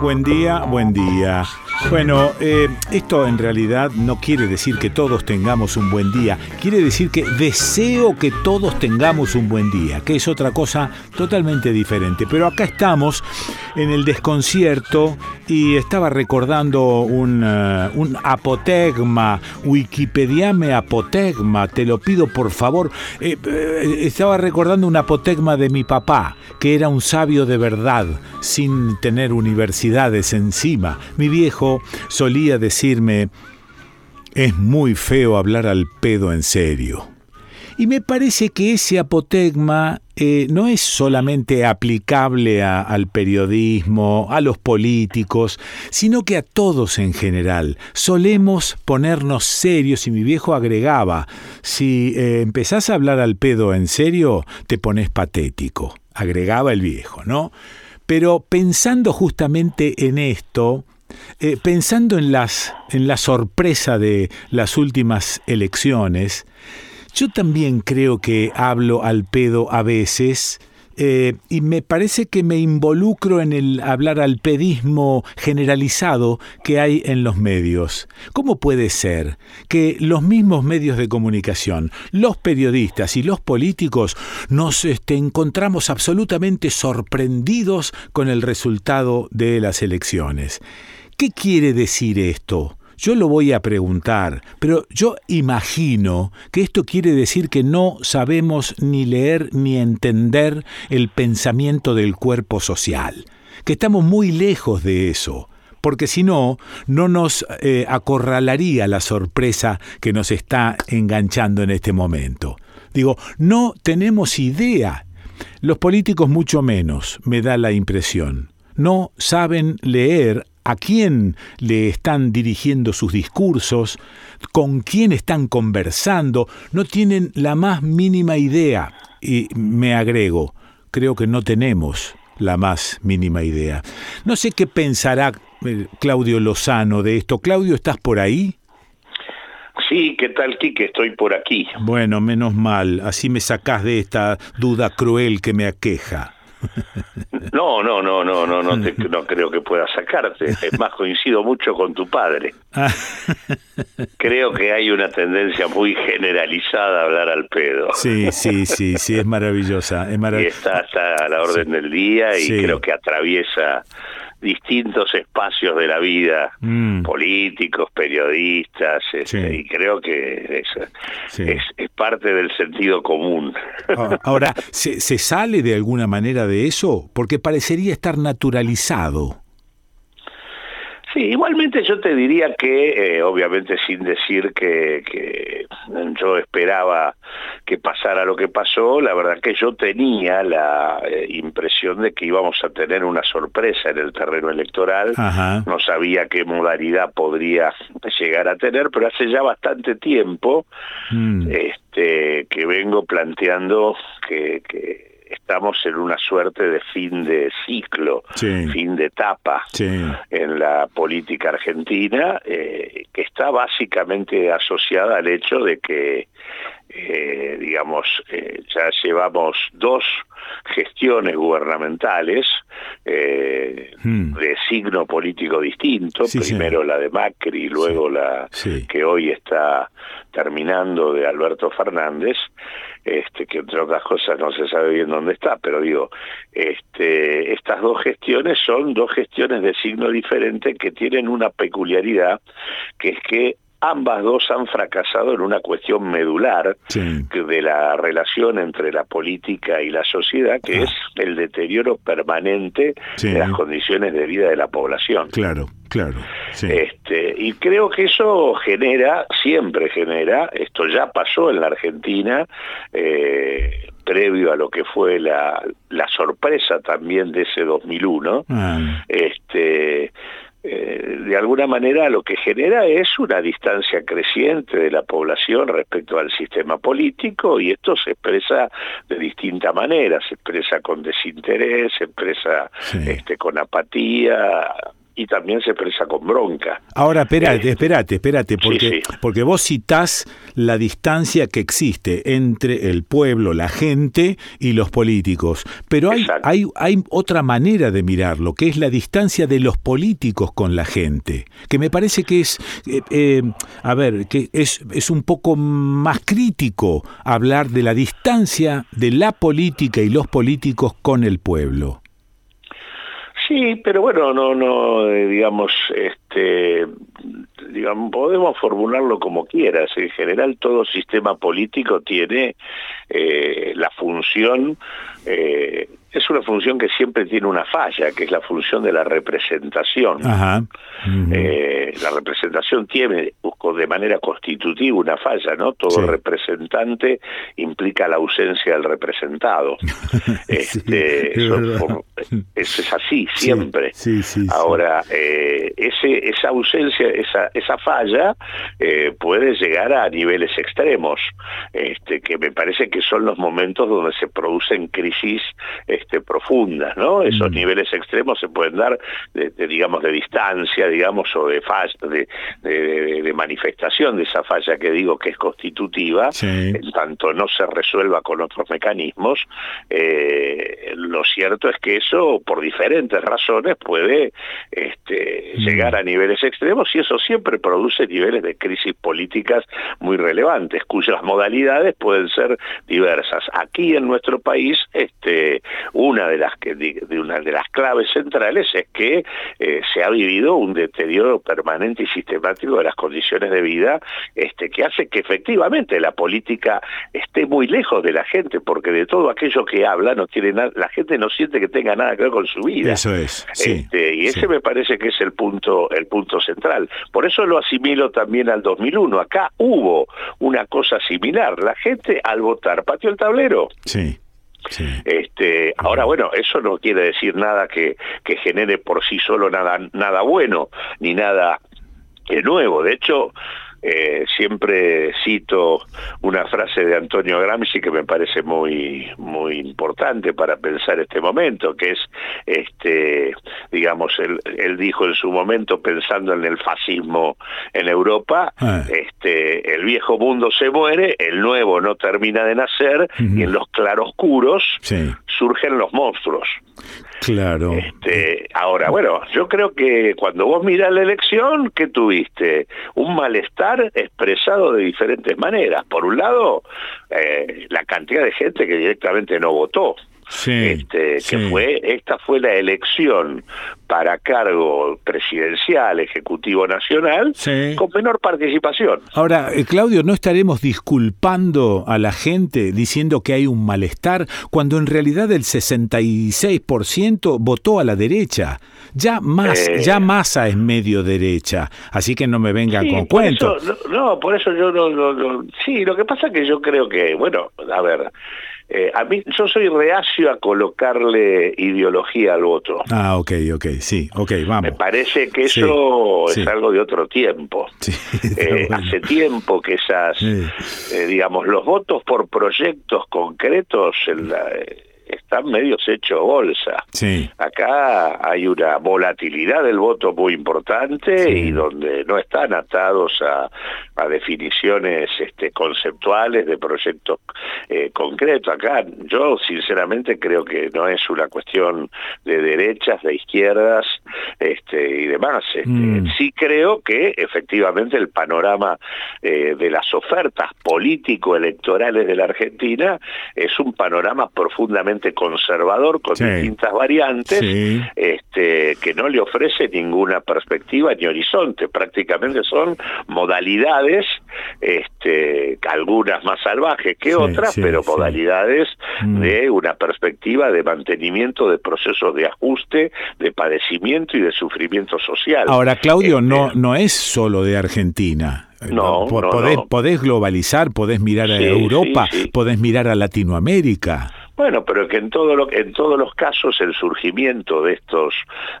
Buen día, buen día, buen día. Bueno, eh, esto en realidad no quiere decir que todos tengamos un buen día, quiere decir que deseo que todos tengamos un buen día, que es otra cosa totalmente diferente. Pero acá estamos en el desconcierto y estaba recordando un, eh, un apotegma, Wikipediame apotegma, te lo pido por favor. Eh, estaba recordando un apotegma de mi papá, que era un sabio de verdad, sin tener universidades encima. Mi viejo solía decirme, es muy feo hablar al pedo en serio. Y me parece que ese apotegma eh, no es solamente aplicable al periodismo, a los políticos, sino que a todos en general. Solemos ponernos serios y mi viejo agregaba, si eh, empezás a hablar al pedo en serio, te pones patético. Agregaba el viejo, ¿no? Pero pensando justamente en esto, eh, pensando en, las, en la sorpresa de las últimas elecciones, yo también creo que hablo al pedo a veces eh, y me parece que me involucro en el hablar al pedismo generalizado que hay en los medios. ¿Cómo puede ser que los mismos medios de comunicación, los periodistas y los políticos nos este, encontramos absolutamente sorprendidos con el resultado de las elecciones? ¿Qué quiere decir esto? Yo lo voy a preguntar, pero yo imagino que esto quiere decir que no sabemos ni leer ni entender el pensamiento del cuerpo social, que estamos muy lejos de eso, porque si no, no nos eh, acorralaría la sorpresa que nos está enganchando en este momento. Digo, no tenemos idea. Los políticos mucho menos, me da la impresión. No saben leer a quién le están dirigiendo sus discursos, con quién están conversando, no tienen la más mínima idea. Y me agrego, creo que no tenemos la más mínima idea. No sé qué pensará eh, Claudio Lozano de esto. Claudio, ¿estás por ahí? Sí, ¿qué tal, Quique? Estoy por aquí. Bueno, menos mal, así me sacás de esta duda cruel que me aqueja. No, no, no, no, no, no, no creo que pueda sacarte. Es más, coincido mucho con tu padre. Creo que hay una tendencia muy generalizada a hablar al pedo. Sí, sí, sí, sí, es maravillosa. Es y está, a la orden del día y creo que atraviesa distintos espacios de la vida, mm. políticos, periodistas, este, y creo que es, es, parte del sentido común. Ah, ahora, ¿se, ¿se sale de alguna manera de eso? Porque parecería estar naturalizado. Sí, igualmente yo te diría que, eh, obviamente sin decir que, que, yo esperaba que pasara lo que pasó, la verdad que yo tenía la eh, impresión de que íbamos a tener una sorpresa en el terreno electoral, no sabía qué modalidad podría llegar a tener, pero hace ya bastante tiempo mm. este, que vengo planteando que, que estamos en una suerte de fin de ciclo, fin de etapa en la política argentina, eh, que está básicamente asociada al hecho de que, eh, digamos, eh, ya llevamos dos gestiones gubernamentales hmm. de signo político distinto, primero la de Macri y luego la que hoy está terminando de Alberto Fernández, este, que entre otras cosas no se sabe bien dónde está, pero digo, este, estas dos gestiones son dos gestiones de signo diferente que tienen una peculiaridad, que es que ambas dos han fracasado en una cuestión medular de la relación entre la política y la sociedad, que ah. es el deterioro permanente de las condiciones de vida de la población. Claro, claro. Este, y creo que eso genera, siempre genera, esto ya pasó en la Argentina, eh, previo a lo que fue la, la sorpresa también de ese 2001, ah. este eh, de alguna manera lo que genera es una distancia creciente de la población respecto al sistema político y esto se expresa de distinta manera, se expresa con desinterés, se expresa este, con apatía, y también se expresa con bronca. Ahora, espérate, espérate, espérate, porque, porque vos citás la distancia que existe entre el pueblo, la gente y los políticos, pero hay, hay, hay otra manera de mirarlo, que es la distancia de los políticos con la gente, que me parece que es, eh, eh, a ver, que es, es un poco más crítico hablar de la distancia de la política y los políticos con el pueblo. Sí, pero bueno, no, no, eh, digamos, este, digamos, podemos formularlo como quieras. En general, todo sistema político tiene eh, la función eh, es una función que siempre tiene una falla, que es la función de la representación. Eh, la representación tiene de manera constitutiva una falla, ¿no? Todo representante implica la ausencia del representado. este, eso, es, así, siempre. Ahora, eh, ese, esa ausencia, esa, esa falla eh, puede llegar a niveles extremos, este, que me parece que son los momentos donde se producen crisis este, profundas, ¿no? Esos mm. niveles extremos se pueden dar, de, digamos, de distancia, digamos, o de, de, de, manifestación de esa falla que digo que es constitutiva, en tanto no se resuelva con otros mecanismos. Eh, lo cierto es que eso, por diferentes razones, puede este, mm. llegar a niveles extremos y eso siempre produce niveles de crisis políticas muy relevantes, cuyas modalidades pueden ser diversas. Aquí en nuestro país, este, una de las que de una de las claves centrales es que eh, se ha vivido un deterioro permanente y sistemático de las condiciones de vida este que hace que efectivamente la política esté muy lejos de la gente porque de todo aquello que habla no tiene nada la gente no siente que tenga nada que ver con su vida. Eso es este, y ese me parece que es el punto el punto central. Por eso lo asimilo también al 2001 acá hubo una cosa similar. La gente al votar pateó el tablero. Sí este, ahora bueno, eso no quiere decir nada que, que genere por sí solo nada, nada bueno, ni nada nuevo. De hecho, eh, siempre cito una frase de Antonio Gramsci que me parece muy muy importante para pensar este momento, que es este digamos él, él dijo en su momento pensando en el fascismo en Europa, ah. este el viejo mundo se muere, el nuevo no termina de nacer y en los claroscuros surgen los monstruos. Claro. Este, ahora, bueno, yo creo que cuando vos mirás la elección, ¿qué tuviste? Un malestar expresado de diferentes maneras. Por un lado, eh, la cantidad de gente que directamente no votó. Sí, este, que fue esta fue la elección para cargo presidencial, ejecutivo nacional, con menor participación. Ahora, eh, Claudio, ¿no estaremos disculpando a la gente diciendo que hay un malestar cuando en realidad el 66% votó a la derecha? Ya más, eh. ya Massa es medio derecha, así que no me vengan con cuentos. no, por eso yo no, sí, lo que pasa es que yo creo que, bueno, a ver, eh, a mí, yo soy reacio a colocarle ideología al voto. Ah, ok, ok, sí, ok, vamos. Me parece que eso es algo de otro tiempo. Eh, hace tiempo que esas, eh, digamos, los votos por proyectos concretos en la, están medios hechos bolsa. Sí. Acá hay una volatilidad del voto muy importante y donde no están atados a, a definiciones este, conceptuales de proyectos eh, concretos. Acá yo sinceramente creo que no es una cuestión de derechas, de izquierdas este, y demás. Este, mm. Sí creo que efectivamente el panorama eh, de las ofertas político-electorales de la Argentina es un panorama profundamente conservador con distintas variantes este, que no le ofrece ninguna perspectiva ni horizonte, prácticamente son modalidades, este, algunas más salvajes que otras, pero modalidades mm. de una perspectiva de mantenimiento de procesos de ajuste, de padecimiento y de sufrimiento social. Ahora, Claudio, no, este, no es solo de Argentina. No, podés, podés globalizar, podés mirar a Europa, podés mirar a Latinoamérica. Bueno, pero que en todo lo, en todos los casos el surgimiento de estos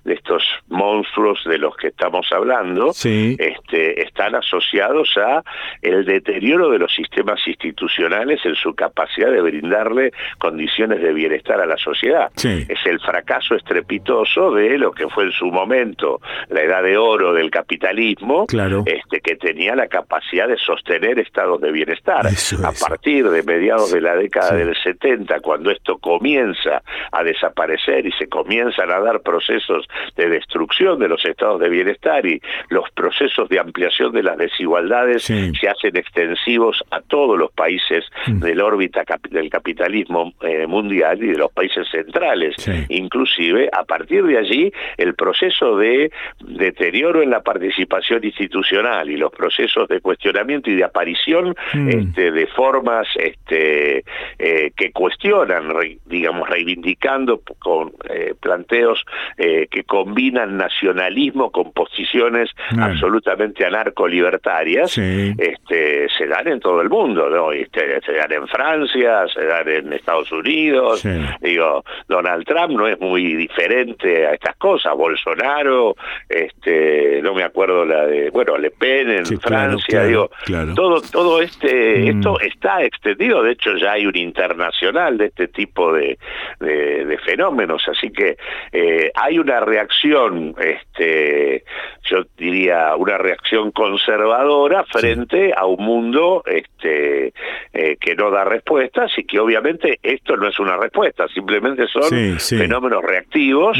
de estos monstruos de los que estamos hablando este, están asociados a el deterioro de los sistemas institucionales en su capacidad de brindarle condiciones de bienestar a la sociedad. Es el fracaso estrepitoso de lo que fue en su momento la edad de oro del capitalismo, este, que tenía la capacidad de sostener estados de bienestar. a partir de mediados de la década del 70, cuando esto comienza a desaparecer y se comienzan a dar procesos de destrucción de los estados de bienestar y los procesos de ampliación de las desigualdades se hacen extensivos a todos los países mm. del órbita del capitalismo eh, mundial y de los países centrales. Inclusive, a partir de allí, el proceso de deterioro en la participación institucional y los procesos de cuestionamiento y de aparición mm. este, de formas este, eh, que cuestionan digamos, reivindicando con eh, planteos eh, que combinan nacionalismo con posiciones absolutamente anarco-libertarias, este, se dan en todo el mundo, ¿no? Este, se dan en Francia, se dan en Estados Unidos, digo, Donald Trump no es muy diferente a estas cosas, Bolsonaro, este, no me acuerdo la de, bueno, Le Pen en Francia, digo, todo, todo este, mm. esto está extendido, de hecho ya hay un internacional de este tipo de, de, fenómenos. Así que eh, hay una reacción, este, yo diría, una reacción conservadora frente a un mundo este, eh, que no da respuestas y que obviamente esto no es una respuesta, simplemente son fenómenos reactivos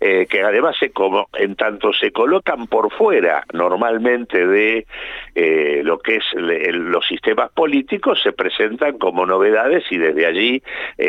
eh, que además se como en tanto se colocan por fuera normalmente de lo que es los sistemas políticos se presentan como novedades y desde allí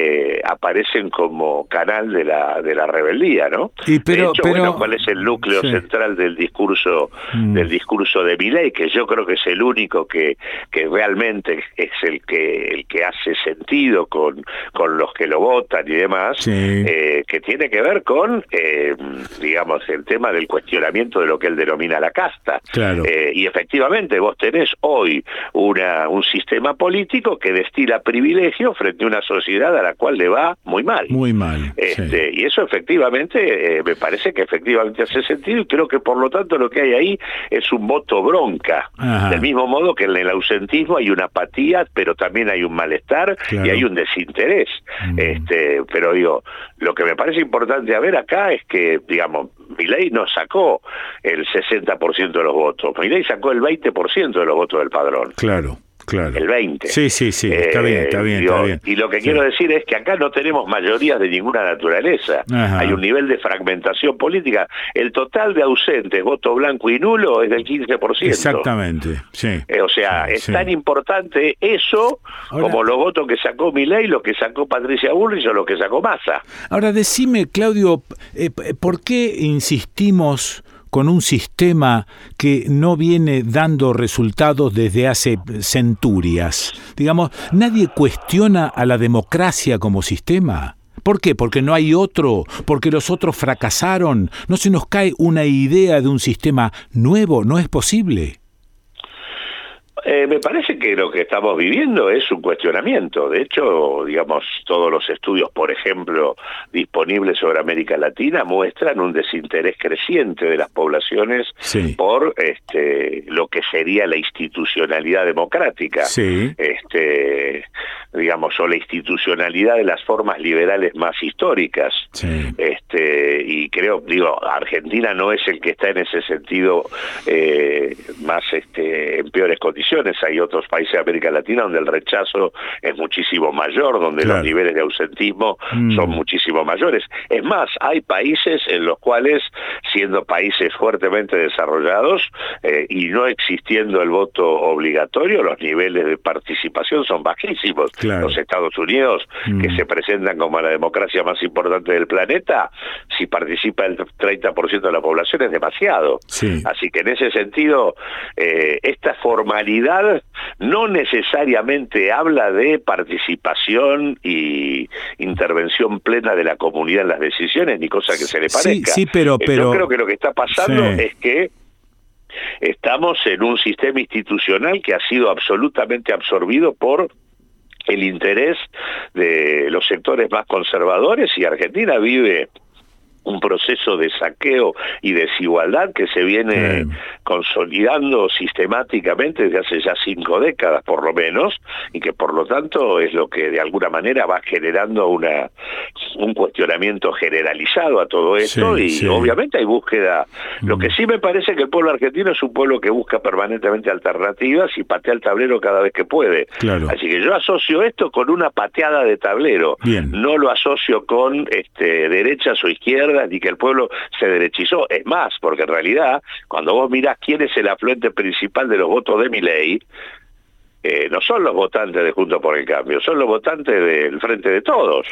eh, aparecen como canal de la de la rebeldía, ¿no? Y pero, pero ¿cuál es el núcleo central del discurso mm. del discurso de Milei? Que yo creo que es el único que que realmente es el que el que hace sentido con con los que lo votan y demás, eh, que tiene que ver con eh, digamos el tema del cuestionamiento de lo que él denomina la casta. Claro. y efectivamente vos tenés hoy una un sistema político que destila privilegio frente a una sociedad a la cual le va muy mal. Muy mal. Este, Y eso efectivamente, eh, me parece que efectivamente hace sentido y creo que por lo tanto lo que hay ahí es un voto bronca. Del mismo modo que en el ausentismo hay una apatía, pero también hay un malestar y hay un desinterés. Mm. Este, pero digo, lo que me parece importante a ver acá es que, digamos, Milei no sacó el 60% de los votos, Milei sacó el 20% de los votos del padrón. Claro. Claro. el 20. Sí, sí, sí, está bien, está bien, está bien. Y lo que quiero decir es que acá no tenemos mayorías de ninguna naturaleza. Hay un nivel de fragmentación política. El total de ausentes, voto blanco y nulo, es del 15%. Exactamente, sí. Eh, o sea, es tan importante eso como los votos que sacó Milei, lo que sacó Patricia Bullrich o lo que sacó Massa. Ahora, decime, Claudio, eh, ¿por qué insistimos con un sistema que no viene dando resultados desde hace centurias. Digamos, nadie cuestiona a la democracia como sistema. ¿Por qué? Porque no hay otro, porque los otros fracasaron. No se nos cae una idea de un sistema nuevo, no es posible. Eh, me parece que lo que estamos viviendo es un cuestionamiento. De hecho, digamos, todos los estudios, por ejemplo, disponibles sobre América Latina muestran un desinterés creciente de las poblaciones por este, lo que sería la institucionalidad democrática. Este, digamos, o la institucionalidad de las formas liberales más históricas. Este, y creo, digo, Argentina no es el que está en ese sentido eh, más este, en peores condiciones hay otros países de América Latina donde el rechazo es muchísimo mayor, donde los niveles de ausentismo mm. son muchísimo mayores. Es más, hay países en los cuales, siendo países fuertemente desarrollados eh, y no existiendo el voto obligatorio, los niveles de participación son bajísimos. Los Estados Unidos, que mm. se presentan como la democracia más importante del planeta, si participa el 30% de la población es demasiado. Así que en ese sentido, eh, esta formalidad no necesariamente habla de participación y intervención plena de la comunidad en las decisiones, ni cosa que se le parezca. Sí, pero, eh, pero... Yo creo que lo que está pasando es que estamos en un sistema institucional que ha sido absolutamente absorbido por el interés de los sectores más conservadores y Argentina vive un proceso de saqueo y desigualdad que se viene consolidando sistemáticamente desde hace ya cinco décadas por lo menos y que por lo tanto es lo que de alguna manera va generando una un cuestionamiento generalizado a todo esto y obviamente hay búsqueda. Lo que mm. sí me parece que el pueblo argentino es un pueblo que busca permanentemente alternativas y patea el tablero cada vez que puede. Así que yo asocio esto con una pateada de tablero. No lo asocio con este derechas o izquierdas y que el pueblo se derechizó. Es más, porque en realidad, cuando vos mirás quién es el afluente principal de los votos de mi ley, eh, no son los votantes de Juntos por el Cambio, son los votantes del Frente de Todos.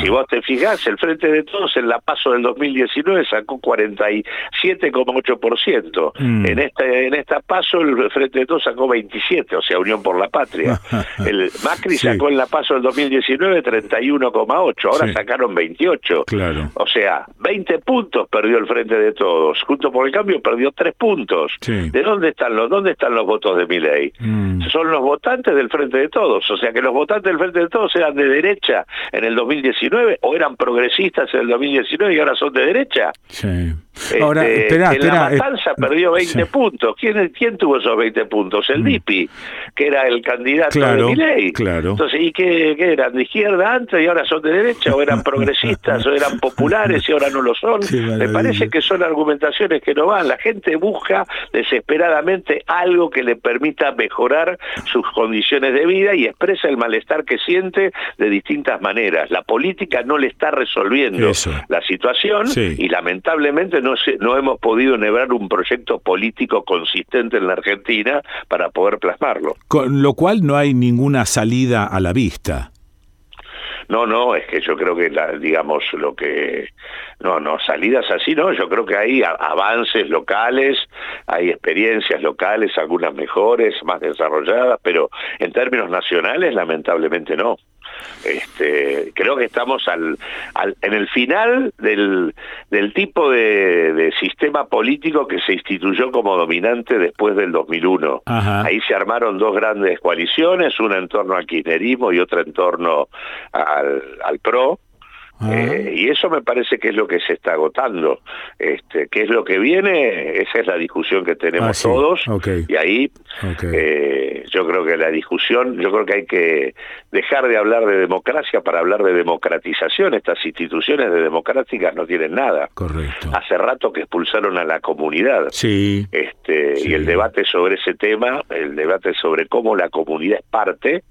Si vos te fijás, el Frente de Todos en la paso del 2019 sacó 47,8%. Mm. En esta en esta paso el Frente de Todos sacó 27, o sea, Unión por la Patria. el Macri sacó en la paso del 2019 31,8, ahora sacaron 28. Claro. O sea, 20 puntos perdió el Frente de Todos. Juntos por el Cambio perdió 3 puntos. ¿De dónde están los dónde están los votos de mi ley? Mm. Mm. son los votantes del Frente de Todos. O sea que los votantes del Frente de Todos eran de derecha en el 2019 o eran progresistas en el 2019 y ahora son de derecha. Sí. Ahora, este, espera, en la matanza perdió 20 puntos. ¿Quién, ¿Quién tuvo esos 20 puntos? El mm. DIPI, que era el candidato de Milei. Claro. Entonces, ¿y qué, qué, eran? ¿De izquierda antes y ahora son de derecha? ¿O eran progresistas o eran populares y ahora no lo son? Me parece que son argumentaciones que no van. La gente busca desesperadamente algo que le permita mejorar sus condiciones de vida y expresa el malestar que siente de distintas maneras. La política no le está resolviendo la situación y lamentablemente no, no hemos podido enhebrar un proyecto político consistente en la Argentina para poder plasmarlo. Con lo cual no hay ninguna salida a la vista. No, no, es que yo creo que, la, digamos, lo que... No, no, salidas así, no, yo creo que hay avances locales, hay experiencias locales, algunas mejores, más desarrolladas, pero en términos nacionales, lamentablemente no. Este, creo que estamos al, en el final del, del tipo de, sistema político que se instituyó como dominante después del 2001. Ahí se armaron dos grandes coaliciones, una en torno al kirchnerismo y otra en torno al, al PRO. Eh, y eso me parece que es lo que se está agotando. Este, ¿Qué es lo que viene? Esa es la discusión que tenemos ah, todos. Y ahí eh, yo creo que la discusión, yo creo que hay que dejar de hablar de democracia para hablar de democratización. Estas instituciones de democráticas no tienen nada. Correcto. Hace rato que expulsaron a la comunidad. Sí. Este, Y el debate sobre ese tema, el debate sobre cómo la comunidad es parte,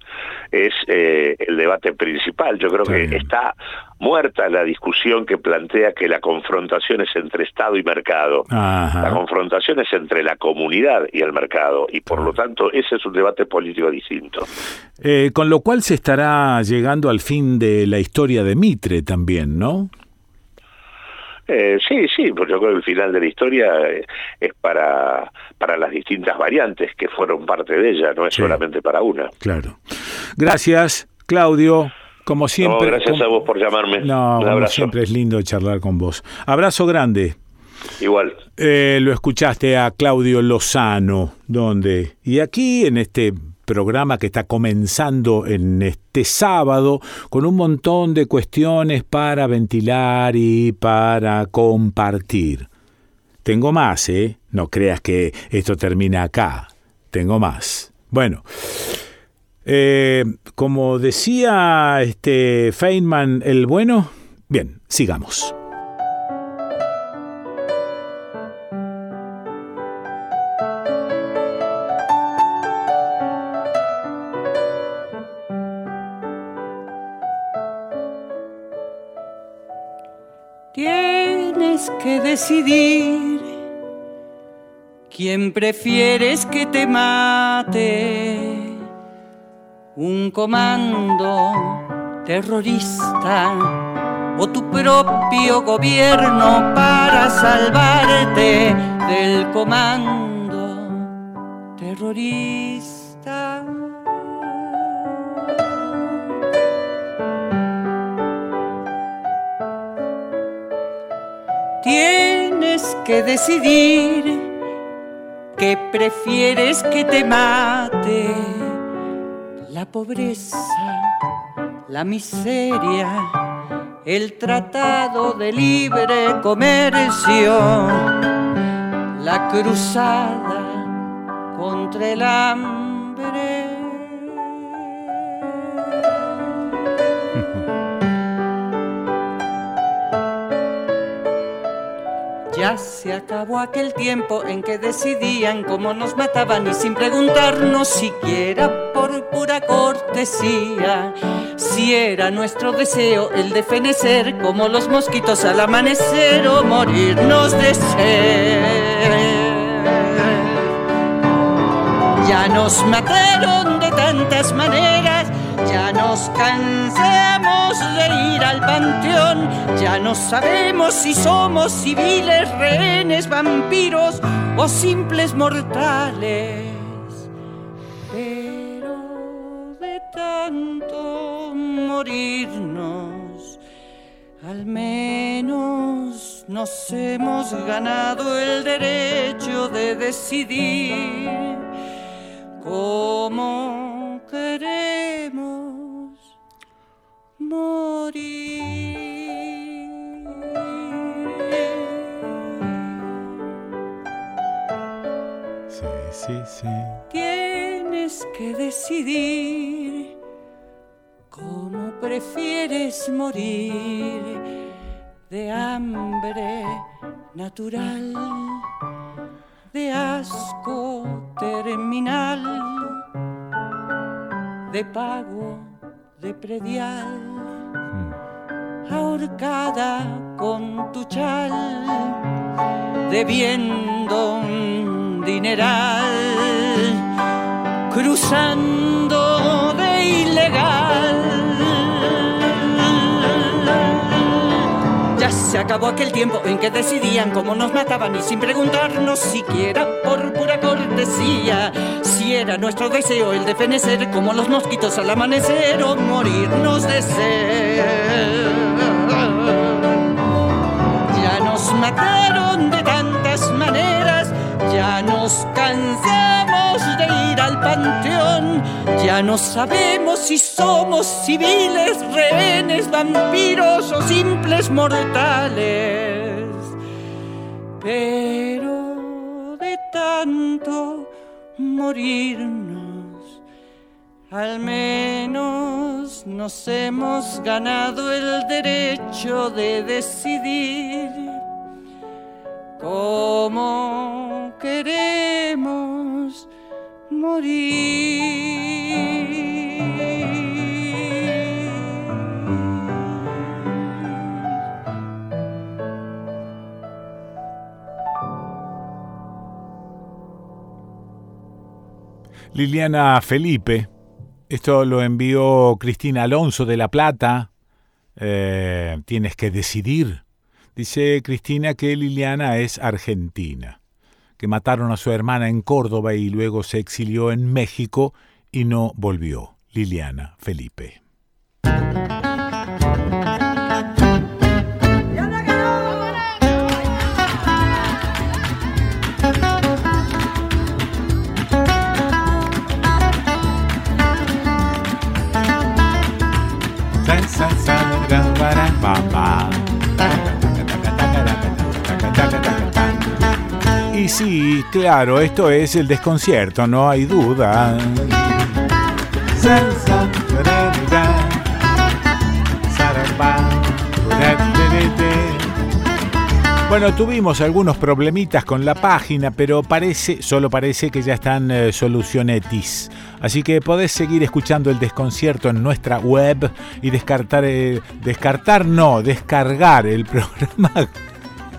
es eh, el debate principal. Yo creo que está muerta la discusión que plantea que la confrontación es entre Estado y mercado. La confrontación es entre la comunidad y el mercado, y por lo tanto ese es un debate político distinto. Eh, con lo cual se estará llegando al fin de la historia de Mitre también, ¿no? Eh, sí, sí, pues yo creo que el final de la historia eh, es para, para las distintas variantes que fueron parte de ella, no es solamente para una. Claro. Gracias, Claudio. Como siempre. gracias a vos por llamarme. No, siempre es lindo charlar con vos. Abrazo grande. Igual. Eh, lo escuchaste a Claudio Lozano, ¿dónde? Y aquí en este programa que está comenzando en este sábado con un montón de cuestiones para ventilar y para compartir. Tengo más, ¿eh? No creas que esto termina acá. Tengo más. Bueno, eh, como decía este Feynman el bueno, bien, sigamos. Tienes que decidir quién prefieres que te mate un comando terrorista o tu propio gobierno para salvarte del comando terrorista. Tienes que decidir que prefieres que te mate la pobreza, la miseria, el tratado de libre comercio, la cruzada contra el hambre. Ya se acabó aquel tiempo en que decidían cómo nos mataban y sin preguntarnos siquiera por pura cortesía si era nuestro deseo el de fenecer como los mosquitos al amanecer o morirnos de sed. Ya nos mataron de tantas maneras, ya nos cansamos de ir al panteón, ya no sabemos si somos civiles, rehenes, vampiros o simples mortales. Pero de tanto morirnos, al menos nos hemos ganado el derecho de decidir cómo queremos morir. Sí, sí, sí. Tienes que decidir cómo prefieres morir de hambre natural de asco terminal, de pago de predial, ahorcada con tu chal, debiendo un dineral, cruzando de ilegal. Ya se acabó aquel tiempo en que decidían cómo nos mataban y sin preguntarnos siquiera por pura si era nuestro deseo el de fenecer como los mosquitos al amanecer o morirnos de sed. Ya nos mataron de tantas maneras, ya nos cansamos de ir al panteón, ya no sabemos si somos civiles, rehenes, vampiros o simples mortales. Tanto morirnos, al menos nos hemos ganado el derecho de decidir cómo queremos morir. Liliana Felipe, esto lo envió Cristina Alonso de La Plata. Eh, tienes que decidir. Dice Cristina que Liliana es argentina, que mataron a su hermana en Córdoba y luego se exilió en México y no volvió. Liliana Felipe. Y sí, claro, esto es el desconcierto, no hay duda. Bueno, tuvimos algunos problemitas con la página, pero parece, solo parece que ya están eh, solucionetis. Así que podés seguir escuchando el desconcierto en nuestra web y descartar, eh, descartar no, descargar el programa.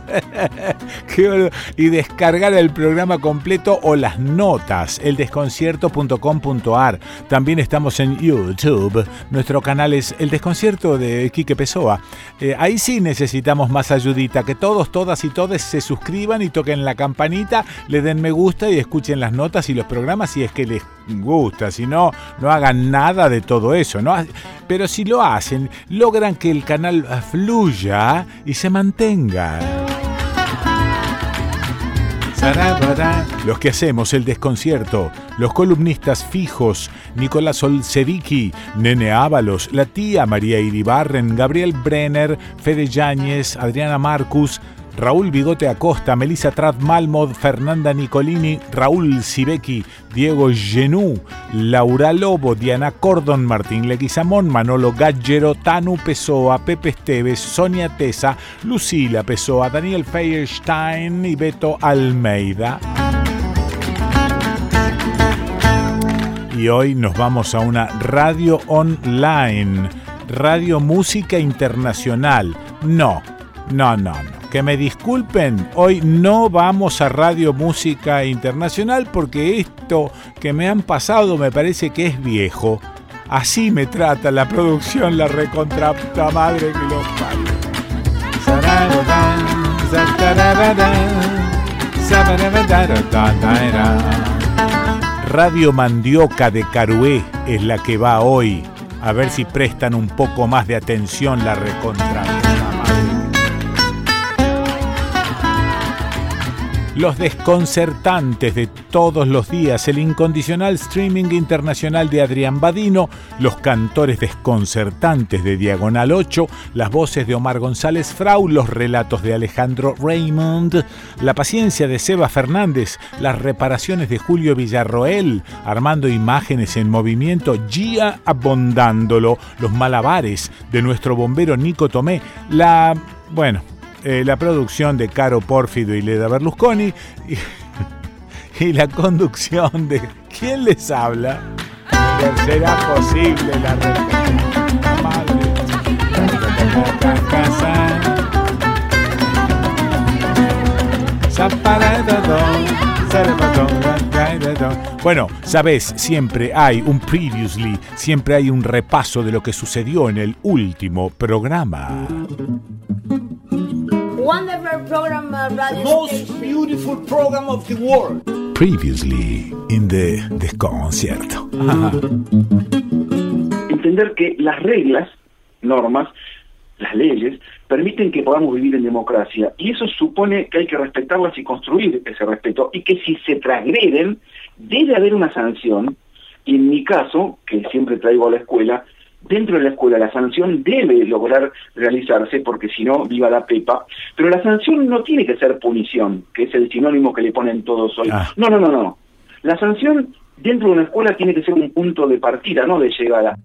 y descargar el programa completo o las notas, eldesconcierto.com.ar. También estamos en YouTube. Nuestro canal es El Desconcierto de Quique Pessoa. Eh, ahí sí necesitamos más ayudita, que todos, todas y todes se suscriban y toquen la campanita, le den me gusta y escuchen las notas y los programas si es que les gusta. Si no, no hagan nada de todo eso. ¿no? Pero si lo hacen, logran que el canal fluya y se mantenga. Los que hacemos el desconcierto, los columnistas fijos, Nicolás Olsevicki, Nene Ábalos, la tía María Iribarren, Gabriel Brenner, Fede Yáñez, Adriana Marcus, Raúl Bigote Acosta, Melissa Trat Malmod, Fernanda Nicolini, Raúl Sibeki, Diego Genú, Laura Lobo, Diana Cordon, Martín Leguizamón, Manolo Gaggero, Tanu Pessoa, Pepe Esteves, Sonia Tesa, Lucila Pessoa, Daniel Feierstein y Beto Almeida. Y hoy nos vamos a una radio online, Radio Música Internacional. No, no, no, no que me disculpen, hoy no vamos a Radio Música Internacional porque esto que me han pasado me parece que es viejo. Así me trata la producción, la recontrapta madre que los Radio Mandioca de Carué es la que va hoy. A ver si prestan un poco más de atención la recontrapta. Los desconcertantes de todos los días, el incondicional streaming internacional de Adrián Badino, los cantores desconcertantes de Diagonal 8, las voces de Omar González Frau, los relatos de Alejandro Raymond, la paciencia de Seba Fernández, las reparaciones de Julio Villarroel, armando imágenes en movimiento, Gia abondándolo, los malabares de nuestro bombero Nico Tomé, la... bueno, eh, la producción de Caro Pórfido y Leda Berlusconi y, la conducción de ¿Quién les habla? ¿Será posible la Bueno, sabes, siempre hay un previously, siempre hay un repaso de lo que sucedió en el último programa wonderful program uh, radio Most beautiful program of the world. Previously in the desconcierto. Entender que las reglas, normas, las leyes, permiten que podamos vivir en democracia y eso supone que hay que respetarlas y construir ese respeto y que si se transgreden debe haber una sanción y en mi caso, que siempre traigo a la escuela, dentro de la escuela la sanción debe lograr realizarse porque si no, viva la pepa, pero la sanción no tiene que ser punición, que es el sinónimo que le ponen todos hoy. Ah. No, no, no, no. La sanción dentro de una escuela tiene que ser un punto de partida, no de llegada.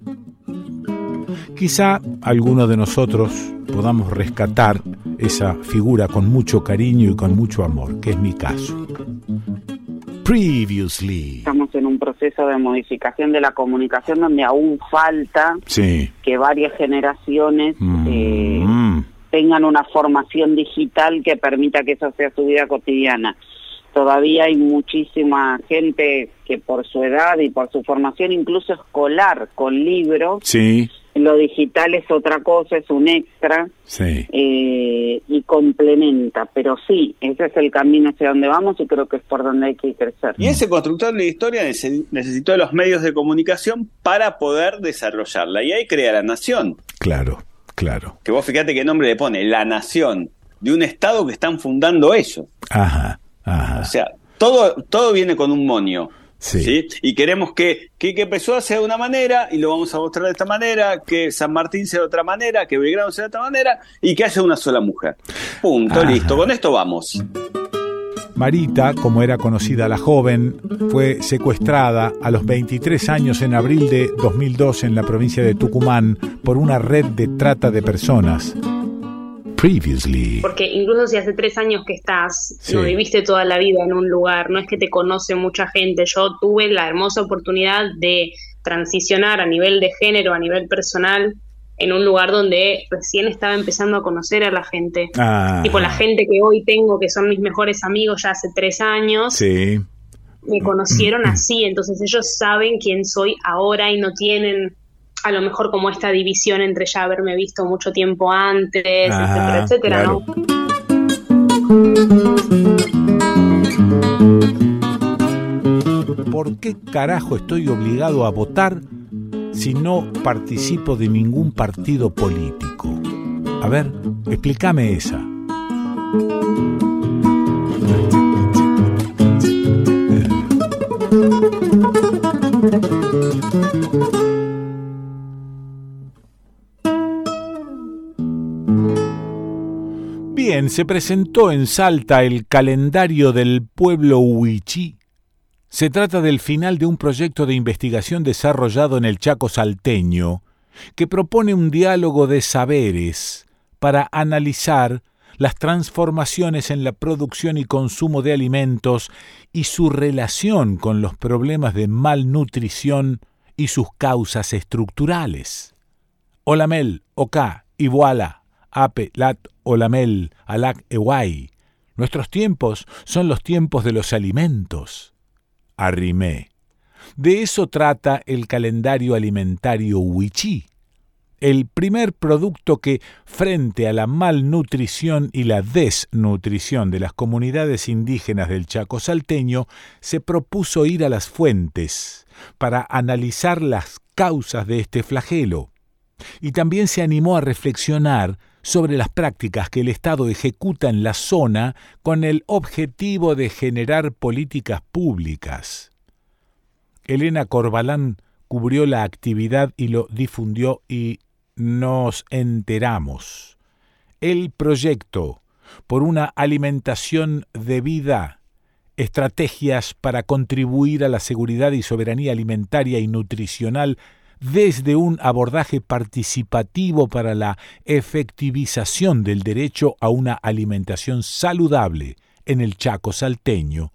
Quizá alguno de nosotros podamos rescatar esa figura con mucho cariño y con mucho amor, que es mi caso. Previously. Estamos en un proceso de modificación de la comunicación donde aún falta que varias generaciones mm. eh, tengan una formación digital que permita que eso sea su vida cotidiana. Todavía hay muchísima gente que por su edad y por su formación incluso escolar con libros sí lo digital es otra cosa, es un extra eh, y complementa, pero sí, ese es el camino hacia donde vamos y creo que es por donde hay que crecer. Y ese constructor de historia necesitó los medios de comunicación para poder desarrollarla y ahí crea la nación. Claro, claro. Que vos fíjate qué nombre le pone, la nación, de un estado que están fundando ellos. Ajá, ajá. O sea, todo, todo viene con un monio. Sí. Y queremos que, que, que Pessoa sea de una manera y lo vamos a mostrar de esta manera, que San Martín sea de otra manera, que Belgrano sea de otra manera y que haya una sola mujer. Punto, listo. Con esto vamos. Marita, como era conocida la joven, fue secuestrada a los 23 años en abril de 2002 en la provincia de Tucumán por una red de trata de personas. Porque incluso si hace tres años que estás, no viviste toda la vida en un lugar, no es que te conoce mucha gente. Yo tuve la hermosa oportunidad de transicionar a nivel de género, a nivel personal, en un lugar donde recién estaba empezando a conocer a la gente. Ah. Tipo la gente que hoy tengo, que son mis mejores amigos ya hace tres años. Me conocieron así, entonces ellos saben quién soy ahora y no tienen a lo mejor como esta división entre ya haberme visto mucho tiempo antes, Ajá, etcétera, ¿no? ¿Por qué carajo estoy obligado a votar si no participo de ningún partido político? A ver, explícame esa. Se presentó en Salta el calendario del pueblo huichí. Se trata del final de un proyecto de investigación desarrollado en el Chaco salteño, que propone un diálogo de saberes para analizar las transformaciones en la producción y consumo de alimentos y su relación con los problemas de malnutrición y sus causas estructurales. Olamel, Oka, Iguala, Ape, Lat, Olamel, Alak, Ewai. Nuestros tiempos son los tiempos de los alimentos. Arrimé. De eso trata el calendario alimentario Huichí el primer producto que, frente a la malnutrición y la desnutrición de las comunidades indígenas del Chaco salteño, se propuso ir a las fuentes para analizar las causas de este flagelo. Y también se animó a reflexionar sobre las prácticas que el Estado ejecuta en la zona con el objetivo de generar políticas públicas. Elena Corbalán cubrió la actividad y lo difundió y nos enteramos. El proyecto por una alimentación de vida, estrategias para contribuir a la seguridad y soberanía alimentaria y nutricional desde un abordaje participativo para la efectivización del derecho a una alimentación saludable en el Chaco salteño,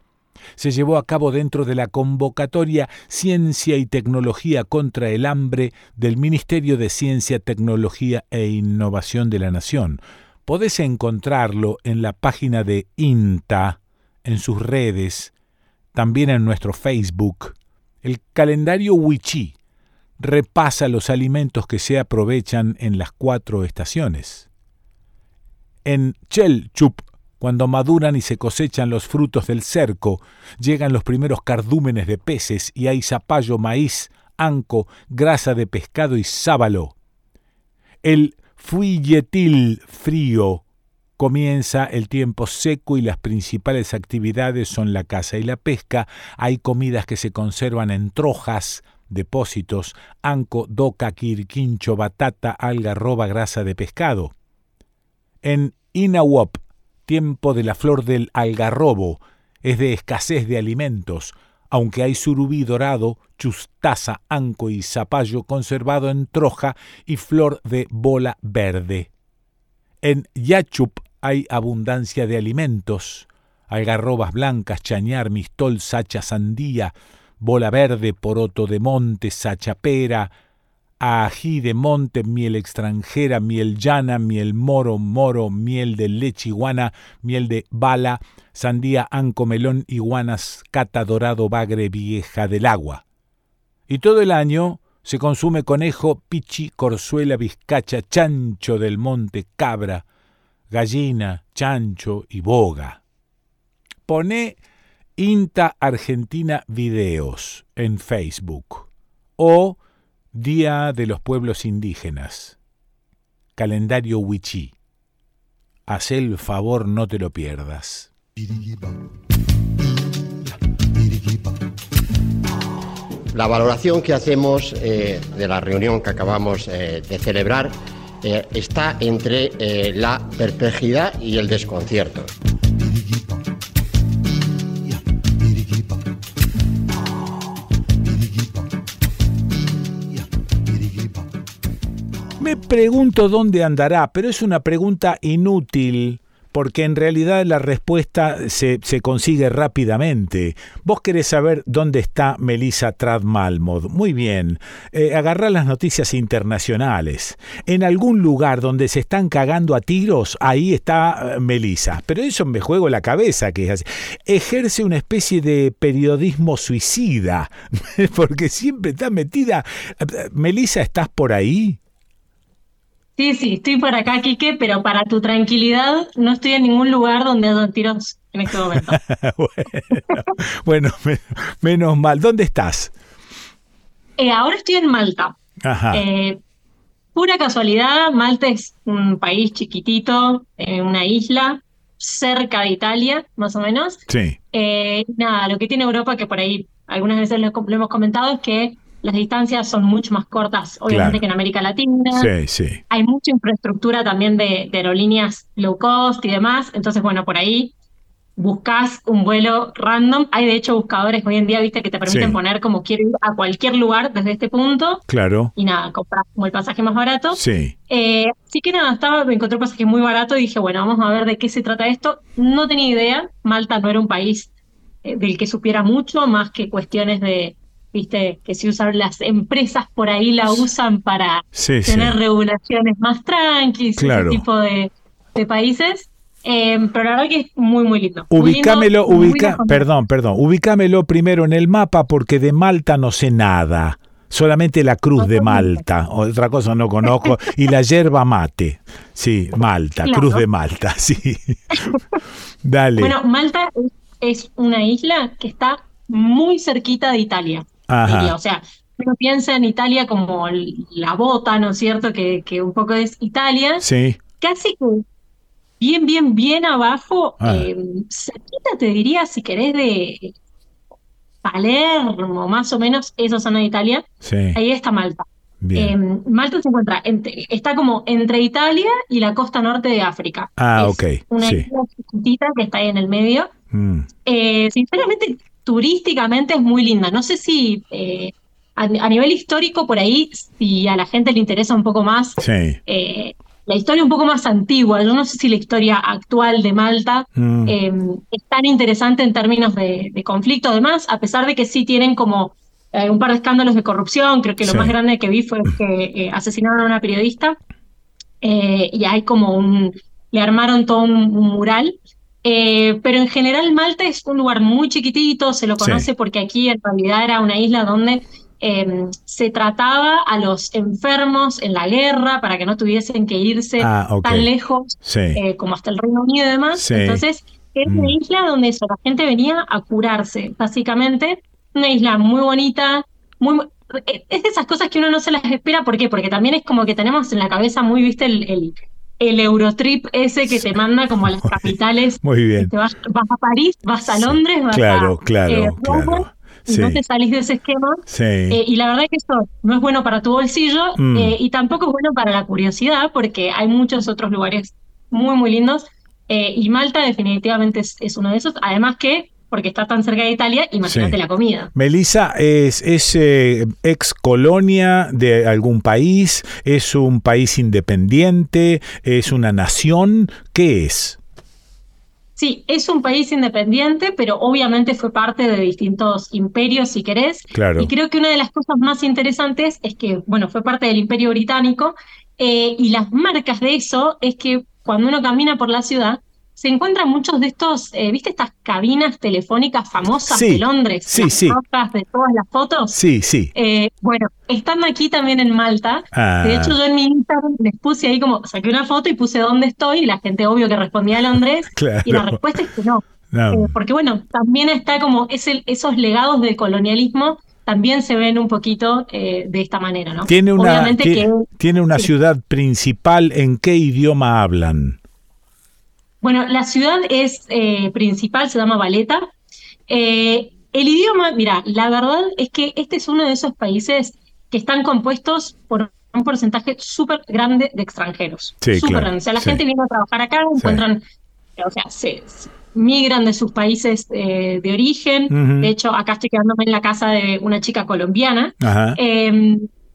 se llevó a cabo dentro de la convocatoria Ciencia y Tecnología contra el Hambre del Ministerio de Ciencia, Tecnología e Innovación de la Nación. Podés encontrarlo en la página de INTA, en sus redes, también en nuestro Facebook. El calendario Wichi repasa los alimentos que se aprovechan en las cuatro estaciones. En Chelchup cuando maduran y se cosechan los frutos del cerco, llegan los primeros cardúmenes de peces y hay zapallo, maíz, anco, grasa de pescado y sábalo. El fuilletil frío comienza el tiempo seco y las principales actividades son la caza y la pesca. Hay comidas que se conservan en trojas, depósitos, anco, doca, quirquincho, batata, algarroba, grasa de pescado. En Inahuop, tiempo de la flor del algarrobo, es de escasez de alimentos, aunque hay surubí dorado, chustaza, anco y zapallo conservado en troja y flor de bola verde. En Yachup hay abundancia de alimentos, algarrobas blancas, chañar, mistol, sacha, sandía, bola verde, poroto de monte, sachapera, ají de monte, miel extranjera, miel llana, miel moro, moro, miel de leche iguana, miel de bala, sandía, anco, melón, iguanas, cata, dorado, bagre, vieja del agua. Y todo el año se consume conejo, pichi, corzuela, vizcacha, chancho del monte, cabra, gallina, chancho y boga. Pone INTA Argentina Videos en Facebook o Día de los Pueblos Indígenas. Calendario Wichí. Haz el favor, no te lo pierdas. La valoración que hacemos eh, de la reunión que acabamos eh, de celebrar eh, está entre la perplejidad y el desconcierto. Me pregunto dónde andará, pero es una pregunta inútil porque en realidad la respuesta se, consigue rápidamente. Vos querés saber dónde está Melissa Trad-Malmod. Muy bien, eh, las noticias internacionales. En algún lugar donde se están cagando a tiros, ahí está eh, Melissa. Pero eso me juego la cabeza que es Ejerce una especie de periodismo suicida, porque siempre está metida. Eh, Melissa, ¿estás por ahí? Sí, sí, estoy por acá, Quique, pero para tu tranquilidad no estoy en ningún lugar donde haya tiros en este momento. bueno, menos mal. ¿Dónde estás? Eh, ahora estoy en Malta. Ajá. Eh, pura casualidad, Malta es un país chiquitito, eh, una isla cerca de Italia, más o menos. Sí. nada, lo que tiene Europa, que por ahí algunas veces lo hemos comentado, es que las distancias son mucho más cortas, obviamente, que en América Latina. Sí, sí. Hay mucha infraestructura también de, de aerolíneas low cost y demás. Entonces, bueno, por ahí buscas un vuelo random. Hay de hecho buscadores hoy en día, viste, que te permiten poner como quiero ir a cualquier lugar desde este punto. Claro. Y nada, compras como el pasaje más barato. Sí. Eh, así que nada, estaba, me encontré un pasaje muy barato y dije, bueno, vamos a ver de qué se trata esto. No tenía idea. Malta no era un país eh, del que supiera mucho, más que cuestiones de, viste, que si usan las empresas por ahí la usan para tener regulaciones más tranquilas, ese tipo de, de países. Em, pero la verdad que es muy, muy lindo. Ubícamelo, perdón, perdón, ubícamelo primero en el mapa porque de Malta no sé nada. Solamente la cruz de Malta, otra cosa no conozco, y la yerba mate. Sí, Malta, cruz de Malta, sí. Dale. Bueno, Malta es una isla que está muy cerquita de Italia. O sea, uno piensa en Italia como la bota, ¿no es cierto? Que, que un poco es Italia. Sí. Casi que bien, bien, bien abajo, ah. eh, cerquita te diría, si querés, de Palermo, más o menos, esa zona de Italia. Ahí está Malta. Eh, Malta se encuentra, está como entre Italia y la costa norte de África. Ah, ok. Una isla chiquitita que está ahí en el medio. Mm. Eh, sinceramente, turísticamente es muy linda. No sé si eh, a, nivel histórico por ahí, si a la gente le interesa un poco más, sí la historia un poco más antigua. Yo no sé si la historia actual de Malta mm. eh, es tan interesante en términos de, conflicto, además, a pesar de que sí tienen como eh, un par de escándalos de corrupción. Creo que lo más grande que vi fue que eh, asesinaron a una periodista y hay como un. le armaron todo un, mural. Pero en general Malta es un lugar muy chiquitito, se lo conoce porque aquí en realidad era una isla donde Em, se trataba a los enfermos en la guerra para que no tuviesen que irse ah, tan lejos eh, como hasta el Reino Unido y demás. Entonces, es una mm. isla donde eso, la gente venía a curarse, básicamente. Una isla muy bonita, muy, es de esas cosas que uno no se las espera. ¿Por qué? Porque también es como que tenemos en la cabeza muy, viste, el, el, Eurotrip ese que te manda como a las capitales. Muy bien. vas, a París, vas a Londres, vas claro, a claro, eh, claro no te salís de ese esquema. Eh, y la verdad es que eso no es bueno para tu bolsillo mm. eh, y tampoco es bueno para la curiosidad porque hay muchos otros lugares muy, muy lindos. Eh, y Malta definitivamente es, uno de esos. Además que, porque está tan cerca de Italia, imagínate la comida. Melissa, ¿es, es ex colonia de algún país? ¿Es un país independiente? ¿Es una nación? ¿Qué es? Sí, es un país independiente, pero obviamente fue parte de distintos imperios, si querés. Claro. Y creo que una de las cosas más interesantes es que, bueno, fue parte del imperio británico eh, y las marcas de eso es que cuando uno camina por la ciudad, se encuentran muchos de estos, eh, ¿viste estas cabinas telefónicas famosas de Londres? Sí, las sí. de todas las fotos. Sí, sí. Eh, bueno, están aquí también en Malta. Ah. De hecho, yo en mi Instagram les puse ahí como, saqué una foto y puse dónde estoy y la gente obvio que respondía a Londres. Y la respuesta es que no. Eh, porque bueno, también está como ese, esos legados del colonialismo también se ven un poquito de esta manera, ¿no? Tiene una, tiene una ciudad principal, ¿en qué idioma hablan? Bueno, la ciudad es eh, principal, se llama Valeta. Eh, el idioma, mira, la verdad es que este es uno de esos países que están compuestos por un porcentaje súper grande de extranjeros. Sí, súper grande. O sea, la gente viene a trabajar acá, encuentran, o sea, se, migran de sus países eh, de origen. De hecho, acá estoy quedándome en la casa de una chica colombiana. Ajá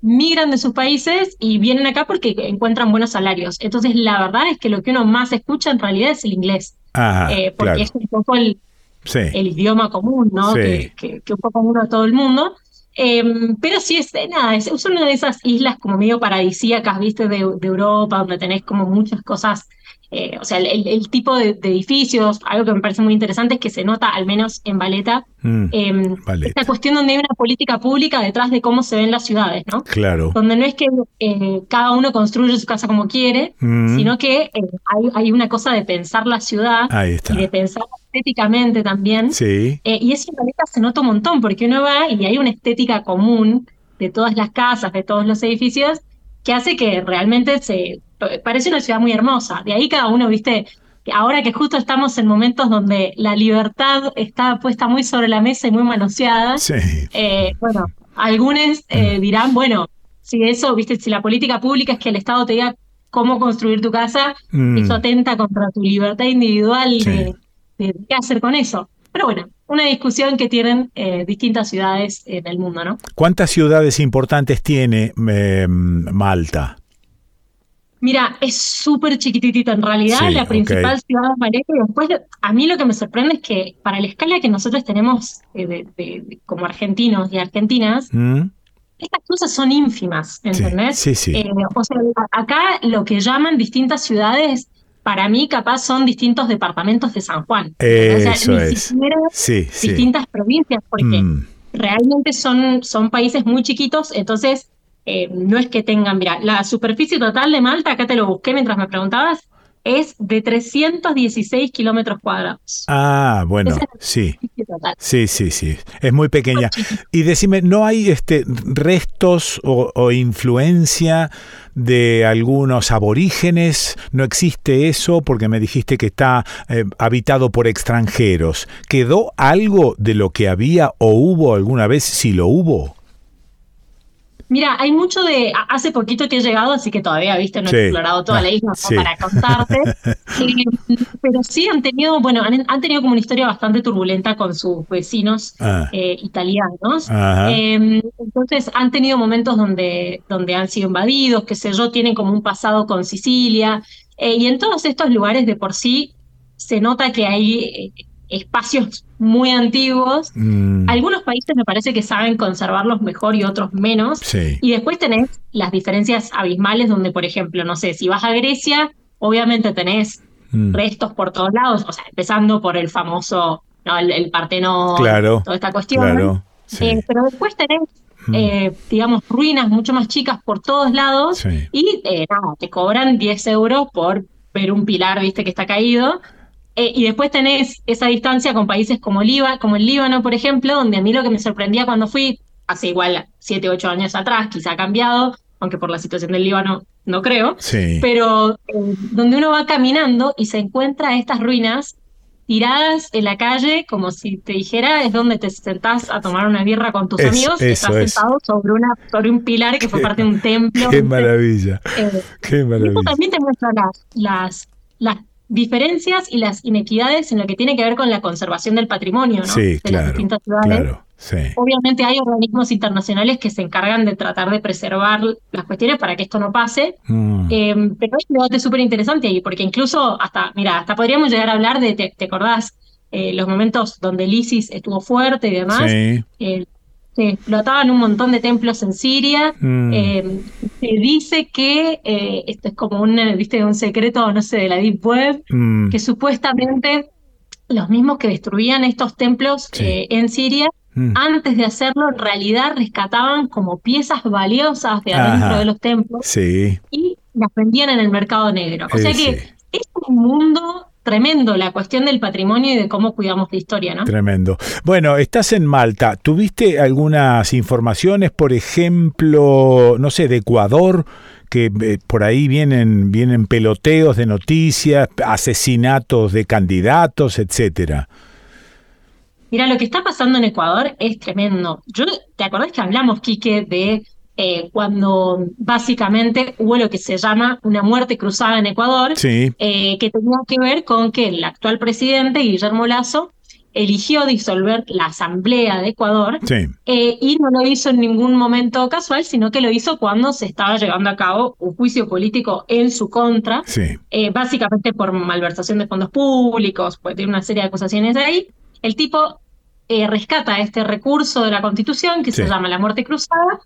migran de sus países y vienen acá porque encuentran buenos salarios. Entonces, la verdad es que lo que uno más escucha en realidad es el inglés. Eh, porque es un poco el, el idioma común, ¿no? Que, que, un poco común a todo el mundo. Em, pero sí, es, nada, es, una de esas islas como medio paradisíacas, viste, de, de Europa, donde tenés como muchas cosas eh, o sea, el, tipo de, edificios, algo que me parece muy interesante es que se nota, al menos en Valeta, mm, em, esta cuestión donde hay una política pública detrás de cómo se ven las ciudades, ¿no? Claro. Donde no es que eh, cada uno construye su casa como quiere, mm. sino que eh, hay, una cosa de pensar la ciudad y de pensar estéticamente también. Sí. y eso en Valeta se nota un montón, porque uno va y hay una estética común de todas las casas, de todos los edificios, que hace que realmente se parece una ciudad muy hermosa. De ahí cada uno, viste, ahora que justo estamos en momentos donde la libertad está puesta muy sobre la mesa y muy manoseada, sí. Eh, bueno, algunos dirán, bueno, si eso, viste, si la política pública es que el Estado te diga cómo construir tu casa, mm. eso atenta contra tu libertad individual de, qué hacer con eso. Pero bueno, una discusión que tienen eh, distintas ciudades eh, del mundo, ¿no? ¿Cuántas ciudades importantes tiene em, Malta? Mira, es súper chiquititito en realidad, la principal ciudad es Valencia. Y después, a mí lo que me sorprende es que para la escala que nosotros tenemos eh, como argentinos y argentinas, mm estas cosas son ínfimas, ¿entendés? Sí, sí. Eh, o sea, acá lo que llaman distintas ciudades, para mí capaz son distintos departamentos de San Juan. Eso es. Sí, distintas provincias, porque mm. realmente son, son países muy chiquitos, entonces eh, no es que tengan, mira, la superficie total de Malta, acá te lo busqué mientras me preguntabas, es de 316 kilómetros cuadrados. Ah, bueno, sí. Sí, sí, sí. Es muy pequeña. Y decime, ¿no hay este restos o, influencia de algunos aborígenes? ¿No existe eso? Porque me dijiste que está eh, habitado por extranjeros. ¿Quedó algo de lo que había o hubo alguna vez, si lo hubo? Mira, hay mucho de. Hace poquito que he llegado, así que todavía, viste, no he explorado toda la isla para contarte. Eh, pero sí han tenido, bueno, han, tenido como una historia bastante turbulenta con sus vecinos ah. eh, italianos. Em, entonces han tenido momentos donde, donde han sido invadidos, qué sé yo, tienen como un pasado con Sicilia. Eh, y en todos estos lugares de por sí se nota que hay espacios muy antiguos. Mm. Algunos países me parece que saben conservarlos mejor y otros menos. Y después tenés las diferencias abismales donde, por ejemplo, no sé, si vas a Grecia, obviamente tenés mm. restos por todos lados, o sea, empezando por el famoso, ¿no? el, Partenón, toda esta cuestión. Eh, pero después tenés mm. eh, digamos, ruinas mucho más chicas por todos lados y eh, nada, te cobran 10 euros por ver un pilar, viste, que está caído. Eh, y después tenés esa distancia con países como, como el Líbano, por ejemplo, donde a mí lo que me sorprendía cuando fui, hace igual 7, 8 años atrás, quizá ha cambiado, aunque por la situación del Líbano no creo, pero eh, donde uno va caminando y se encuentra estas ruinas tiradas en la calle, como si te dijera, es donde te sentás a tomar una birra con tus amigos, estás sentado sobre, una, sobre un pilar que fue parte de un templo. Qué maravilla. Eh, qué maravilla. Y también te muestra las, las, las diferencias y las inequidades en lo que tiene que ver con la conservación del patrimonio ¿no? de las distintas ciudades. Obviamente hay organismos internacionales que se encargan de tratar de preservar las cuestiones para que esto no pase, mm. eh, pero es un debate súper interesante ahí, porque incluso hasta, mira, hasta podríamos llegar a hablar de, ¿te, acordás? Eh, los momentos donde el ISIS estuvo fuerte y demás, sí. Eh, se explotaban un montón de templos en Siria. Mm. Eh, se dice que eh, esto es como un, ¿viste? un secreto, no sé, de la Deep Web, mm. que supuestamente los mismos que destruían estos templos eh, en Siria, mm. antes de hacerlo, en realidad rescataban como piezas valiosas de adentro de los templos y las vendían en el mercado negro. O sea que es un mundo tremendo la cuestión del patrimonio y de cómo cuidamos la historia, ¿no? Tremendo. Bueno, estás en Malta. ¿Tuviste algunas informaciones, por ejemplo, no sé, de Ecuador? que eh, por ahí vienen, vienen peloteos de noticias, asesinatos de candidatos, etcétera. Mira, lo que está pasando en Ecuador es tremendo. Yo, ¿te acordás que hablamos, Quique, de eh, cuando básicamente hubo lo que se llama una muerte cruzada en Ecuador, eh, que tenía que ver con que el actual presidente, Guillermo Lazo, eligió disolver la Asamblea de Ecuador eh, y no lo hizo en ningún momento casual, sino que lo hizo cuando se estaba llevando a cabo un juicio político en su contra, básicamente por malversación de fondos públicos, pues tiene una serie de acusaciones ahí. El tipo rescata este recurso de la Constitución que se llama la muerte cruzada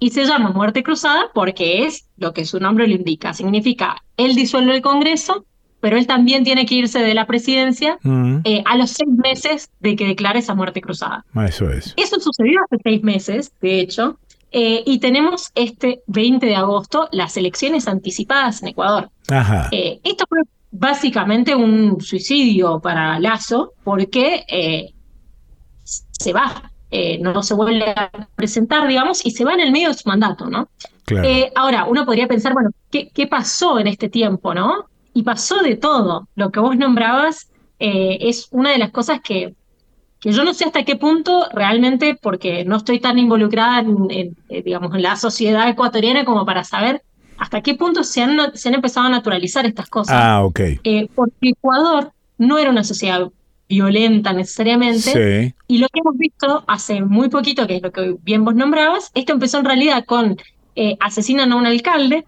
y se llama muerte cruzada porque es lo que su nombre lo indica. Significa, él disuelve el Congreso, pero él también tiene que irse de la presidencia mm. eh, a los seis meses de que declare esa muerte cruzada. Eso es. Eso sucedió hace seis meses, de hecho, eh, y tenemos este 20 de agosto las elecciones anticipadas en Ecuador. Ajá. Eh, esto fue básicamente un suicidio para Lazo porque se va eh, no se vuelve a presentar, digamos, y se va en el medio de su mandato, ¿no? Eh, ahora, uno podría pensar, bueno, ¿qué, ¿qué, pasó en este tiempo, no? Y pasó de todo. Lo que vos nombrabas eh, es una de las cosas que que yo no sé hasta qué punto realmente, porque no estoy tan involucrada en, digamos, en la sociedad ecuatoriana como para saber hasta qué punto se han, se han empezado a naturalizar estas cosas. Ah, ok. Porque Ecuador no era una sociedad violenta necesariamente. Y lo que hemos visto hace muy poquito, que es lo que bien vos nombrabas, esto empezó en realidad con eh, asesinan a un alcalde,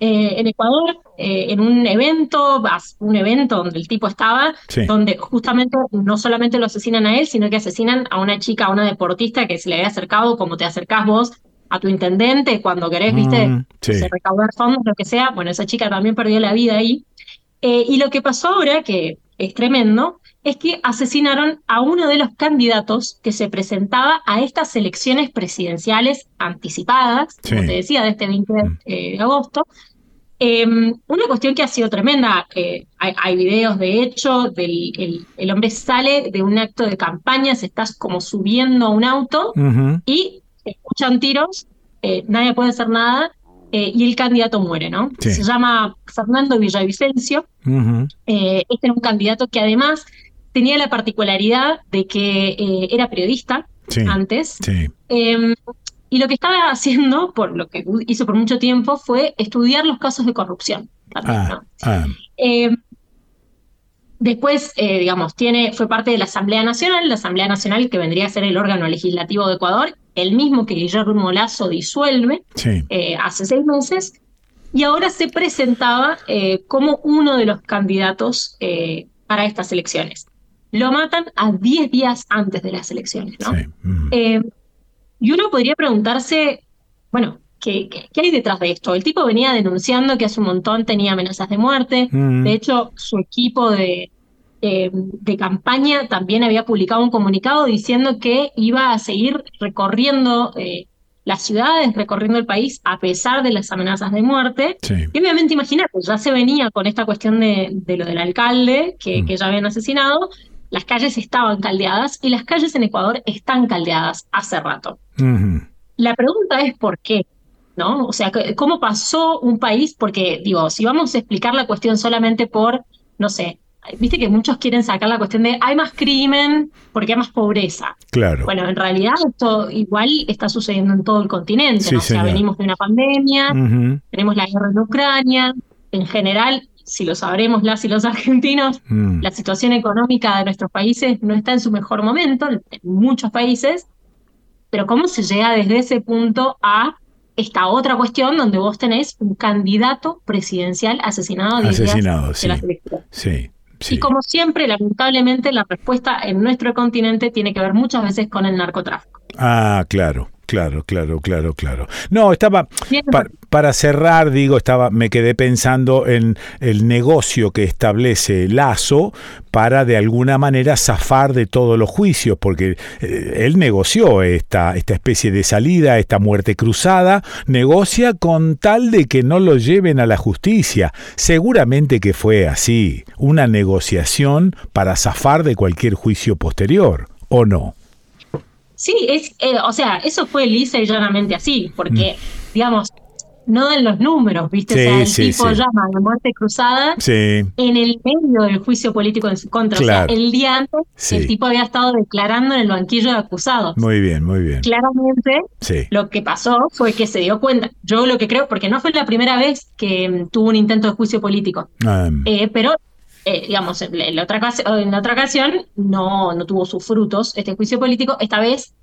eh, en Ecuador, eh, en un evento, un evento donde el tipo estaba, donde justamente no solamente lo asesinan a él, sino que asesinan a una chica, a una deportista que se le había acercado, como te acercás vos a tu intendente cuando querés, viste, mm, recaudar fondos, lo que sea. Bueno, esa chica también perdió la vida ahí. Eh, y lo que pasó ahora, que es tremendo, es que asesinaron a uno de los candidatos que se presentaba a estas elecciones presidenciales anticipadas, como te decía, de este 20 mm. eh, de agosto. Em, una cuestión que ha sido tremenda, eh, hay, videos de hecho, del, el, hombre sale de un acto de campaña, se está como subiendo a un auto y escuchan tiros, eh, nadie puede hacer nada y el candidato muere, ¿no? Se llama Fernando Villavicencio. este es un candidato que además tenía la particularidad de que eh, era periodista antes. Em, y lo que estaba haciendo, por lo que hizo por mucho tiempo, fue estudiar los casos de corrupción. Ah, ah. Em, después, eh, digamos, tiene, fue parte de la Asamblea Nacional, la Asamblea Nacional que vendría a ser el órgano legislativo de Ecuador, el mismo que Guillermo Lazo disuelve eh, hace seis meses, y ahora se presentaba como uno de los candidatos para estas elecciones lo matan a 10 días antes de las elecciones, ¿no? Mm. Eh, y uno podría preguntarse, bueno, ¿qué, ¿qué, hay detrás de esto? El tipo venía denunciando que hace un montón tenía amenazas de muerte. Mm. De hecho, su equipo de, eh, de campaña también había publicado un comunicado diciendo que iba a seguir recorriendo eh, las ciudades, recorriendo el país a pesar de las amenazas de muerte. Y obviamente, imagínate, ya se venía con esta cuestión de, lo del alcalde que, mm. que ya habían asesinado las calles estaban caldeadas y las calles en Ecuador están caldeadas hace rato. La pregunta es por qué, ¿no? O sea, ¿cómo pasó un país? Porque, digo, si vamos a explicar la cuestión solamente por, no sé, viste que muchos quieren sacar la cuestión de hay más crimen porque hay más pobreza. Claro. Bueno, en realidad esto igual está sucediendo en todo el continente. o sea, venimos de una pandemia, tenemos la guerra en Ucrania. En general, si lo sabremos las y los argentinos, mm. la situación económica de nuestros países no está en su mejor momento, en muchos países, pero ¿cómo se llega desde ese punto a esta otra cuestión donde vos tenés un candidato presidencial asesinado asesinado, sí, sí, sí. Y como siempre, lamentablemente, la respuesta en nuestro continente tiene que ver muchas veces con el narcotráfico. Ah, claro. Claro, claro, claro, claro. No, estaba para cerrar, digo, estaba me quedé pensando en el negocio que establece Lazo para de alguna manera zafar de todos los juicios, porque eh, él negoció esta, esta especie de salida, esta muerte cruzada, negocia con tal de que no lo lleven a la justicia. Seguramente que fue así, una negociación para zafar de cualquier juicio posterior, ¿o no? Sí, es, eh, o sea, eso fue lisa y llanamente así, porque, mm. digamos, no dan los números, ¿viste? o sea, el tipo llama a la muerte cruzada en el medio del juicio político en su contra. O sea, el día antes el tipo había estado declarando en el banquillo de acusados. Muy bien, muy bien. Claramente, lo que pasó fue que se dio cuenta. Yo lo que creo, porque no fue la primera vez que mm, tuvo un intento de juicio político, ah. eh, pero eh, digamos, en la, otra, en la otra ocasión no, no tuvo sus frutos este juicio político. Esta vez,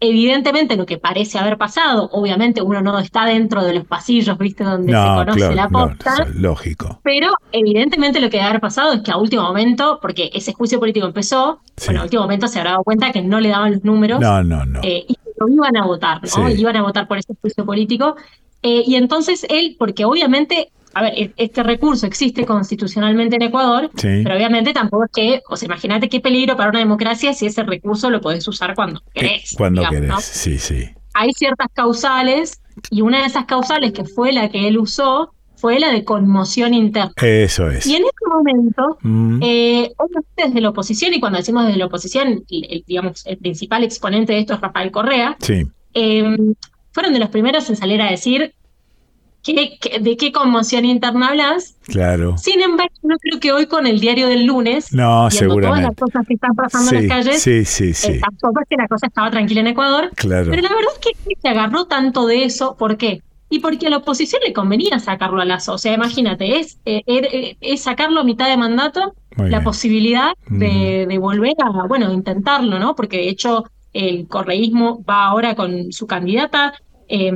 evidentemente, lo que parece haber pasado, obviamente uno no está dentro de los pasillos, ¿viste? Donde se conoce la posta. lógico. Pero evidentemente lo que debe haber pasado es que a último momento, porque ese juicio político empezó, bueno, a último momento se habrá dado cuenta que no le daban los números. No, no, no. Eh, y lo iban a votar, ¿no? Iban a votar por ese juicio político. Eh, y entonces él, porque obviamente a ver, e-, este recurso existe constitucionalmente en Ecuador, pero obviamente tampoco es que, o sea, imagínate qué peligro para una democracia si ese recurso lo podés usar cuando querés. Cuando querés, sí, sí. Hay ciertas causales y una de esas causales que fue la que él usó fue la de conmoción interna. Eso es. Y en ese momento, mm. eh, desde la oposición, y cuando decimos desde la oposición, digamos, el principal exponente de esto es Rafael Correa, sí. eh, fueron de los primeros en salir a decir de qué conmoción interna hablas. Claro. Sin embargo, no creo que hoy con el diario del lunes, no, seguramente. todas las cosas que están pasando en las calles, sí, sí, sí. Eh, que la cosa estaba tranquila en Ecuador. Claro. Pero la verdad es que se agarró tanto de eso, ¿por qué? Y porque a la oposición le convenía sacarlo a Lazo. O sea, imagínate, es, eh, eh, es sacarlo a mitad de mandato, la posibilidad de, de, volver a, bueno, intentarlo, ¿no? Porque de hecho el correísmo va ahora con su candidata. Eh,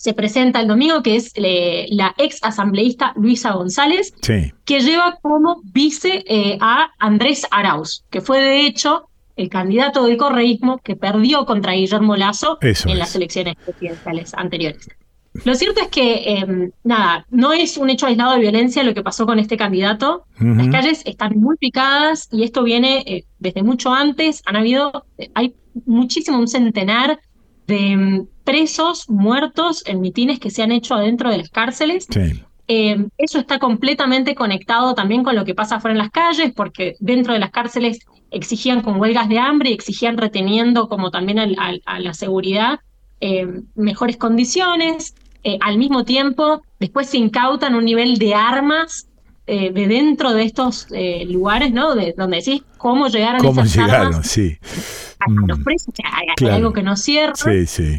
se presenta el domingo, que es eh, la ex asambleísta Luisa González, que lleva como vice eh, a Andrés Arauz, que fue de hecho el candidato del correísmo que perdió contra Guillermo Lazo en las elecciones presidenciales anteriores. Lo cierto es que, em, nada, no es un hecho aislado de violencia lo que pasó con este candidato. Las calles están muy picadas y esto viene eh, desde mucho antes. Han habido, hay muchísimo, un centenar de em, presos muertos en mitines que se han hecho adentro de las cárceles. Eh, eso está completamente conectado también con lo que pasa afuera en las calles, porque dentro de las cárceles exigían con huelgas de hambre y exigían reteniendo como también a la seguridad eh, mejores condiciones. Eh, al mismo tiempo, después se incautan un nivel de armas de dentro de estos lugares, ¿no? De, donde decís cómo llegaron ¿Cómo esas llegaron? Sí los mm. presos, hay, algo que no cierra.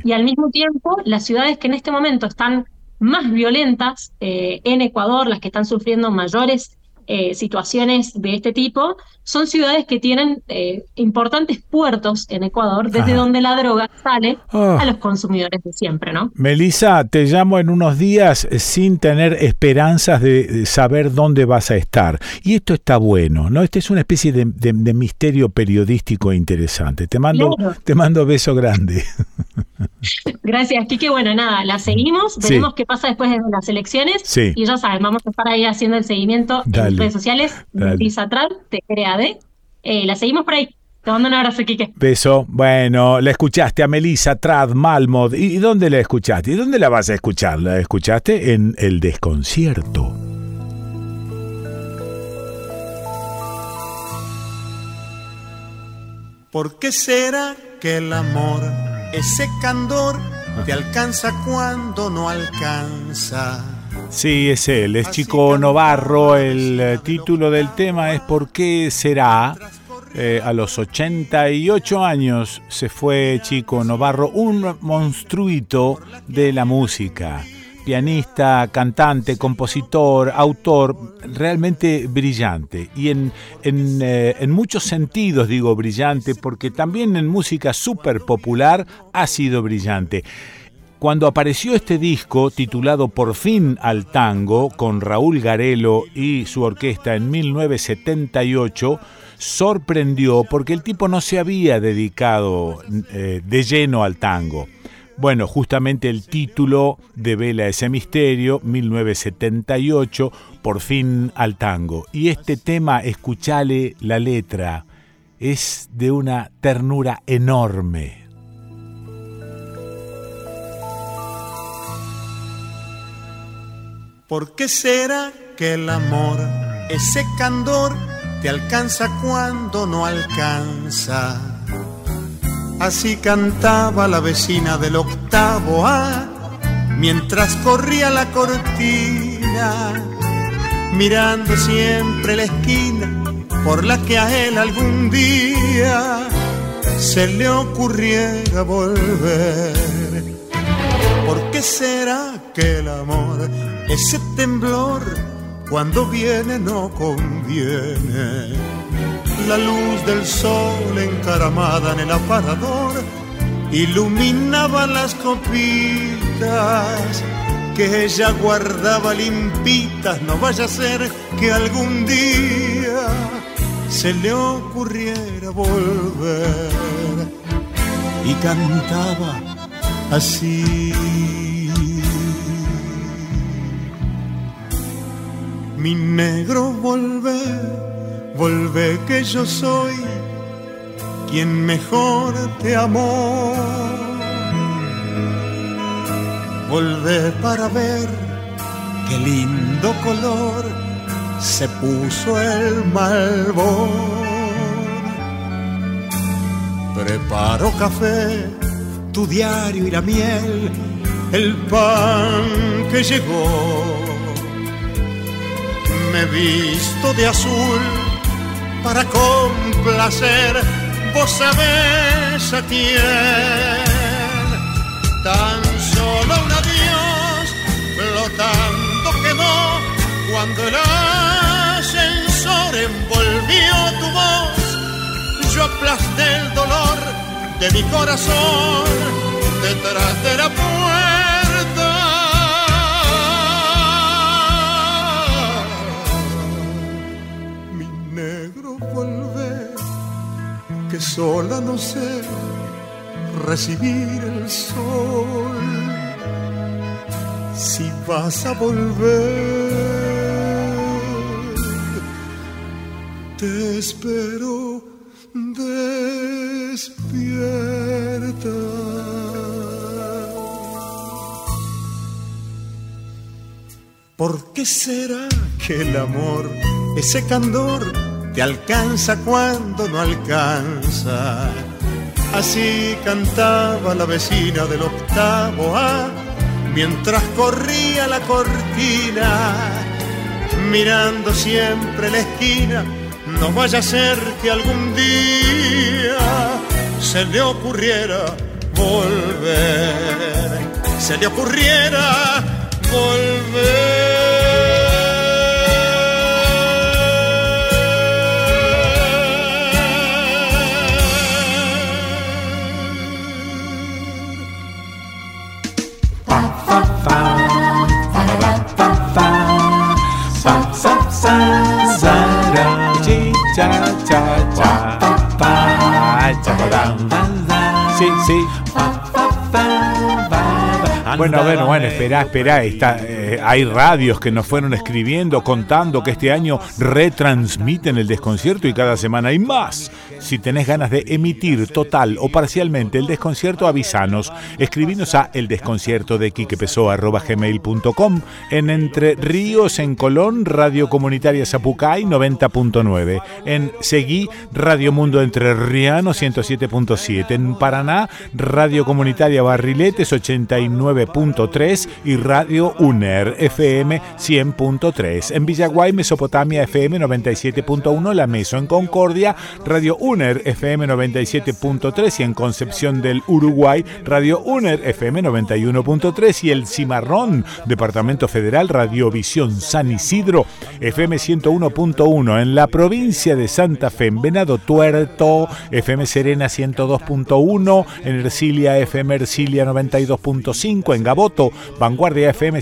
Y al mismo tiempo, las ciudades que en este momento están más violentas eh, en Ecuador, las que están sufriendo mayores eh, situaciones de este tipo, son ciudades que tienen eh, importantes puertos en Ecuador, desde donde la droga sale a ah. los consumidores de siempre, ¿no? Melissa, te llamo en unos días sin tener esperanzas de saber dónde vas a estar. Y esto está bueno, ¿no? Este es una especie de, misterio periodístico interesante. Te mando, te mando beso grande. Gracias, Kike. Bueno, nada, la seguimos, veremos qué pasa después de las elecciones. Y ya sabes, vamos a estar ahí haciendo el seguimiento en redes sociales. Melissa Trad, te crea eh, la seguimos por ahí. Te mando un abrazo, Kike. Beso. Bueno, la escuchaste a Melissa Trad Malmod. ¿Y dónde la escuchaste? ¿Y dónde la vas a escuchar? La escuchaste en El Desconcierto. ¿Por qué será que el amor, ese candor, te alcanza cuando no alcanza? Sí, es él, es Chico Novarro. El eh, título del tema es ¿Por qué será? Eh, a los 88 años se fue Chico Novarro, un monstruito de la música. Pianista, cantante, compositor, autor, realmente brillante. Y en, en, eh, en muchos sentidos digo brillante, porque también en música súper popular ha sido brillante. Cuando apareció este disco titulado Por fin al tango con Raúl Garelo y su orquesta en 1978, sorprendió porque el tipo no se había dedicado eh, de lleno al tango. Bueno, justamente el título devela ese misterio, 1978, Por fin al tango. Y este tema, escuchale la letra, es de una ternura enorme. ¿Por qué será que el amor, ese candor, te alcanza cuando no alcanza? Así cantaba la vecina del octavo A, mientras corría la cortina, mirando siempre la esquina por la que a él algún día se le ocurriera volver. ¿Por qué será que el amor ese temblor cuando viene no conviene. La luz del sol encaramada en el aparador iluminaba las copitas que ella guardaba limpitas. No vaya a ser que algún día se le ocurriera volver y cantaba así. Mi negro, vuelve, vuelve que yo soy quien mejor te amó. Vuelve para ver qué lindo color se puso el malvón. Preparo café, tu diario y la miel el pan que llegó. Me visto de azul para complacer, vos sabés a quién. Tan solo un adiós flotando quedó cuando el ascensor envolvió tu voz. Yo aplasté el dolor de mi corazón detrás de la puerta. Mi negro volver, que sola no sé recibir el sol. Si vas a volver, te espero qué será que el amor, ese candor, te alcanza cuando no alcanza? Así cantaba la vecina del octavo A mientras corría la cortina, mirando siempre la esquina. No vaya a ser que algún día se le ocurriera volver, se le ocurriera volver. Sí, sí. Bueno, bueno, bueno, espera, espera. Está, eh, hay radios que nos fueron escribiendo, contando que este año retransmiten el desconcierto y cada semana hay más. Si tenés ganas de emitir total o parcialmente el desconcierto, avisanos. Escribinos a el desconcierto de gmail.com en Entre Ríos, en Colón, Radio Comunitaria Zapucay 90.9. En Seguí, Radio Mundo Entre Riano 107.7. En Paraná, Radio Comunitaria Barriletes 89.3 y Radio UNER FM 100.3. En Villaguay, Mesopotamia FM 97.1, La Meso en Concordia, Radio UNER FM 97.3 y en Concepción del Uruguay, Radio UNER FM 91.3 y el Cimarrón, Departamento Federal, Radiovisión San Isidro FM 101.1 en la provincia de Santa Fe, en Venado Tuerto, FM Serena 102.1, en Ercilia FM Ercilia 92.5, en Gaboto, Vanguardia FM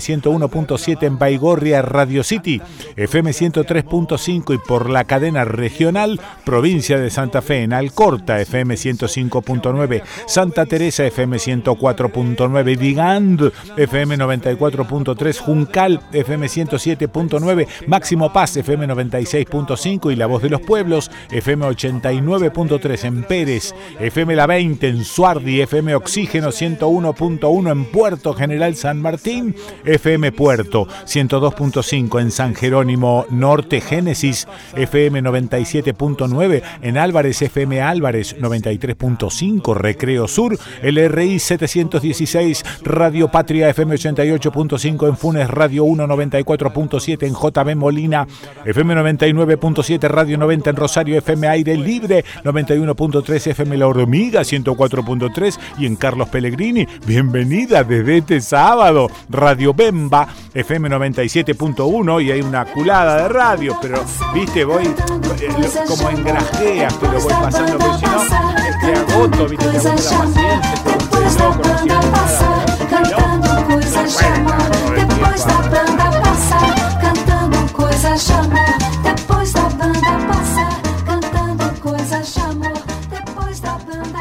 101.7, en Baigorria Radio City, FM 103.5 y por la cadena regional, provincia de Santa Fe, en Alcorta, FM 105.9, Santa Teresa, FM 104.9, Digand, FM 94.3, Juncal, FM 107.9, Máximo Paz, FM 96.5 y La Voz de los Pueblos, FM 89.3 en Pérez, FM La 20 en Suardi, FM Oxígeno 101.1 en Puerto General San Martín, FM Puerto 102.5 en San Jerónimo Norte, Génesis, FM 97.9 en Álvarez, FM Álvarez 93.5, Recreo Sur, LRI 716, Radio Patria FM 88.5 en Funes, Radio 1 94.7 en JB Molina, FM 99.7, Radio 90 en Rosario, FM Aire Libre 91.3, FM La Hormiga 104.3 y en Carlos Pellegrini, bienvenida desde este sábado, Radio Bemba FM 97.1 y hay una culada de radio, pero viste, voy eh, como en grajeas, pero voy pasando, pero si no, te agoto, viste, te agoto la paciencia, te estoy loco, no quiero nada. Cantando coisas de amor, depois da banda cantando coisas depois da banda coisas depois da banda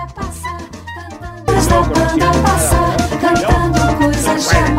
coisas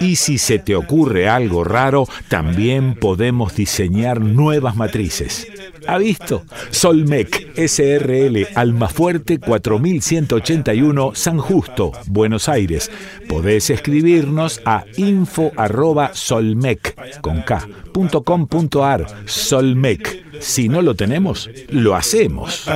y si se te ocurre algo raro, también podemos diseñar nuevas matrices. ¿Ha visto? Solmec SRL Almafuerte 4181 San Justo, Buenos Aires. Podés escribirnos a info@solmec con Solmec si no lo tenemos, lo hacemos.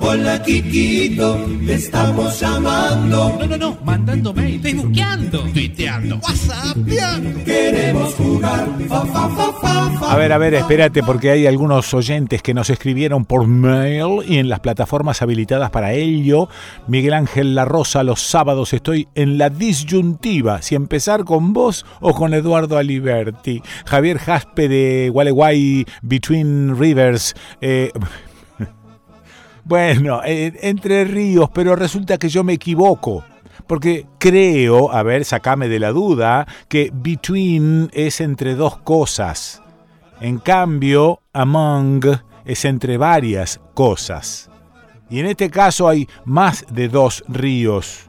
Hola Kikito, te estamos llamando. No, no, no, mandándome, estoy buqueando, tuiteando, whatsappeando. Queremos jugar. A ver, a ver, espérate, porque hay algunos oyentes que nos escribieron por mail y en las plataformas habilitadas para ello. Miguel Ángel La Rosa, los sábados estoy en la disyuntiva, si empezar con vos o con Eduardo Aliberti. Javier Jaspe de Gualeguay, Between Rivers. Eh, bueno, eh, entre ríos, pero resulta que yo me equivoco. Porque creo, a ver, sacame de la duda, que between es entre dos cosas. En cambio, among es entre varias cosas. Y en este caso hay más de dos ríos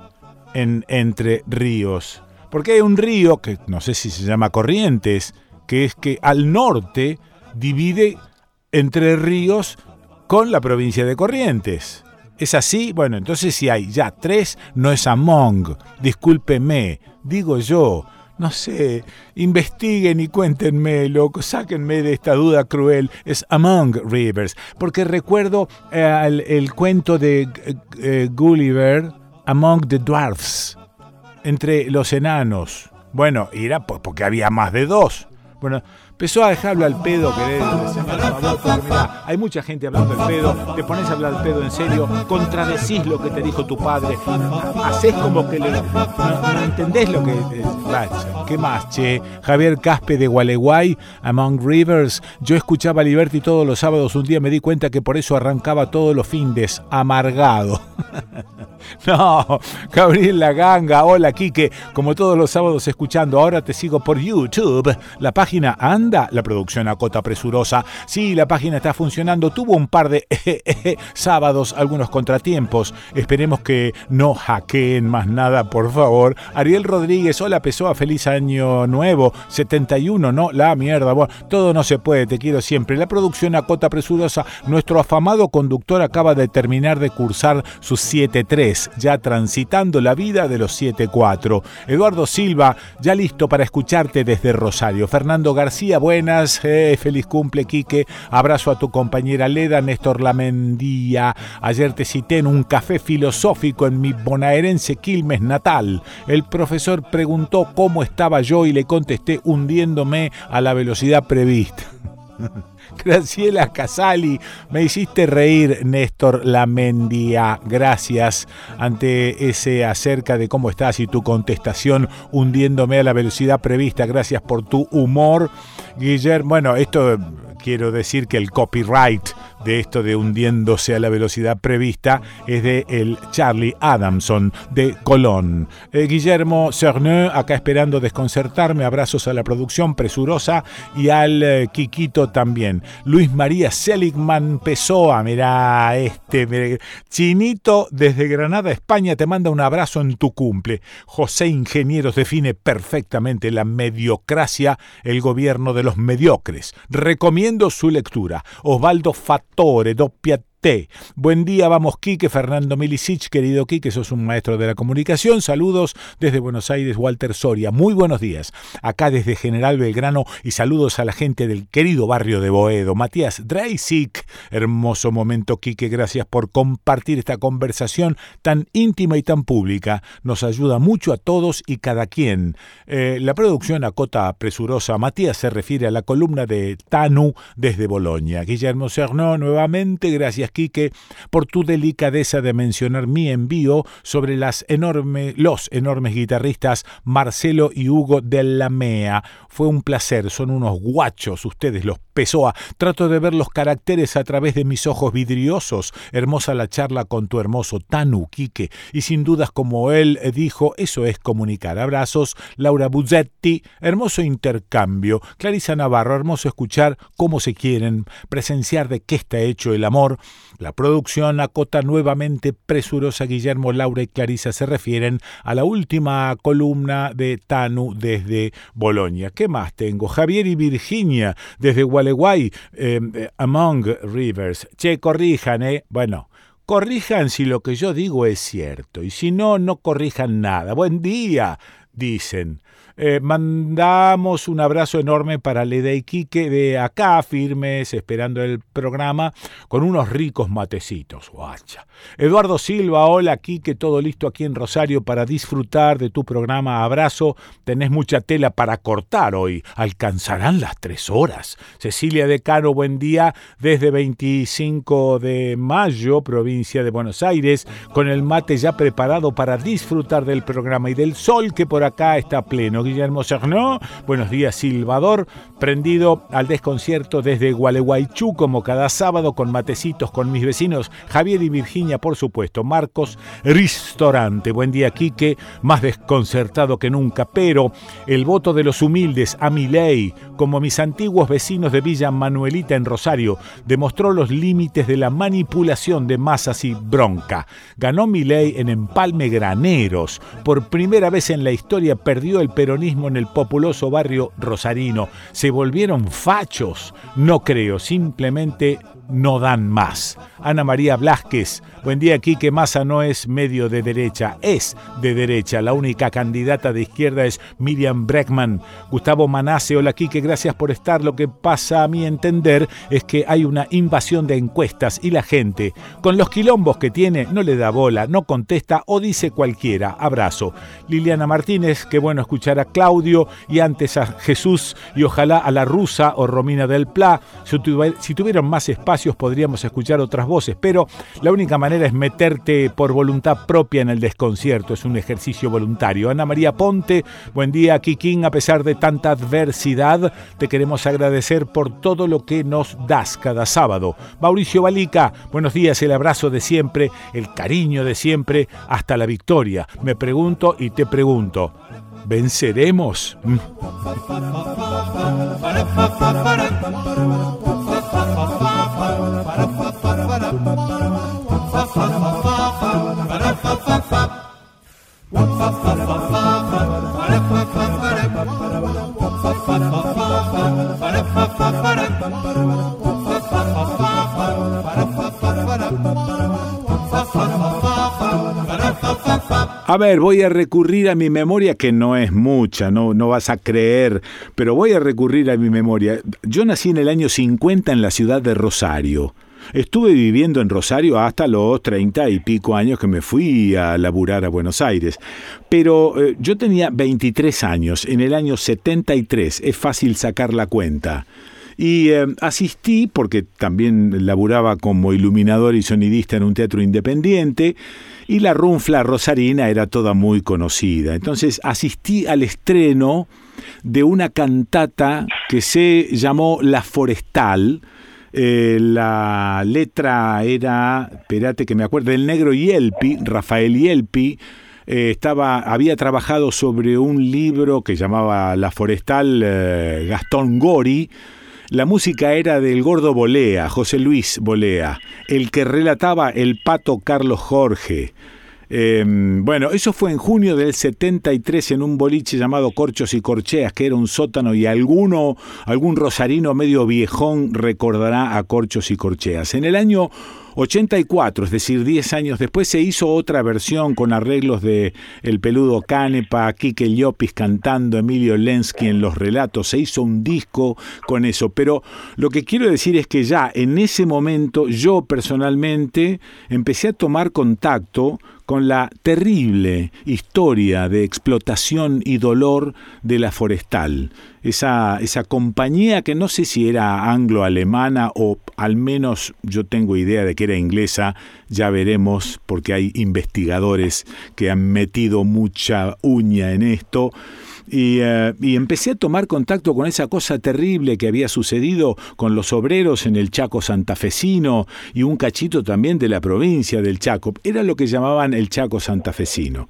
en, entre ríos. Porque hay un río, que no sé si se llama Corrientes, que es que al norte divide entre ríos con la provincia de Corrientes. ¿Es así? Bueno, entonces si hay ya tres, no es among. Discúlpeme, digo yo no sé, investiguen y cuéntenme, loco, sáquenme de esta duda cruel, es Among Rivers, porque recuerdo eh, el, cuento de eh, eh, Gulliver, Among the Dwarfs, entre los enanos. Bueno, era porque había más de dos. Bueno, Empezó a dejarlo al pedo, querer. hay mucha gente hablando del pedo, te pones a hablar del pedo en serio, contradecís lo que te dijo tu padre, haces como que le, no, entendés lo que. ¿Qué más, che? Javier Caspe de Gualeguay, Among Rivers. Yo escuchaba Liberty todos los sábados. Un día me di cuenta que por eso arrancaba todos los findes, amargado. No, Gabriel La Ganga, hola Quique, como todos los sábados escuchando, ahora te sigo por YouTube. La página la producción a cota presurosa. Sí, la página está funcionando, tuvo un par de sábados, algunos contratiempos. Esperemos que no hackeen más nada, por favor. Ariel Rodríguez, hola Pessoa, feliz año nuevo. 71, no, la mierda, todo no se puede, te quiero siempre. La producción a cota presurosa, nuestro afamado conductor acaba de terminar de cursar sus 7-3 ya transitando la vida de los 7-4. Eduardo Silva, ya listo para escucharte desde Rosario. Fernando García, buenas, eh, feliz cumple, Quique. Abrazo a tu compañera Leda, Néstor Lamendía. Ayer te cité en un café filosófico en mi bonaerense Quilmes natal. El profesor preguntó cómo estaba yo y le contesté hundiéndome a la velocidad prevista. Graciela Casali, me hiciste reír, Néstor Lamendía. Gracias ante ese acerca de cómo estás y tu contestación hundiéndome a la velocidad prevista. Gracias por tu humor, Guillermo. Bueno, esto quiero decir que el copyright de esto de hundiéndose a la velocidad prevista es de el Charlie Adamson de Colón. Eh, Guillermo Cerneux, acá esperando desconcertarme, abrazos a la producción presurosa y al eh, Kikito también. Luis María Seligman Pessoa, mirá este, Chinito desde Granada, España, te manda un abrazo en tu cumple. José Ingenieros define perfectamente la mediocracia, el gobierno de los mediocres. Recomiendo su lectura. Osvaldo attore, doppiatore Buen día, vamos Quique, Fernando Milicic, querido Quique, sos un maestro de la comunicación. Saludos desde Buenos Aires, Walter Soria. Muy buenos días. Acá desde General Belgrano y saludos a la gente del querido barrio de Boedo. Matías Dreisig, hermoso momento Quique, gracias por compartir esta conversación tan íntima y tan pública. Nos ayuda mucho a todos y cada quien. Eh, la producción acota presurosa. Matías se refiere a la columna de Tanu desde Bolonia. Guillermo Cernó, nuevamente, gracias Quique, por tu delicadeza de mencionar mi envío sobre las los enormes guitarristas Marcelo y Hugo de la Mea. Fue un placer, son unos guachos ustedes, los Pessoa. Trato de ver los caracteres a través de mis ojos vidriosos. Hermosa la charla con tu hermoso Tanu, Quique. Y sin dudas, como él dijo, eso es comunicar. Abrazos, Laura Buzzetti. Hermoso intercambio. Clarisa Navarro, hermoso escuchar cómo se quieren, presenciar de qué está hecho el amor. La producción acota nuevamente presurosa Guillermo, Laura y Clarisa se refieren a la última columna de Tanu desde Bolonia. ¿Qué más tengo? Javier y Virginia desde Gualeguay, eh, eh, Among Rivers. Che, corrijan, ¿eh? Bueno. Corrijan si lo que yo digo es cierto, y si no, no corrijan nada. Buen día, dicen. Eh, mandamos un abrazo enorme para Leda y Quique de acá, firmes, esperando el programa, con unos ricos matecitos. Guacha. Eduardo Silva, hola Quique, todo listo aquí en Rosario para disfrutar de tu programa. Abrazo, tenés mucha tela para cortar hoy. Alcanzarán las tres horas. Cecilia de Caro, buen día, desde 25 de mayo, provincia de Buenos Aires, con el mate ya preparado para disfrutar del programa y del sol que por acá está pleno. Guillermo Cernó. Buenos días, Silvador. Prendido al desconcierto desde Gualeguaychú, como cada sábado, con matecitos con mis vecinos Javier y Virginia, por supuesto. Marcos Ristorante. Buen día, Quique. Más desconcertado que nunca, pero el voto de los humildes a mi ley, como mis antiguos vecinos de Villa Manuelita en Rosario, demostró los límites de la manipulación de masas y bronca. Ganó mi ley en Empalme Graneros. Por primera vez en la historia perdió el peronismo en el populoso barrio rosarino. Se volvieron fachos. No creo, simplemente no dan más. Ana María Blasquez, buen día aquí que Massa no es medio de derecha, es de derecha. La única candidata de izquierda es Miriam Breckman. Gustavo Manace, hola Quique, gracias por estar. Lo que pasa a mi entender es que hay una invasión de encuestas y la gente, con los quilombos que tiene, no le da bola, no contesta o dice cualquiera. Abrazo. Liliana Martínez, qué bueno escuchar a Claudio y antes a Jesús y ojalá a la rusa o Romina del Pla. Si tuvieron más espacio, podríamos escuchar otras voces, pero la única manera es meterte por voluntad propia en el desconcierto, es un ejercicio voluntario. Ana María Ponte, buen día, Kikín, a pesar de tanta adversidad, te queremos agradecer por todo lo que nos das cada sábado. Mauricio Balica, buenos días, el abrazo de siempre, el cariño de siempre, hasta la victoria. Me pregunto y te pregunto, ¿venceremos? A ver, voy a recurrir a mi memoria, que no es mucha, no, no vas a creer, pero voy a recurrir a mi memoria. Yo nací en el año 50 en la ciudad de Rosario. Estuve viviendo en Rosario hasta los treinta y pico años que me fui a laburar a Buenos Aires. Pero eh, yo tenía 23 años, en el año 73, es fácil sacar la cuenta. Y eh, asistí, porque también laburaba como iluminador y sonidista en un teatro independiente, y la runfla rosarina era toda muy conocida. Entonces asistí al estreno de una cantata que se llamó La Forestal, Eh, la letra era, espérate que me acuerdo, el negro Yelpi, Rafael Yelpi, eh, estaba, había trabajado sobre un libro que llamaba La Forestal eh, Gastón Gori. La música era del gordo Bolea, José Luis Bolea, el que relataba el pato Carlos Jorge. Em, bueno, eso fue en junio del 73 en un boliche llamado Corchos y Corcheas, que era un sótano y alguno, algún rosarino medio viejón recordará a Corchos y Corcheas. En el año 84, es decir, 10 años después, se hizo otra versión con arreglos de El Peludo Canepa, Kike Llopis cantando, Emilio Lensky en los relatos, se hizo un disco con eso, pero lo que quiero decir es que ya en ese momento yo personalmente empecé a tomar contacto con la terrible historia de explotación y dolor de la forestal. Esa, esa compañía que no sé si era anglo-alemana o al menos yo tengo idea de que era inglesa, ya veremos porque hay investigadores que han metido mucha uña en esto. Eh, y, empecé a tomar contacto con esa cosa terrible que había sucedido con los obreros en el Chaco santafesino y un cachito también de la provincia del Chaco. Era lo que llamaban el Chaco santafesino.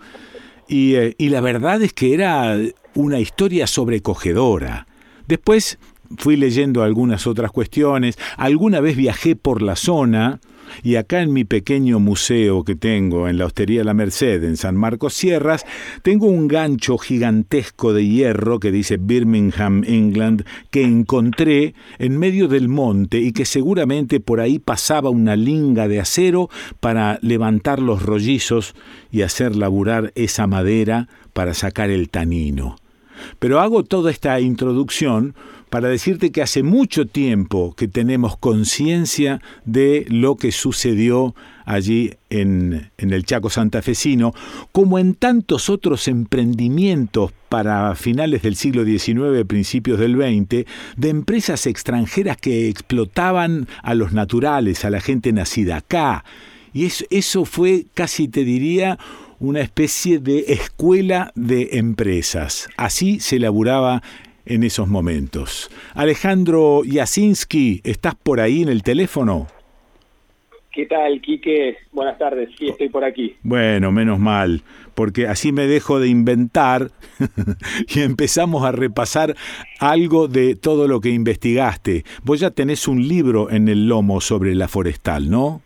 Y, eh, y la verdad es que era una historia sobrecogedora. Después fui leyendo algunas otras cuestiones, alguna vez viajé por la zona, y acá en mi pequeño museo que tengo en la Hostería La Merced, en San Marcos Sierras, tengo un gancho gigantesco de hierro que dice Birmingham, England, que encontré en medio del monte y que seguramente por ahí pasaba una linga de acero para levantar los rollizos y hacer laburar esa madera para sacar el tanino. Pero hago toda esta introducción para decirte que hace mucho tiempo que tenemos conciencia de lo que sucedió allí en, en, el Chaco santafesino, como en tantos otros emprendimientos para finales del siglo XIX, principios del XX, de empresas extranjeras que explotaban a los naturales, a la gente nacida acá. Y eso, eso fue, casi te diría, una especie de escuela de empresas. Así se laburaba en esos momentos. Alejandro Jasinski, ¿estás por ahí en el teléfono? ¿Qué tal, Quique? Buenas tardes, sí, estoy por aquí. Bueno, menos mal, porque así me dejo de inventar y empezamos a repasar algo de todo lo que investigaste. Vos ya tenés un libro en el lomo sobre la forestal, ¿no?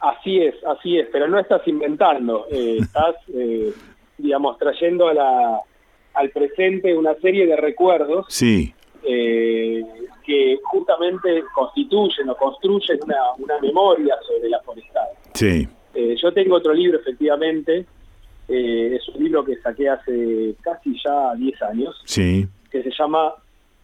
Así es, así es, pero no estás inventando, eh, estás, eh, digamos, trayendo a la, al presente una serie de recuerdos sí. Eh, que justamente constituyen o construyen una, una memoria sobre la forestal. Sí. yo tengo otro libro, efectivamente, es un libro que saqué hace casi ya 10 años, sí. que se llama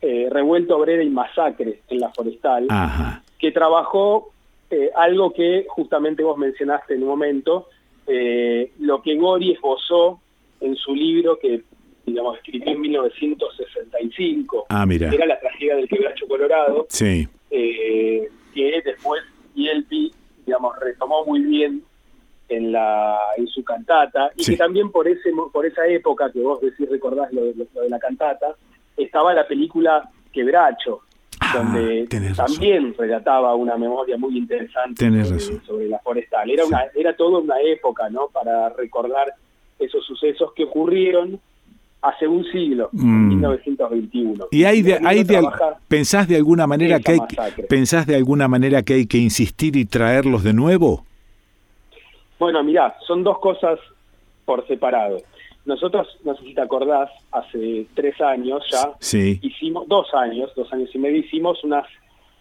Revuelto Obrera y Masacre en la Forestal, Ajá. que trabajó eh, algo que justamente vos mencionaste en un momento, eh, lo que Gori esbozó en su libro que, digamos, escribió en 1965, ah, mira. era la tragedia del quebracho colorado, sí. eh, que después Yelpi, digamos, retomó muy bien en la en su cantata y Sí. que también por ese por esa época que vos decís recordás lo, de- lo de la cantata estaba la película Quebracho donde tenés razón. también relataba una memoria muy interesante sobre, la forestal. Era, Sí. una, era toda una época, ¿no? Para recordar esos sucesos que ocurrieron hace un siglo, Mm. en 1921. Y hay de, hay de, pensás de alguna manera que hay, masacre. pensás de alguna manera que hay que insistir y traerlos de nuevo. Bueno, mirá, son dos cosas por separado. Nosotros, no sé si te acordás, hace tres años ya, Sí. hicimos, dos años, dos años y medio, hicimos unas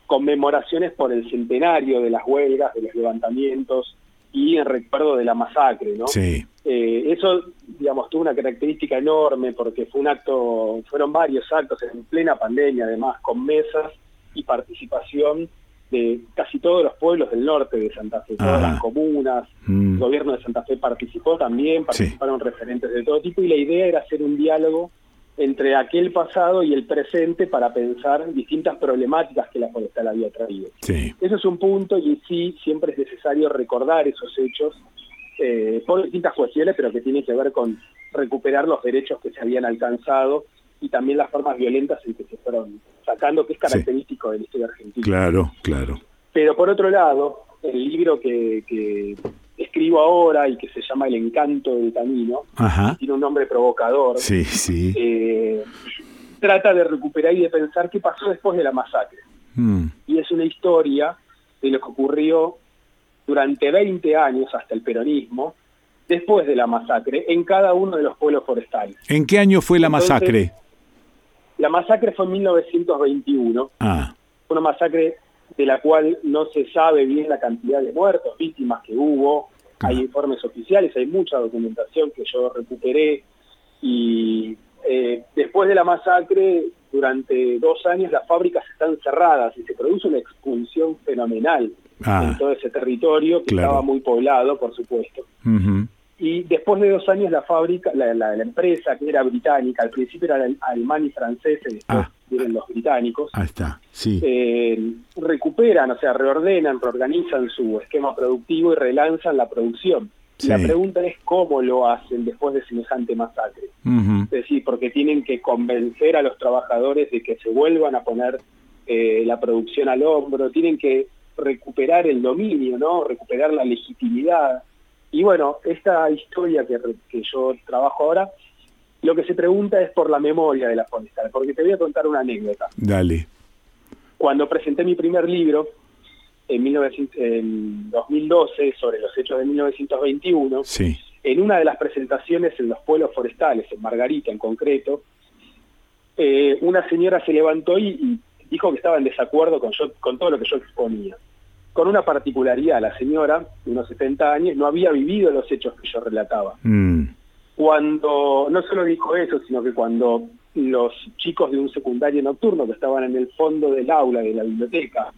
conmemoraciones por el centenario de las huelgas, de los levantamientos y en recuerdo de la masacre, ¿no? Sí. Eh, eso, digamos, tuvo una característica enorme porque fue un acto, fueron varios actos en plena pandemia, además, con mesas y participación de casi todos los pueblos del norte de Santa Fe, todas Ajá. las comunas, Mm. el gobierno de Santa Fe participó también, participaron referentes de todo tipo y la idea era hacer un diálogo entre aquel pasado y el presente para pensar distintas problemáticas que la forestal había traído. Sí. Eso es un punto y sí, siempre es necesario recordar esos hechos eh, por distintas cuestiones, pero que tienen que ver con recuperar los derechos que se habían alcanzado y también las formas violentas en que se fueron sacando, que es característico de la historia argentina. Claro, claro. Pero por otro lado, el libro que, que escribo ahora y que se llama El encanto del camino, tiene un nombre provocador, sí, sí. Eh, trata de recuperar y de pensar qué pasó después de la masacre. Mm. Y es una historia de lo que ocurrió durante 20 años hasta el peronismo, después de la masacre, en cada uno de los pueblos forestales. ¿En qué año fue la masacre? La masacre fue en 1921. Ah. Una masacre de la cual no se sabe bien la cantidad de muertos, víctimas que hubo. Hay informes oficiales, hay mucha documentación que yo recuperé y eh, después de la masacre, durante dos años las fábricas están cerradas y se produce una expulsión fenomenal Ah. en todo ese territorio que Claro. estaba muy poblado, por supuesto. Y después de dos años la fábrica, la, la- la empresa que era británica, al principio era alemán y francés, después Ah. vienen los británicos, Ahí está, sí. eh, recuperan, o sea, reordenan, reorganizan su esquema productivo y relanzan la producción. Y La Sí. pregunta es cómo lo hacen después de semejante masacre. Ujú. Es decir, porque tienen que convencer a los trabajadores de que se vuelvan a poner eh, la producción al hombro, tienen que recuperar el dominio, ¿no? Recuperar la legitimidad. Y bueno, esta historia que, yo trabajo ahora, lo que se pregunta es por la memoria de la forestal, porque te voy a contar una anécdota. Dale. Cuando presenté mi primer libro, en, 1900 en 2012, sobre los hechos de 1921, Sí. en una de las presentaciones en los pueblos forestales, en Margarita en concreto, eh, una señora se levantó y, y dijo que estaba en desacuerdo con, yo, con todo lo que yo exponía. Con una particularidad, la señora, de unos 70 años, no había vivido los hechos que yo relataba. Mm. Cuando, no solo dijo eso, sino que cuando los chicos de un secundario nocturno que estaban en el fondo del aula de la biblioteca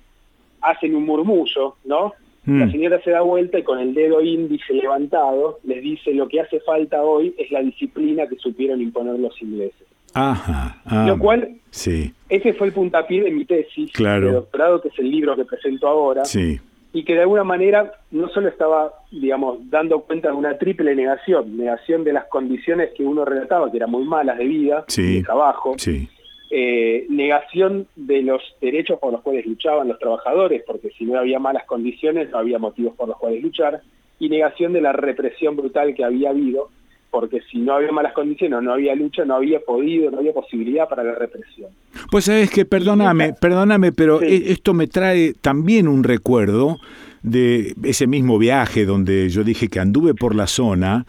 hacen un murmullo, ¿no? Mm. La señora se da vuelta y con el dedo índice levantado les dice lo que hace falta hoy es la disciplina que supieron imponer los ingleses. Ajá. ah, Lo cual, Sí, ese fue el puntapié de mi tesis Claro. de doctorado, que es el libro que presento ahora, sí. y que de alguna manera no solo estaba, digamos, dando cuenta de una triple negación, negación de las condiciones que uno relataba, que eran muy malas de vida, Sí. de trabajo, Sí. eh, negación de los derechos por los cuales luchaban los trabajadores, porque si no había malas condiciones no había motivos por los cuales luchar, y negación de la represión brutal que había habido, porque si no había malas condiciones, no había lucha, no había podido, no había posibilidad para la represión. Pues sabes que, perdóname, perdóname, pero e- esto me trae también un recuerdo de ese mismo viaje donde yo dije que anduve por la zona.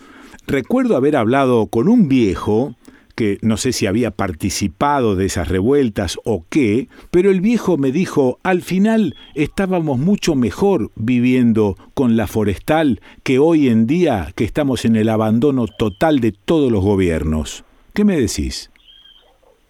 Recuerdo haber hablado con un viejo que no sé si había participado de esas revueltas o qué, pero el viejo me dijo, al final estábamos mucho mejor viviendo con la forestal que hoy en día que estamos en el abandono total de todos los gobiernos. ¿Qué me decís?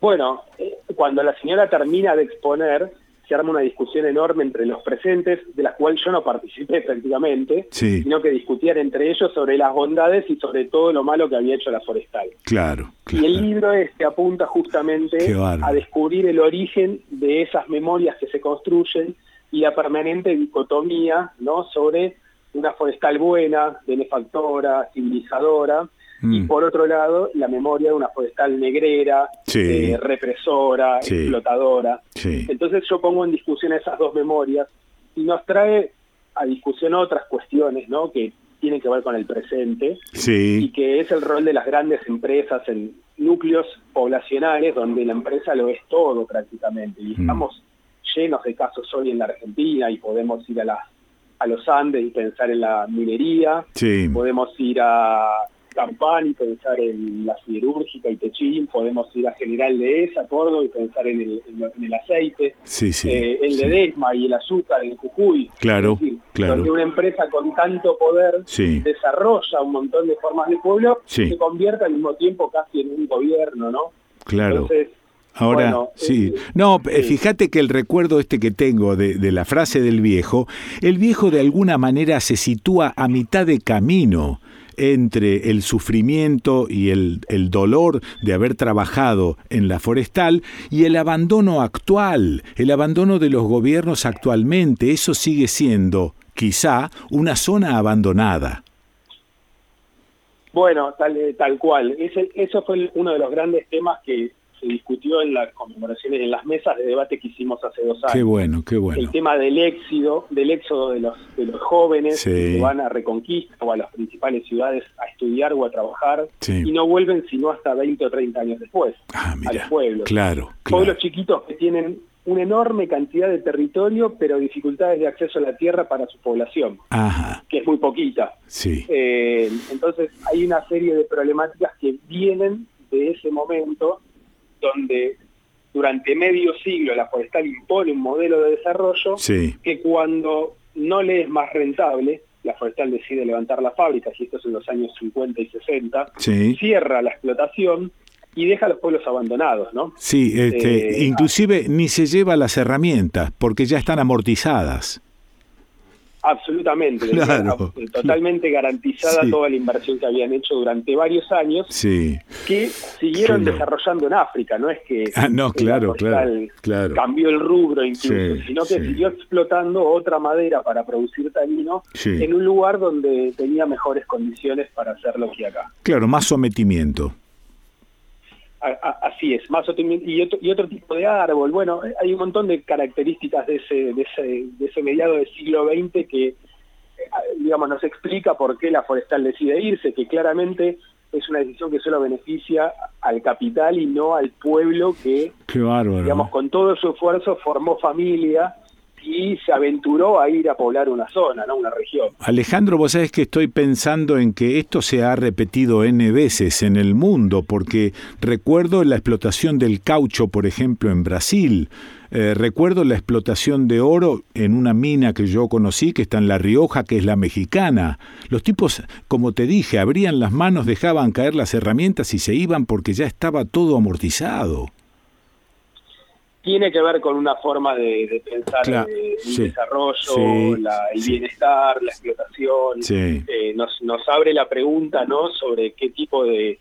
Bueno, eh, cuando la señora termina de exponer, se arma una discusión enorme entre los presentes, de la cual yo no participé prácticamente, Sí. sino que discutían entre ellos sobre las bondades y sobre todo lo malo que había hecho la forestal. Claro. Y el libro este apunta justamente a descubrir el origen de esas memorias que se construyen y la permanente dicotomía ¿no? sobre una forestal buena, benefactora, civilizadora, y Mm. por otro lado la memoria de una forestal negrera, Sí. eh, represora, Sí. explotadora. Sí. Entonces yo pongo en discusión esas dos memorias y nos trae a discusión otras cuestiones ¿no? que tienen que ver con el presente y que es el rol de las grandes empresas en núcleos poblacionales donde la empresa lo es todo prácticamente. Y Mm. estamos llenos de casos hoy en la Argentina y podemos ir a, las a los Andes y pensar en la minería, podemos ir a Campán y pensar en la siderúrgica y Techín, podemos ir a General Dehesa, Córdoba y pensar en el, en el aceite, Sí, sí. eh, el sí. Ledesma y el azúcar en Jujuy. Claro, decir, claro. Donde una empresa con tanto poder desarrolla un montón de formas de pueblo se convierte al mismo tiempo casi en un gobierno, ¿no? Claro. Entonces, Ahora, bueno, sí. No, eh, sí. fíjate que el recuerdo este que tengo de, de la frase del viejo, el viejo de alguna manera se sitúa a mitad de camino entre el sufrimiento y el, el dolor de haber trabajado en la forestal y el abandono actual, el abandono de los gobiernos actualmente. Eso sigue siendo, quizá, una zona abandonada. Bueno, tal, eh, tal cual. Eso fue uno de los grandes temas que se discutió en las conmemoraciones, en las mesas de debate que hicimos hace dos años. Qué bueno, qué bueno. El tema del éxodo, del éxodo de los, de los jóvenes que van a Reconquista o a las principales ciudades a estudiar o a trabajar y no vuelven sino hasta 20 o 30 años después ah, a los pueblos. Claro, claro. Pueblos chiquitos que tienen una enorme cantidad de territorio, pero dificultades de acceso a la tierra para su población, que es muy poquita. Sí. Eh, entonces hay una serie de problemáticas que vienen de ese momento donde durante medio siglo la forestal impone un modelo de desarrollo que cuando no le es más rentable, la forestal decide levantar la fábrica, y esto es en los años 50 y 60, cierra la explotación y deja a los pueblos abandonados, ¿no? Sí, este, eh, inclusive ni se lleva las herramientas porque ya están amortizadas. Absolutamente, totalmente garantizada toda la inversión que habían hecho durante varios años, sí. que siguieron desarrollando en África, no es que ah, no, claro, claro, cambió el rubro incluso, sino que siguió explotando otra madera para producir tanino en un lugar donde tenía mejores condiciones para hacerlo que acá. Claro, más sometimiento así es, más y otro, y otro tipo de árbol. Bueno, hay un montón de características de ese, de ese, de ese mediado del siglo XX que, eh, digamos, nos explica por qué la forestal decide irse, que claramente es una decisión que solo beneficia al capital y no al pueblo que, digamos, con todo su esfuerzo formó familia y se aventuró a ir a poblar una zona, ¿no? una región. Alejandro, vos sabés que estoy pensando en que esto se ha repetido N veces en el mundo, porque recuerdo la explotación del caucho, por ejemplo, en Brasil. Eh, recuerdo la explotación de oro en una mina que yo conocí, que está en La Rioja, que es la mexicana. Los tipos, como te dije, abrían las manos, dejaban caer las herramientas y se iban porque ya estaba todo amortizado tiene que ver con una forma de, pensar el desarrollo, el bienestar, la explotación. Eh, nos, nos abre la pregunta ¿no? sobre qué tipo de,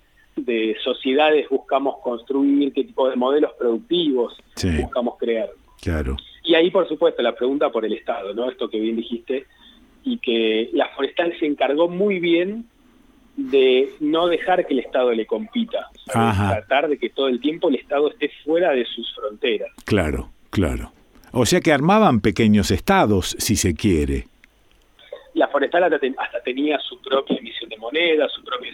sociedades buscamos construir, qué tipo de modelos productivos buscamos crear. Claro. Y ahí, por supuesto, la pregunta por el Estado, ¿no? Esto que bien dijiste, y que la forestal se encargó muy bien de no dejar que el Estado le compita, tratar de que todo el tiempo el Estado esté fuera de sus fronteras. Claro, claro. O sea que armaban pequeños estados, si se quiere. La forestal hasta, tenía su propia emisión de moneda, su propia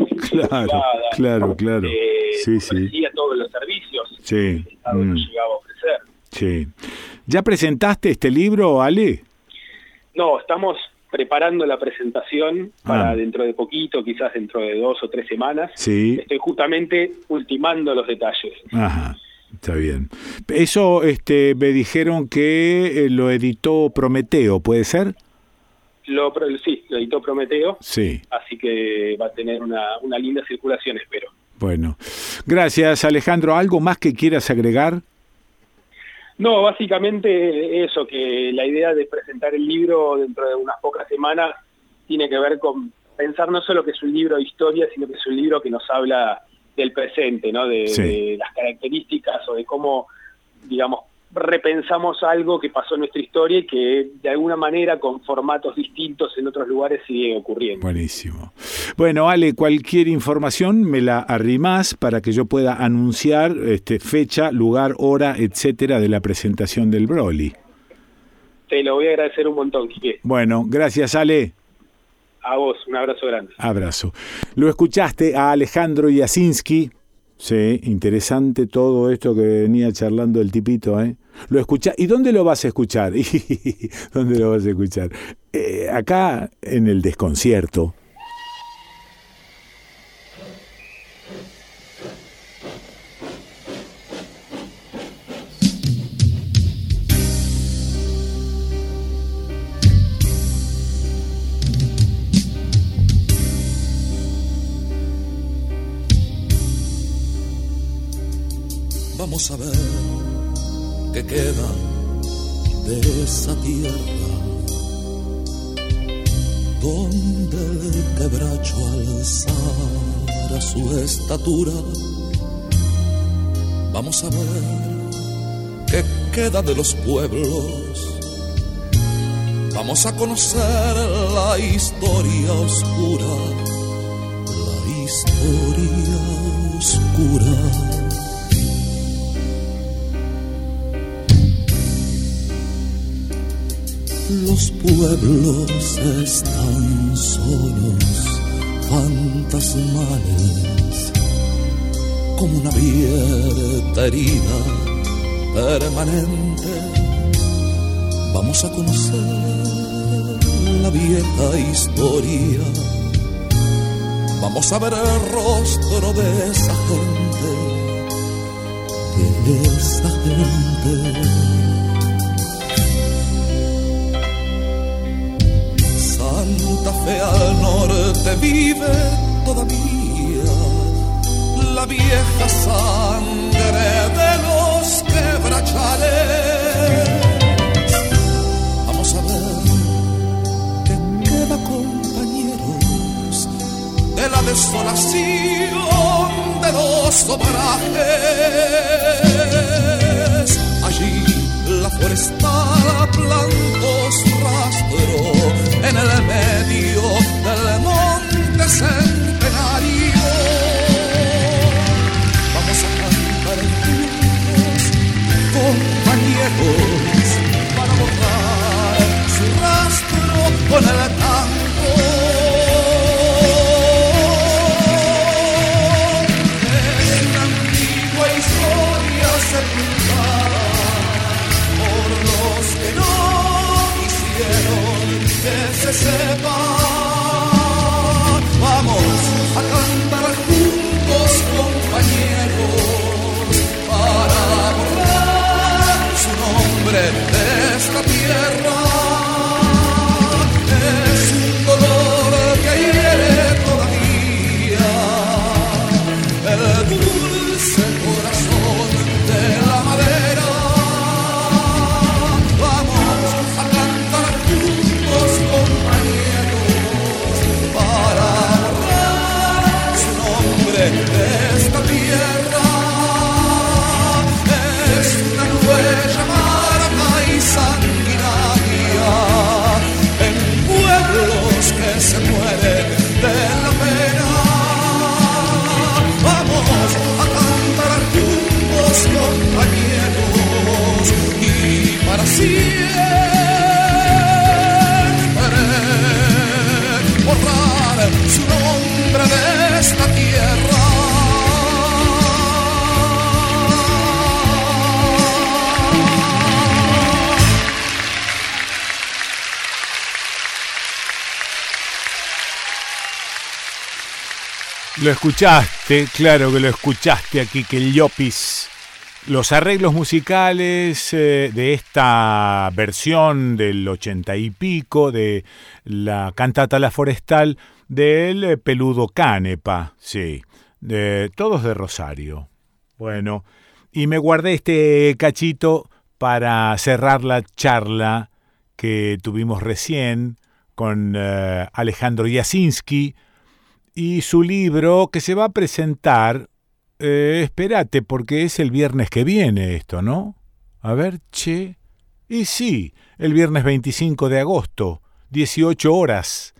claro, Claro, claro. Eh, sí, sí. todos los servicios sí. que el Estado mm. llegaba a ofrecer. Sí. ¿Ya presentaste este libro, Ale? No, estamos preparando la presentación para ah. dentro de poquito, quizás dentro de dos o tres semanas. Sí. Estoy justamente ultimando los detalles. Ajá. Está bien. Eso este, me dijeron que eh, lo editó Prometeo, ¿puede ser? Lo, sí, lo editó Prometeo. Sí. Así que va a tener una, una linda circulación, espero. Bueno. Gracias, Alejandro. ¿Algo más que quieras agregar? No, básicamente eso, que la idea de presentar el libro dentro de unas pocas semanas tiene que ver con pensar no solo que es un libro de historia, sino que es un libro que nos habla del presente, ¿no? de, de las características o de cómo, digamos, repensamos algo que pasó en nuestra historia y que de alguna manera con formatos distintos en otros lugares sigue ocurriendo. Buenísimo. Bueno, Ale, cualquier información me la arrimás para que yo pueda anunciar este, fecha, lugar, hora, etcétera, de la presentación del Broly. Te lo voy a agradecer un montón, Quique. Bueno, gracias, Ale. A vos, un abrazo grande. Abrazo. Lo escuchaste a Alejandro Yasinski, Sí, interesante todo esto que venía charlando el tipito, ¿eh? Lo escucha ¿Y dónde lo vas a escuchar? ¿Dónde lo vas a escuchar? Eh, acá en el desconcierto. Vamos a ver qué queda de esa tierra donde el quebracho alzara su estatura. Vamos a ver qué queda de los pueblos. Vamos a conocer la historia oscura, la historia oscura los pueblos están solos, fantasmales, como una abierta herida permanente. Vamos a conocer la vieja historia. Vamos a ver el rostro de esa gente, de esa gente Santa Fe al norte vive todavía la vieja sangre de los quebrachales. Vamos a ver qué queda compañeros de la desolación de los obrajes. La forestal plantó su rastro en el medio del monte centenario. Vamos a cantar juntos, compañeros, para borrar su rastro con el se sepa. Vamos a cantar juntos, compañeros, para borrar su nombre de esta tierra. Lo escuchaste, claro que lo escuchaste aquí, que el Yopis. Los arreglos musicales eh, de esta versión del ochenta y pico de la cantata La Forestal del eh, Peludo Canepa, sí, de, todos de Rosario. Bueno, y me guardé este cachito para cerrar la charla que tuvimos recién con eh, Alejandro Jasinski y su libro que se va a presentar, eh, espérate, porque es el viernes que viene esto, ¿no? A ver, che. Y sí, el viernes 25 de agosto, 18 horas,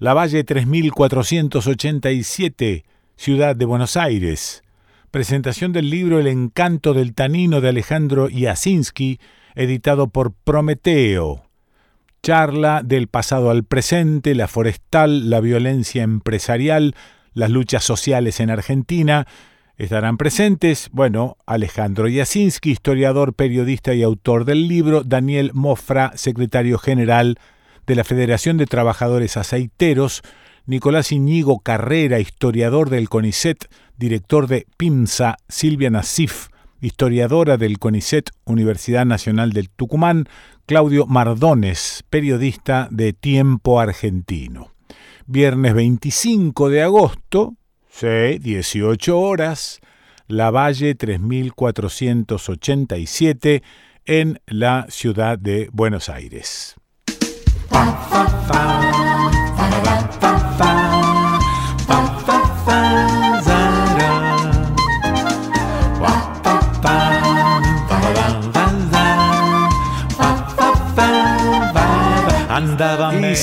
La Valle 3487, Ciudad de Buenos Aires. Presentación del libro El encanto del tanino de Alejandro Jasinski, editado por Prometeo. Charla del pasado al presente, la forestal, la violencia empresarial, las luchas sociales en Argentina. Estarán presentes, bueno, Alejandro Jasinski, historiador, periodista y autor del libro, Daniel Mofra, secretario general de la Federación de Trabajadores Aceiteros, Nicolás Iñigo Carrera, historiador del CONICET, director de PIMSA, Silvia Nasif, historiadora del CONICET, Universidad Nacional del Tucumán, Claudio Mardones, periodista de Tiempo Argentino. Viernes 25 de agosto, sí, 18 horas, La Valle 3487 en la ciudad de Buenos Aires.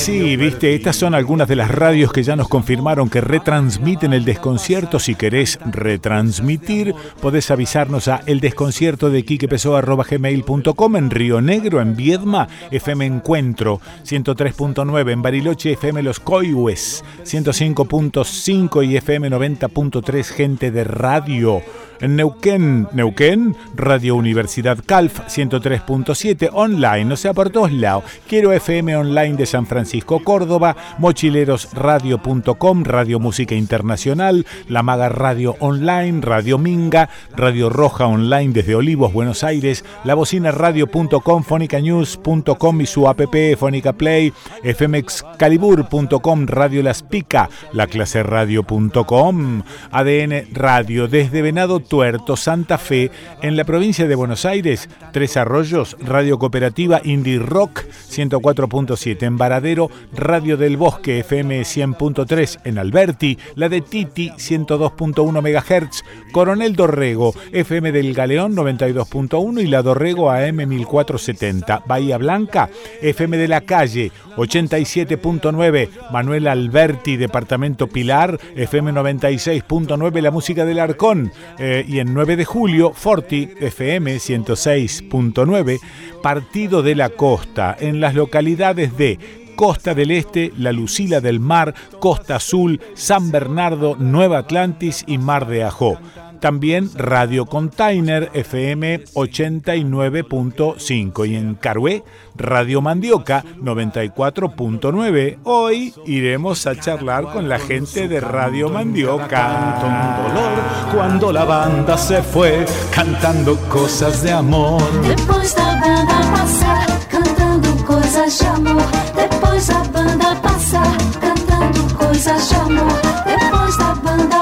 Sí, viste, estas son algunas de las radios que ya nos confirmaron que retransmiten el desconcierto. Si querés retransmitir, podés avisarnos a el desconcierto de gmail.com en Río Negro, en Viedma, FM Encuentro, 103.9, en Bariloche, FM Los Coihues, 105.5 y FM 90.3, gente de radio. En Neuquén, Neuquén, Radio Universidad Calf 103.7 online, o sea, por todos lados. Quiero FM online de San Francisco, Córdoba, mochilerosradio.com, Radio Música Internacional, La Maga Radio Online, Radio Minga, Radio Roja Online desde Olivos, Buenos Aires, La Radio.com, fonicanews.com y su app Fónica Play, fmexcalibur.com, Radio Las Pica, La Clase Radio.com, ADN Radio desde Venado Tuerto, Santa Fe, en la provincia de Buenos Aires, Tres Arroyos, Radio Cooperativa Indie Rock 104.7, en Varadero, Radio del Bosque FM 100.3, en Alberti, la de Titi 102.1 MHz, Coronel Dorrego, FM del Galeón 92.1 y la Dorrego AM 1470, Bahía Blanca, FM de la Calle 87.9, Manuel Alberti, Departamento Pilar, FM 96.9, la música del Arcón. Eh, y en 9 de julio, Forti FM 106.9, Partido de la Costa, en las localidades de Costa del Este, La Lucila del Mar, Costa Azul, San Bernardo, Nueva Atlantis y Mar de Ajó. También Radio Container FM 89.5 y en Carué Radio Mandioca 94.9. Hoy iremos a charlar con la gente de Radio Mandioca. dolor cuando la banda se fue cantando cosas de amor. Después la banda pasa cantando cosas de amor. Después la banda pasa cantando cosas de amor. Después la banda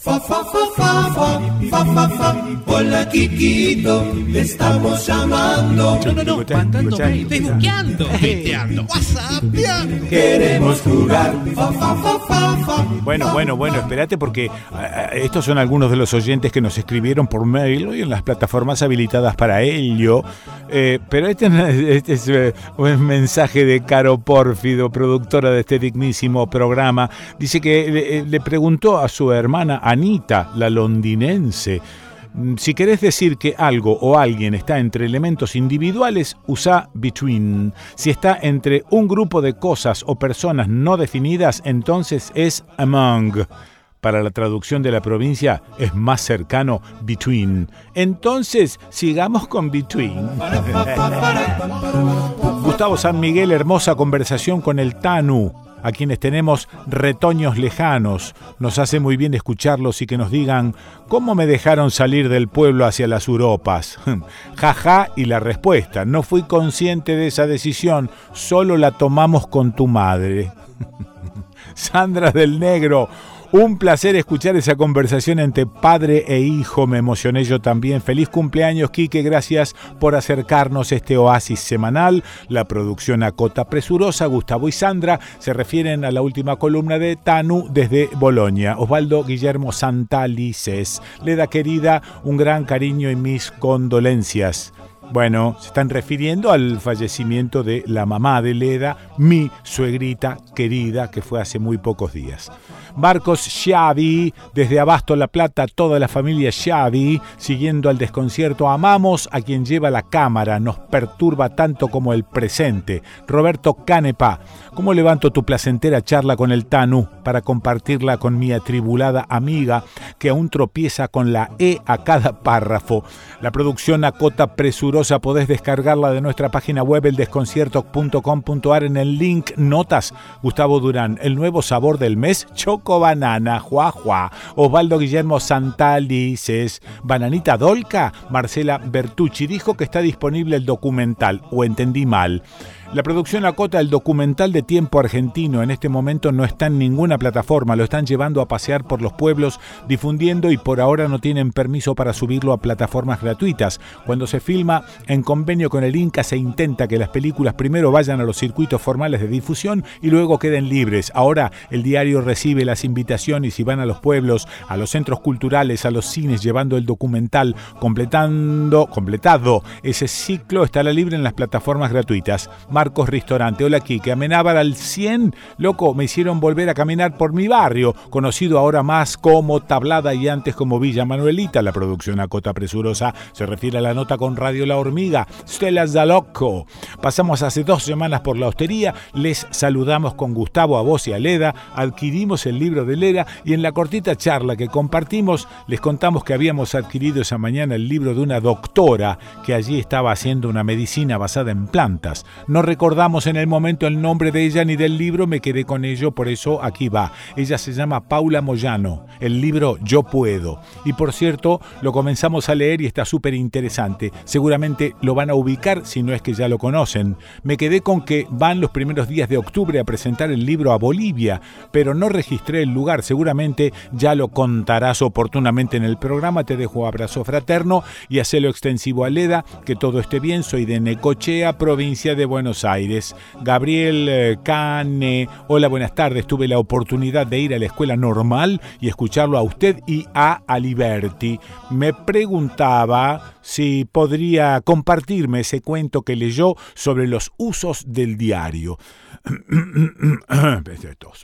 Fa, fa, fa, Hola Kikito, te estamos llamando. No, no, no, mandando mail, facebookeando, tuiteando, whatsappeando. Queremos jugar. Bueno, bueno, bueno, espérate porque estos son algunos de los oyentes que nos escribieron por mail hoy en las plataformas habilitadas para ello. Eh, pero este, este es eh, un mensaje de Caro Pórfido, productora de este dignísimo programa. Dice que le preguntó a su hermana Anita, la londinense, Mm, si querés decir que algo o alguien está entre elementos individuales, usa between. Si está entre un grupo de cosas o personas no definidas, entonces es among. Para la traducción de la provincia es más cercano between. Entonces, sigamos con between. Gustavo San Miguel, hermosa conversación con el Tanu a quienes tenemos retoños lejanos. Nos hace muy bien escucharlos y que nos digan cómo me dejaron salir del pueblo hacia las Europas. Jaja y la respuesta, no fui consciente de esa decisión, solo la tomamos con tu madre. Sandra del Negro, un placer escuchar esa conversación entre padre e hijo. Me emocioné yo también. Feliz cumpleaños, Quique. Gracias por acercarnos este oasis semanal. La producción Acota Presurosa, Gustavo y Sandra se refieren a la última columna de Tanu desde Bolonia. Osvaldo Guillermo Santalices. da querida, un gran cariño y mis condolencias. Bueno, se están refiriendo al fallecimiento de la mamá de Leda, mi suegrita querida, que fue hace muy pocos días. Marcos Xavi, desde Abasto La Plata, toda la familia Xavi, siguiendo al desconcierto, amamos a quien lleva la cámara, nos perturba tanto como el presente. Roberto Canepa, ¿cómo levanto tu placentera charla con el Tanu para compartirla con mi atribulada amiga que aún tropieza con la E a cada párrafo? La producción acota presurosa, podés descargarla de nuestra página web eldesconcierto.com.ar en el link Notas. Gustavo Durán, el nuevo sabor del mes, Choco Banana, Juá. Osvaldo Guillermo Santalices, Bananita Dolca, Marcela Bertucci dijo que está disponible el documental, o entendí mal. La producción acota el documental de tiempo argentino. En este momento no está en ninguna plataforma, lo están llevando a pasear por los pueblos, difundiendo y por ahora no tienen permiso para subirlo a plataformas gratuitas. Cuando se filma en convenio con el Inca se intenta que las películas primero vayan a los circuitos formales de difusión y luego queden libres. Ahora el diario recibe las invitaciones y van a los pueblos, a los centros culturales, a los cines llevando el documental, completando, completado ese ciclo estará libre en las plataformas gratuitas. Marcos Ristorante. Hola Kike, Amenábar al 100, loco, me hicieron volver a caminar por mi barrio, conocido ahora más como Tablada y antes como Villa Manuelita. La producción a cota presurosa se refiere a la nota con Radio La Hormiga. Stella Zaloco. Pasamos hace dos semanas por la hostería, les saludamos con Gustavo a voz y a Leda, adquirimos el libro de Leda y en la cortita charla que compartimos les contamos que habíamos adquirido esa mañana el libro de una doctora que allí estaba haciendo una medicina basada en plantas. No recordamos en el momento el nombre de ella ni del libro, me quedé con ello, por eso aquí va. Ella se llama Paula Moyano, el libro Yo Puedo. Y por cierto, lo comenzamos a leer y está súper interesante. Seguramente lo van a ubicar si no es que ya lo conocen. Me quedé con que van los primeros días de octubre a presentar el libro a Bolivia, pero no registré el lugar. Seguramente ya lo contarás oportunamente en el programa. Te dejo abrazo fraterno y hacelo extensivo a Leda. Que todo esté bien. Soy de Necochea, provincia de Buenos Aires. Gabriel eh, Cane, hola, buenas tardes. Tuve la oportunidad de ir a la escuela normal y escucharlo a usted y a Aliberti. Me preguntaba si podría compartirme ese cuento que leyó sobre los usos del diario.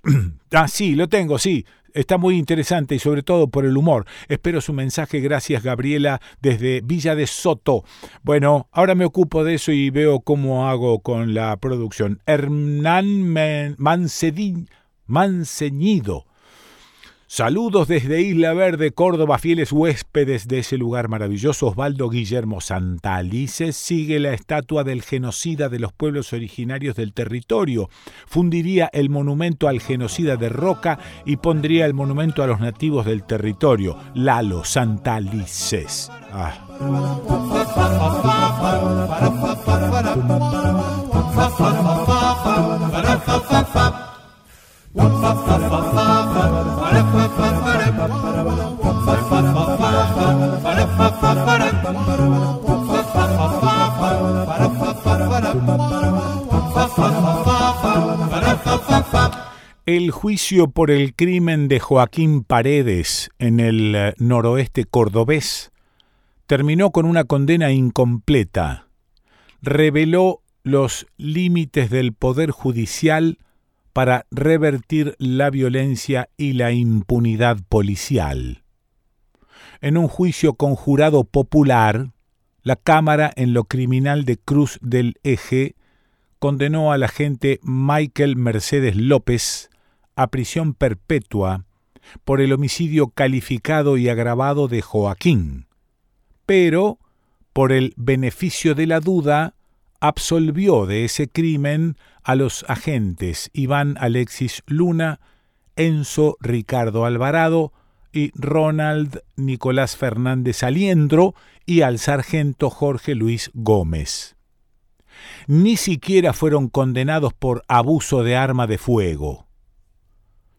ah, sí, lo tengo, sí. Está muy interesante y sobre todo por el humor. Espero su mensaje. Gracias, Gabriela, desde Villa de Soto. Bueno, ahora me ocupo de eso y veo cómo hago con la producción. Hernán Manceñido Saludos desde Isla Verde, Córdoba, fieles huéspedes de ese lugar maravilloso. Osvaldo Guillermo Santalices sigue la estatua del genocida de los pueblos originarios del territorio. Fundiría el monumento al genocida de Roca y pondría el monumento a los nativos del territorio. Lalo Santalices. Ah. El juicio por el crimen de Joaquín Paredes en el eh, noroeste cordobés terminó con una condena incompleta. Reveló los límites del poder judicial para revertir la violencia y la impunidad policial. En un juicio conjurado popular, la Cámara en lo criminal de Cruz del Eje condenó al agente Michael Mercedes López a prisión perpetua por el homicidio calificado y agravado de Joaquín, pero, por el beneficio de la duda, absolvió de ese crimen a los agentes Iván Alexis Luna, Enzo Ricardo Alvarado y Ronald Nicolás Fernández Aliendro y al sargento Jorge Luis Gómez. Ni siquiera fueron condenados por abuso de arma de fuego.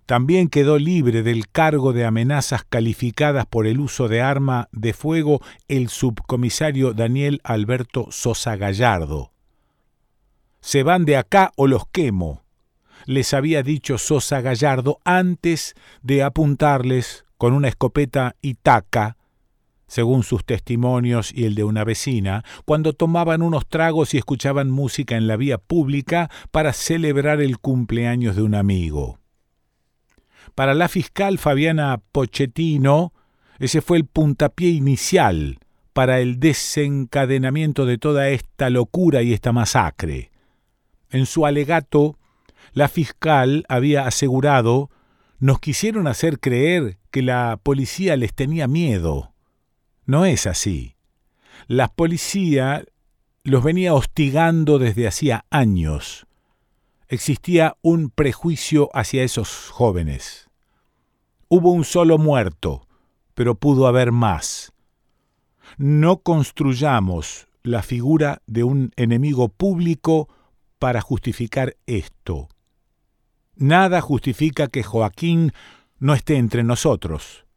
También quedó libre del cargo de amenazas calificadas por el uso de arma de fuego el subcomisario Daniel Alberto Sosa Gallardo. Se van de acá o los quemo, les había dicho Sosa Gallardo antes de apuntarles con una escopeta Itaca, según sus testimonios y el de una vecina, cuando tomaban unos tragos y escuchaban música en la vía pública para celebrar el cumpleaños de un amigo. Para la fiscal Fabiana Pochettino, ese fue el puntapié inicial para el desencadenamiento de toda esta locura y esta masacre. En su alegato, la fiscal había asegurado nos quisieron hacer creer que la policía les tenía miedo. No es así. La policía los venía hostigando desde hacía años. Existía un prejuicio hacia esos jóvenes. Hubo un solo muerto, pero pudo haber más. No construyamos la figura de un enemigo público para justificar esto. Nada justifica que Joaquín no esté entre nosotros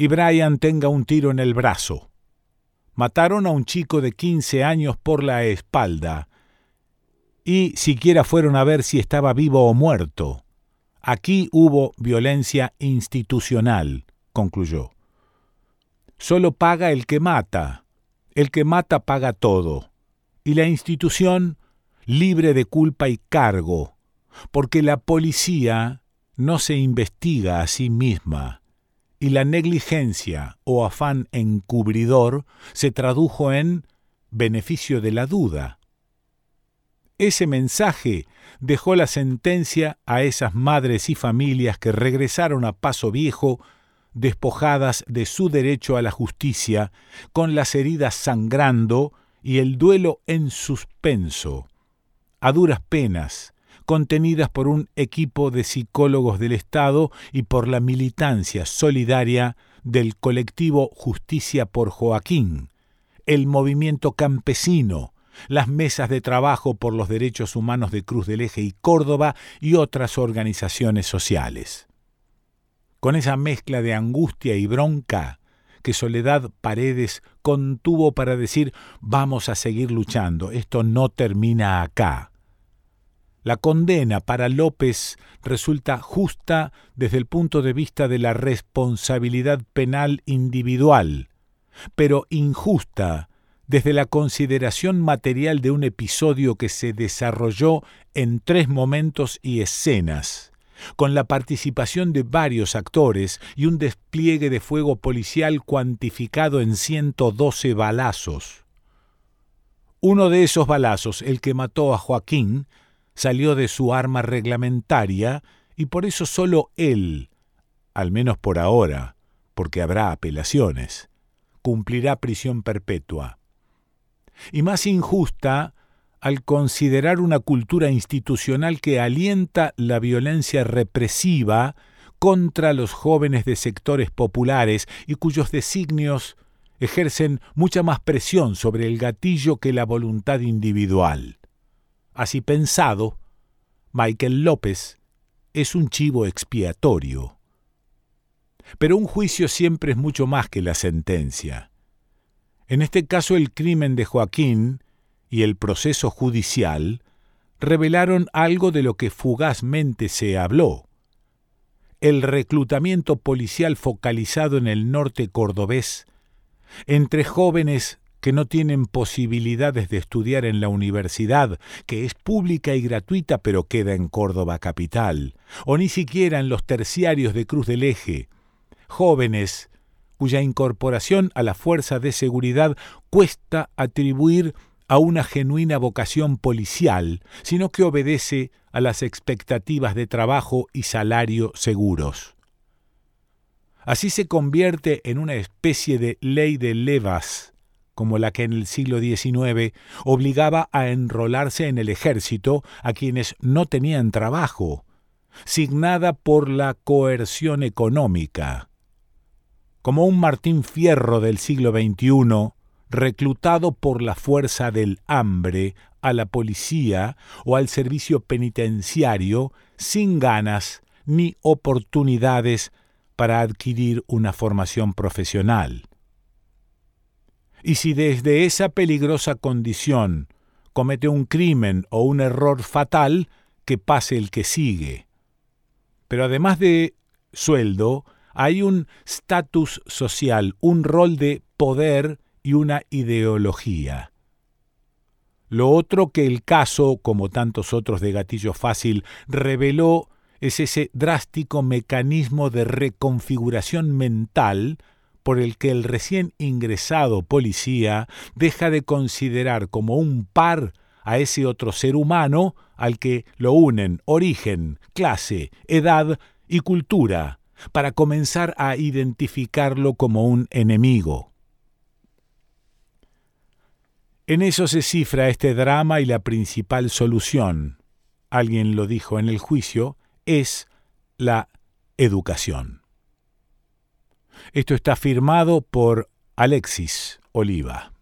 y Brian tenga un tiro en el brazo. Mataron a un chico de 15 años por la espalda y siquiera fueron a ver si estaba vivo o muerto. Aquí hubo violencia institucional, concluyó. Solo paga el que mata. El que mata paga todo. Y la institución libre de culpa y cargo, porque la policía no se investiga a sí misma, y la negligencia o afán encubridor se tradujo en beneficio de la duda. Ese mensaje dejó la sentencia a esas madres y familias que regresaron a Paso Viejo despojadas de su derecho a la justicia, con las heridas sangrando y el duelo en suspenso, a duras penas, contenidas por un equipo de psicólogos del Estado y por la militancia solidaria del colectivo Justicia por Joaquín, el movimiento campesino, las mesas de trabajo por los derechos humanos de Cruz del Eje y Córdoba y otras organizaciones sociales. Con esa mezcla de angustia y bronca que Soledad Paredes contuvo para decir vamos a seguir luchando, esto no termina acá. La condena para López resulta justa desde el punto de vista de la responsabilidad penal individual, pero injusta desde la consideración material de un episodio que se desarrolló en tres momentos y escenas, con la participación de varios actores y un despliegue de fuego policial cuantificado en 112 balazos. Uno de esos balazos, el que mató a Joaquín, salió de su arma reglamentaria y por eso solo él, al menos por ahora, porque habrá apelaciones, cumplirá prisión perpetua y más injusta al considerar una cultura institucional que alienta la violencia represiva contra los jóvenes de sectores populares y cuyos designios ejercen mucha más presión sobre el gatillo que la voluntad individual. Así pensado, Michael López es un chivo expiatorio. Pero un juicio siempre es mucho más que la sentencia. En este caso el crimen de Joaquín y el proceso judicial revelaron algo de lo que fugazmente se habló, el reclutamiento policial focalizado en el norte cordobés, entre jóvenes que no tienen posibilidades de estudiar en la universidad, que es pública y gratuita pero queda en Córdoba capital, o ni siquiera en los terciarios de Cruz del Eje, jóvenes cuya incorporación a la fuerza de seguridad cuesta atribuir a una genuina vocación policial, sino que obedece a las expectativas de trabajo y salario seguros. Así se convierte en una especie de ley de levas, como la que en el siglo XIX obligaba a enrolarse en el ejército a quienes no tenían trabajo, signada por la coerción económica. Como un Martín Fierro del siglo XXI, reclutado por la fuerza del hambre a la policía o al servicio penitenciario sin ganas ni oportunidades para adquirir una formación profesional. Y si desde esa peligrosa condición comete un crimen o un error fatal, que pase el que sigue. Pero además de sueldo, hay un status social, un rol de poder y una ideología. Lo otro que el caso, como tantos otros de gatillo fácil, reveló es ese drástico mecanismo de reconfiguración mental por el que el recién ingresado policía deja de considerar como un par a ese otro ser humano al que lo unen origen, clase, edad y cultura, para comenzar a identificarlo como un enemigo. En eso se cifra este drama y la principal solución, alguien lo dijo en el juicio, es la educación. Esto está firmado por Alexis Oliva.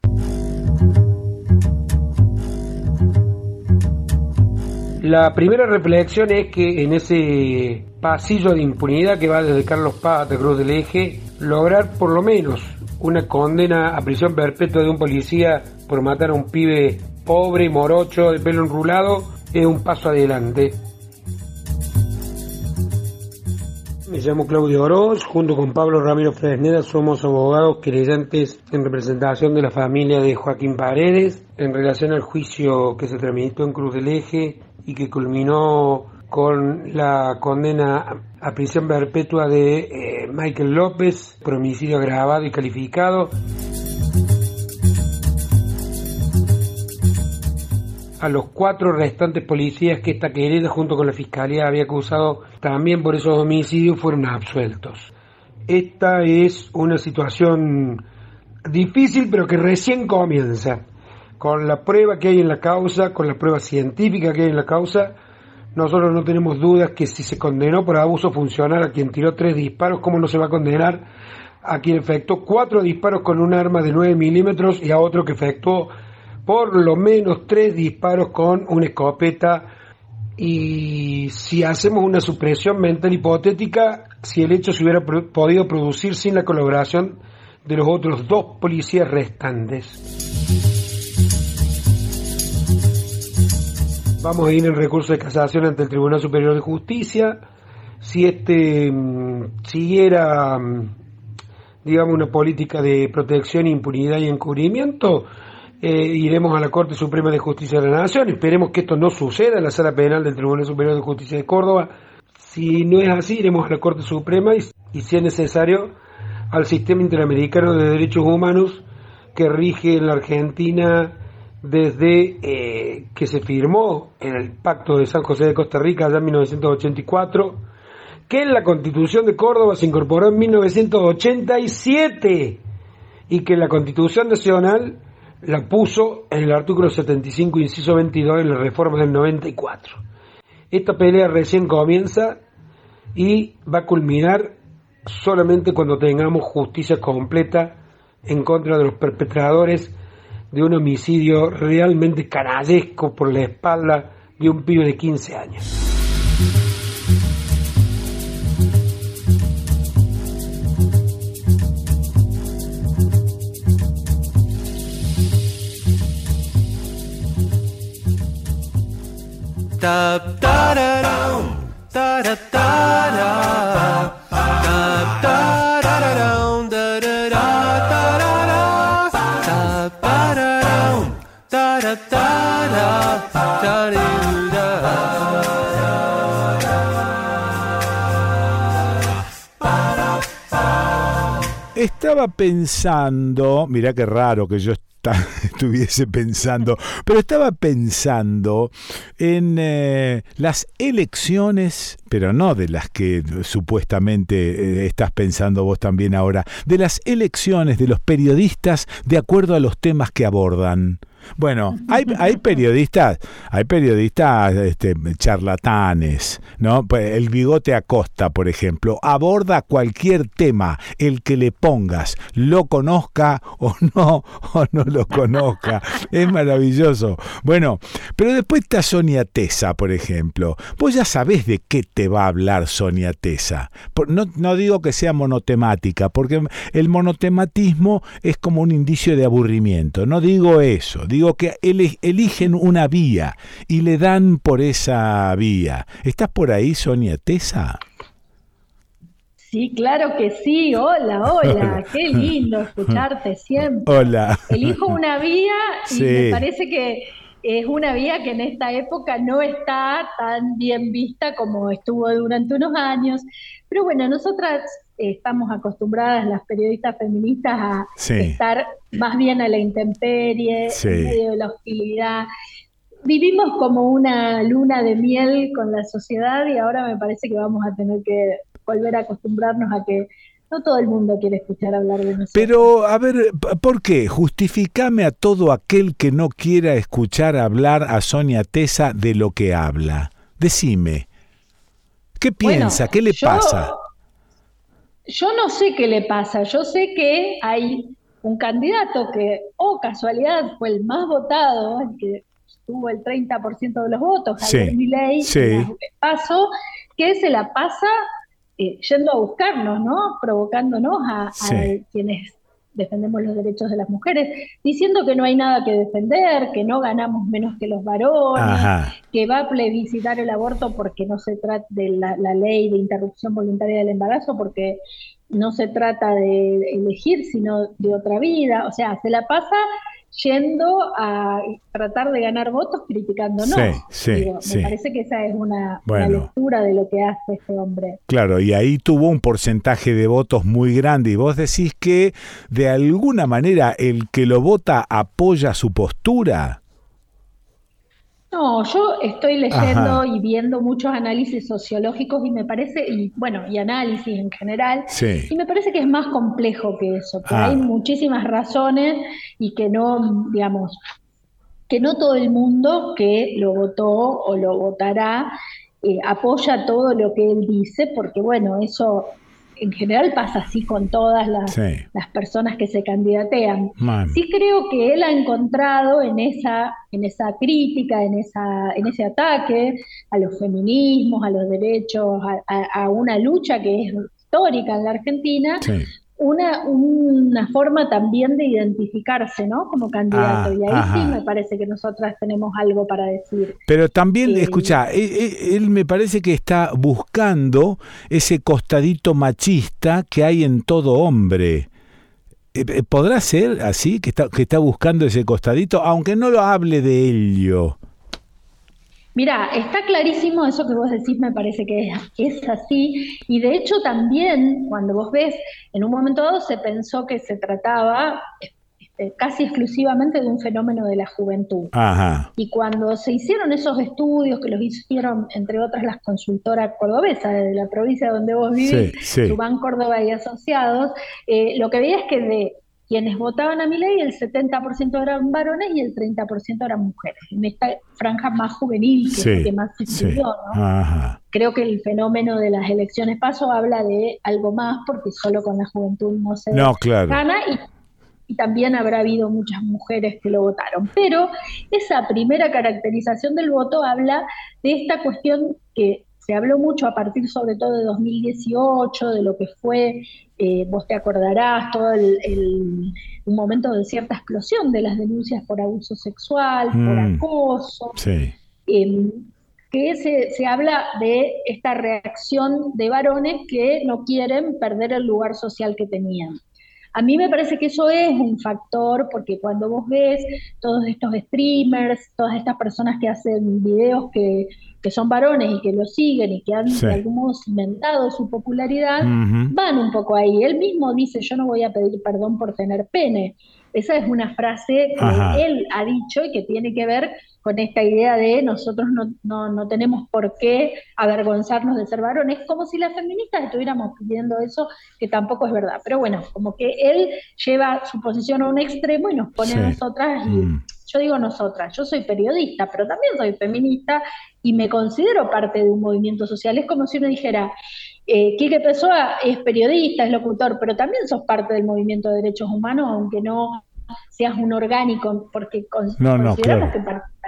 La primera reflexión es que en ese pasillo de impunidad que va desde Carlos Paz a Cruz del Eje, lograr por lo menos una condena a prisión perpetua de un policía por matar a un pibe pobre morocho de pelo enrulado es un paso adelante. Me llamo Claudio Oroz, junto con Pablo Ramiro Fresneda somos abogados querellantes en representación de la familia de Joaquín Paredes en relación al juicio que se tramitó en Cruz del Eje y que culminó con la condena a prisión perpetua de eh, Michael López por homicidio agravado y calificado. a los cuatro restantes policías que esta querella junto con la fiscalía había acusado también por esos homicidios fueron absueltos. Esta es una situación difícil pero que recién comienza. Con la prueba que hay en la causa, con la prueba científica que hay en la causa, nosotros no tenemos dudas que si se condenó por abuso funcional a quien tiró tres disparos, ¿cómo no se va a condenar a quien efectuó cuatro disparos con un arma de 9 milímetros y a otro que efectuó por lo menos tres disparos con una escopeta y si hacemos una supresión mental hipotética, si el hecho se hubiera podido producir sin la colaboración de los otros dos policías restantes. Vamos a ir en recurso de casación ante el Tribunal Superior de Justicia. Si este mm, siguiera, mm, digamos, una política de protección, impunidad y encubrimiento, eh, iremos a la Corte Suprema de Justicia de la Nación. Esperemos que esto no suceda en la sala penal del Tribunal Superior de Justicia de Córdoba. Si no es así, iremos a la Corte Suprema y, si es necesario, al sistema interamericano de derechos humanos que rige en la Argentina desde eh, que se firmó en el Pacto de San José de Costa Rica allá en 1984, que la Constitución de Córdoba se incorporó en 1987 y que la Constitución Nacional la puso en el artículo 75, inciso 22, en la reforma del 94. Esta pelea recién comienza y va a culminar solamente cuando tengamos justicia completa en contra de los perpetradores de un homicidio realmente canallesco por la espalda de un pibe de 15 años. Estaba pensando, mira qué raro que yo estuviese pensando, pero estaba pensando en eh, las elecciones, pero no de las que supuestamente eh, estás pensando vos también ahora, de las elecciones de los periodistas de acuerdo a los temas que abordan. Bueno, hay, periodistas, hay periodistas este, charlatanes, ¿no? Pues el bigote Acosta, por ejemplo, aborda cualquier tema, el que le pongas, lo conozca o no, o no lo conozca. Es maravilloso. Bueno, pero después está Sonia Tesa, por ejemplo. Vos ya sabés de qué te va a hablar Sonia Tesa. No, no digo que sea monotemática, porque el monotematismo es como un indicio de aburrimiento. No digo eso digo que eligen una vía y le dan por esa vía. ¿Estás por ahí, Sonia Tesa? Sí, claro que sí. Hola, hola. Qué lindo escucharte siempre. Hola. Elijo una vía y me parece que es una vía que en esta época no está tan bien vista como estuvo durante unos años. Pero bueno, nosotras estamos acostumbradas las periodistas feministas a estar más bien a la intemperie, en medio de la hostilidad. Vivimos como una luna de miel con la sociedad y ahora me parece que vamos a tener que volver a acostumbrarnos a que no todo el mundo quiere escuchar hablar de nosotros. Pero, a ver, ¿por qué? Justificame a todo aquel que no quiera escuchar hablar a Sonia Tesa de lo que habla. Decime. ¿Qué piensa? ¿Qué le pasa? Yo no sé qué le pasa, yo sé que hay un candidato que, oh casualidad, fue el más votado, el que tuvo el 30% de los votos, Javier Milei, paso, que se la pasa eh, yendo a buscarnos, ¿no? Provocándonos a, quienes defendemos los derechos de las mujeres, diciendo que no hay nada que defender, que no ganamos menos que los varones, que va a plebiscitar el aborto porque no se trata de la, ley de interrupción voluntaria del embarazo, porque no se trata de elegir, sino de otra vida. O sea, se la pasa yendo a tratar de ganar votos criticándonos. Sí, sí, Me parece que esa es una, lectura de lo que hace este hombre. Claro, y ahí tuvo un porcentaje de votos muy grande y vos decís que de alguna manera el que lo vota apoya su postura. No, yo estoy leyendo y viendo muchos análisis sociológicos y me parece, y bueno, y análisis en general, y me parece que es más complejo que eso, que hay ah. muchísimas razones y que no, digamos, que no todo el mundo que lo votó o lo votará eh, apoya todo lo que él dice, porque bueno, eso en general pasa así con todas las, las personas que se candidatean. Sí creo que él ha encontrado en esa, en esa crítica, en, esa, en ese ataque a los feminismos, a los derechos, a, una lucha que es histórica en la Argentina, una, una forma también de identificarse, ¿no? Como candidato. y ahí ah, sí me parece que nosotras tenemos algo para decir. Pero también, eh, escucha, él, e, e, él, me parece que está buscando ese costadito machista que hay en todo hombre. Eh, eh, ¿Podrá ser así, que está, que está buscando ese costadito, aunque no lo hable de ello? Mira, está clarísimo eso que vos decís, me parece que es, así. Y de hecho también, cuando vos ves, en un momento dado se pensó que se trataba este, casi exclusivamente de un fenómeno de la juventud. Y cuando se hicieron esos estudios, que los hicieron, entre otras, las consultoras cordobesas de la provincia donde vos vivís, sí, Córdoba y Asociados, eh, lo que veía es que de quienes votaban a mi ley, el 70% eran varones y el 30% eran mujeres. En esta franja más juvenil, que es que más se ¿no? Creo que el fenómeno de las elecciones paso habla de algo más, porque solo con la juventud no se gana y, y también habrá habido muchas mujeres que lo votaron. Pero esa primera caracterización del voto habla de esta cuestión que se habló mucho a partir sobre todo de 2018, de lo que fue, eh, vos te acordarás, todo el, un momento de cierta explosión de las denuncias por abuso sexual, por mm, acoso, em, que se, se habla de esta reacción de varones que no quieren perder el lugar social que tenían. A mí me parece que eso es un factor, porque cuando vos ves todos estos streamers, todas estas personas que hacen videos que, que son varones y que lo siguen y que han de algún modo cimentado su popularidad, van un poco ahí. Él mismo dice, yo no voy a pedir perdón por tener pene. Esa es una frase que él ha dicho y que tiene que ver con esta idea de nosotros no, no, no, tenemos por qué avergonzarnos de ser varones, como si las feministas estuviéramos pidiendo eso, que tampoco es verdad. Pero bueno, como que él lleva su posición a un extremo y nos pone a nosotras, y mm. yo digo nosotras, yo soy periodista, pero también soy feminista y me considero parte de un movimiento social. Es como si uno dijera, eh, Quique Pessoa es periodista, es locutor, pero también sos parte del movimiento de derechos humanos, aunque no seas un orgánico, porque consideramos que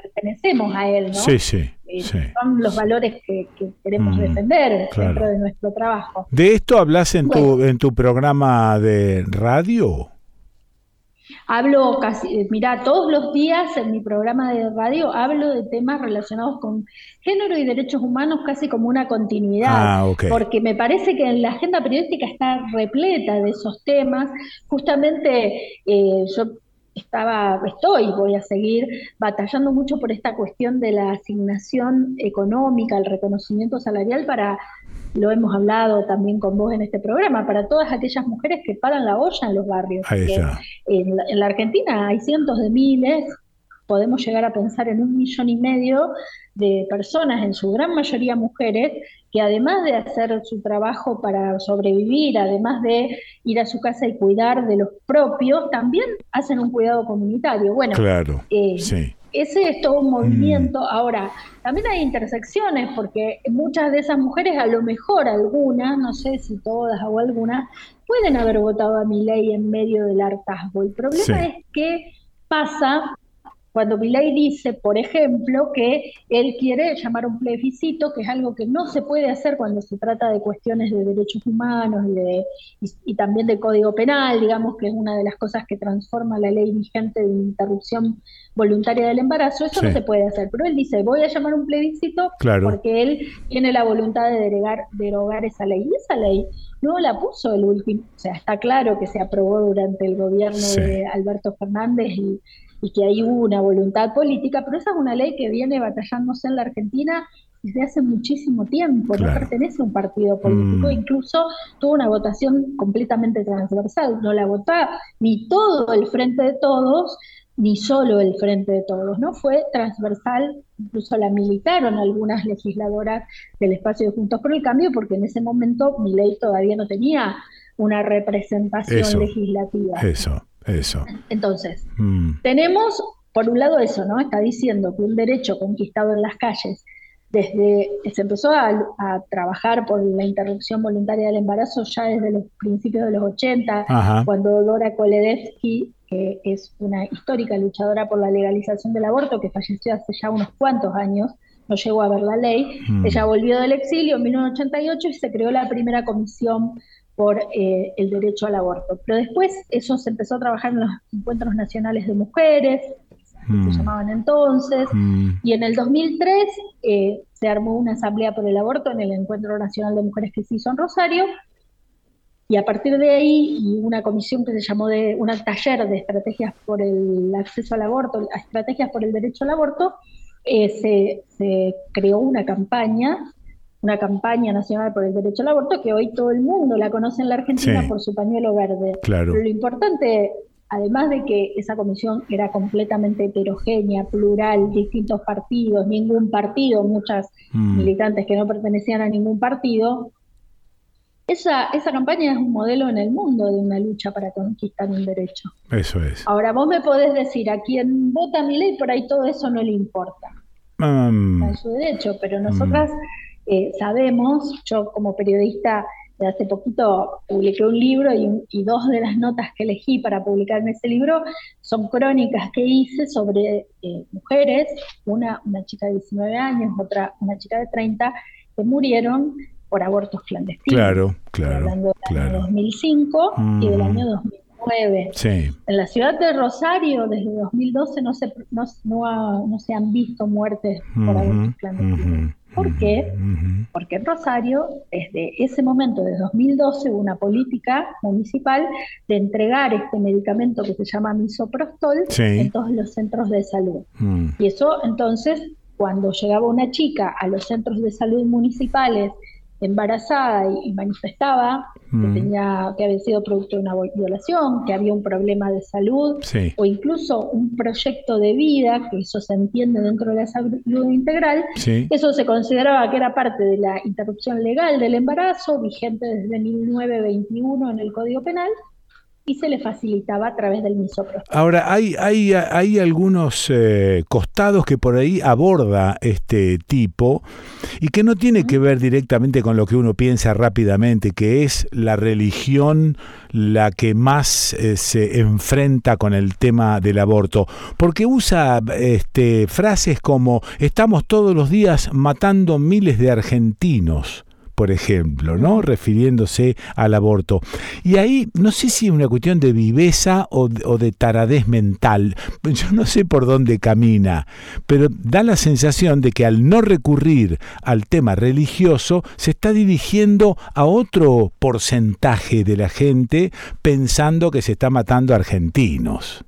pertenecemos a él, ¿no? Sí, sí. Eh, son los valores que, queremos mm, defender dentro de nuestro trabajo. ¿De esto hablas en, tu, en tu programa de radio? Hablo casi, mira, todos los días en mi programa de radio hablo de temas relacionados con género y derechos humanos casi como una continuidad, ah, porque me parece que en la agenda periodística está repleta de esos temas. Justamente eh, yo estaba, estoy, voy a seguir batallando mucho por esta cuestión de la asignación económica, el reconocimiento salarial para, lo hemos hablado también con vos en este programa, para todas aquellas mujeres que paran la olla en los barrios. En, en la Argentina hay cientos de miles, podemos llegar a pensar en un millón y medio de personas, en su gran mayoría mujeres, que además de hacer su trabajo para sobrevivir, además de ir a su casa y cuidar de los propios, también hacen un cuidado comunitario. Bueno, claro, eh, ese es todo un movimiento. Ahora, también hay intersecciones, porque muchas de esas mujeres, a lo mejor algunas, no sé si todas o algunas, pueden haber votado a mi ley en medio del hartazgo. El problema es que pasa cuando Milei dice, por ejemplo, que él quiere llamar un plebiscito, que es algo que no se puede hacer cuando se trata de cuestiones de derechos humanos y, de, y, también de código penal, digamos que es una de las cosas que transforma la ley vigente de interrupción voluntaria del embarazo, eso no se puede hacer. Pero él dice, voy a llamar un plebiscito porque él tiene la voluntad de derogar, derogar esa ley. Y esa ley no la puso el último, o sea, está claro que se aprobó durante el gobierno de Alberto Fernández y y que hay una voluntad política, pero esa es una ley que viene batallándose en la Argentina desde hace muchísimo tiempo, no pertenece a un partido político, mm. incluso tuvo una votación completamente transversal, no la votó ni todo el Frente de Todos, ni solo el Frente de Todos, ¿no? Fue transversal, incluso la militaron algunas legisladoras del espacio de Juntos por el Cambio, porque en ese momento mi ley todavía no tenía una representación legislativa. Eso. Eso. Entonces, mm. tenemos, por un lado eso, ¿no? Está diciendo que un derecho conquistado en las calles, desde se empezó a, trabajar por la interrupción voluntaria del embarazo ya desde los principios de los 80, cuando Dora Koledevsky, que es una histórica luchadora por la legalización del aborto, que falleció hace ya unos cuantos años, no llegó a ver la ley, mm. ella volvió del exilio en 1988 y se creó la primera comisión por eh, el derecho al aborto. Pero después eso se empezó a trabajar en los encuentros nacionales de mujeres, que se mm. llamaban entonces, mm. y en el 2003 eh, se armó una asamblea por el aborto en el Encuentro Nacional de Mujeres que se hizo en Rosario, y a partir de ahí, y una comisión que se llamó de un taller de estrategias por el acceso al aborto, estrategias por el derecho al aborto, eh, se, se creó una campaña una campaña nacional por el derecho al aborto que hoy todo el mundo la conoce en la Argentina por su pañuelo verde. Claro. Pero lo importante, además de que esa comisión era completamente heterogénea, plural, distintos partidos, ningún partido, muchas mm. militantes que no pertenecían a ningún partido, esa, esa campaña es un modelo en el mundo de una lucha para conquistar un derecho. Eso es. Ahora, vos me podés decir, a quien vota mi ley, por ahí todo eso no le importa. Mm. Es su derecho, pero nosotras... Mm. Eh, sabemos, yo como periodista de hace poquito publiqué un libro y, dos de las notas que elegí para publicar en ese libro son crónicas que hice sobre eh, mujeres, una, una chica de 19 años, otra una chica de 30, que murieron por abortos clandestinos. Claro, claro. Hablando del año 2005 y del año 2009. Sí. En la ciudad de Rosario, desde 2012, no se, no, no, se han visto muertes por abortos clandestinos. ¿Por qué? Porque en Rosario, desde ese momento, de 2012, hubo una política municipal de entregar este medicamento que se llama misoprostol en todos los centros de salud. Mm. Y eso, entonces, cuando llegaba una chica a los centros de salud municipales embarazada y, manifestaba que mm. tenía que había sido producto de una violación, que había un problema de salud o incluso un proyecto de vida, que eso se entiende dentro de la salud integral, eso se consideraba que era parte de la interrupción legal del embarazo, vigente desde 1921 en el Código Penal, y se le facilitaba a través del misoprostol. Ahora, hay, hay, hay algunos eh, costados que por ahí aborda este tipo y que no tiene que ver directamente con lo que uno piensa rápidamente, que es la religión la que más eh, se enfrenta con el tema del aborto, porque usa este, frases como estamos todos los días matando miles de argentinos por ejemplo, ¿no? Refiriéndose al aborto. Y ahí no sé si es una cuestión de viveza o de, taradez mental. Yo no sé por dónde camina, pero da la sensación de que al no recurrir al tema religioso se está dirigiendo a otro porcentaje de la gente pensando que se está matando a argentinos.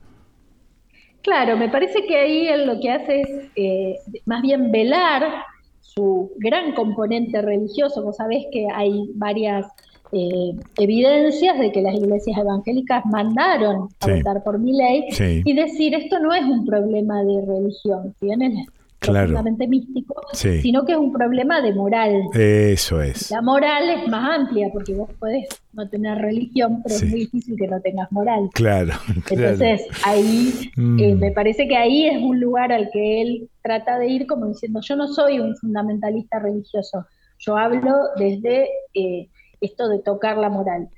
Claro, me parece que ahí él lo que hace es eh, más bien velar su gran componente religioso. Vos sabés que hay varias eh, evidencias de que las iglesias evangélicas mandaron a votar por mi ley y decir esto no es un problema de religión, ¿tienes? Claro. místico, sino que es un problema de moral. Eso es. La moral es más amplia porque vos podés no tener religión, pero es muy difícil que no tengas moral. Claro. Entonces ahí mm. eh, me parece que ahí es un lugar al que él trata de ir como diciendo yo no soy un fundamentalista religioso, yo hablo desde eh, esto de tocar la moral.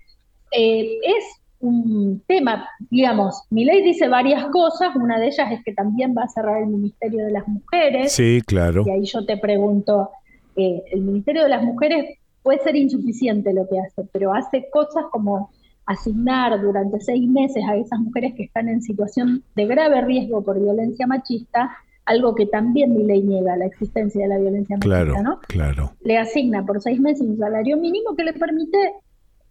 Eh, es un tema, digamos, mi ley dice varias cosas, una de ellas es que también va a cerrar el Ministerio de las Mujeres. Sí, claro. Y ahí yo te pregunto, eh, el Ministerio de las Mujeres puede ser insuficiente lo que hace, pero hace cosas como asignar durante seis meses a esas mujeres que están en situación de grave riesgo por violencia machista, algo que también mi ley niega, la existencia de la violencia machista, ¿no? Claro. Le asigna por seis meses un salario mínimo que le permite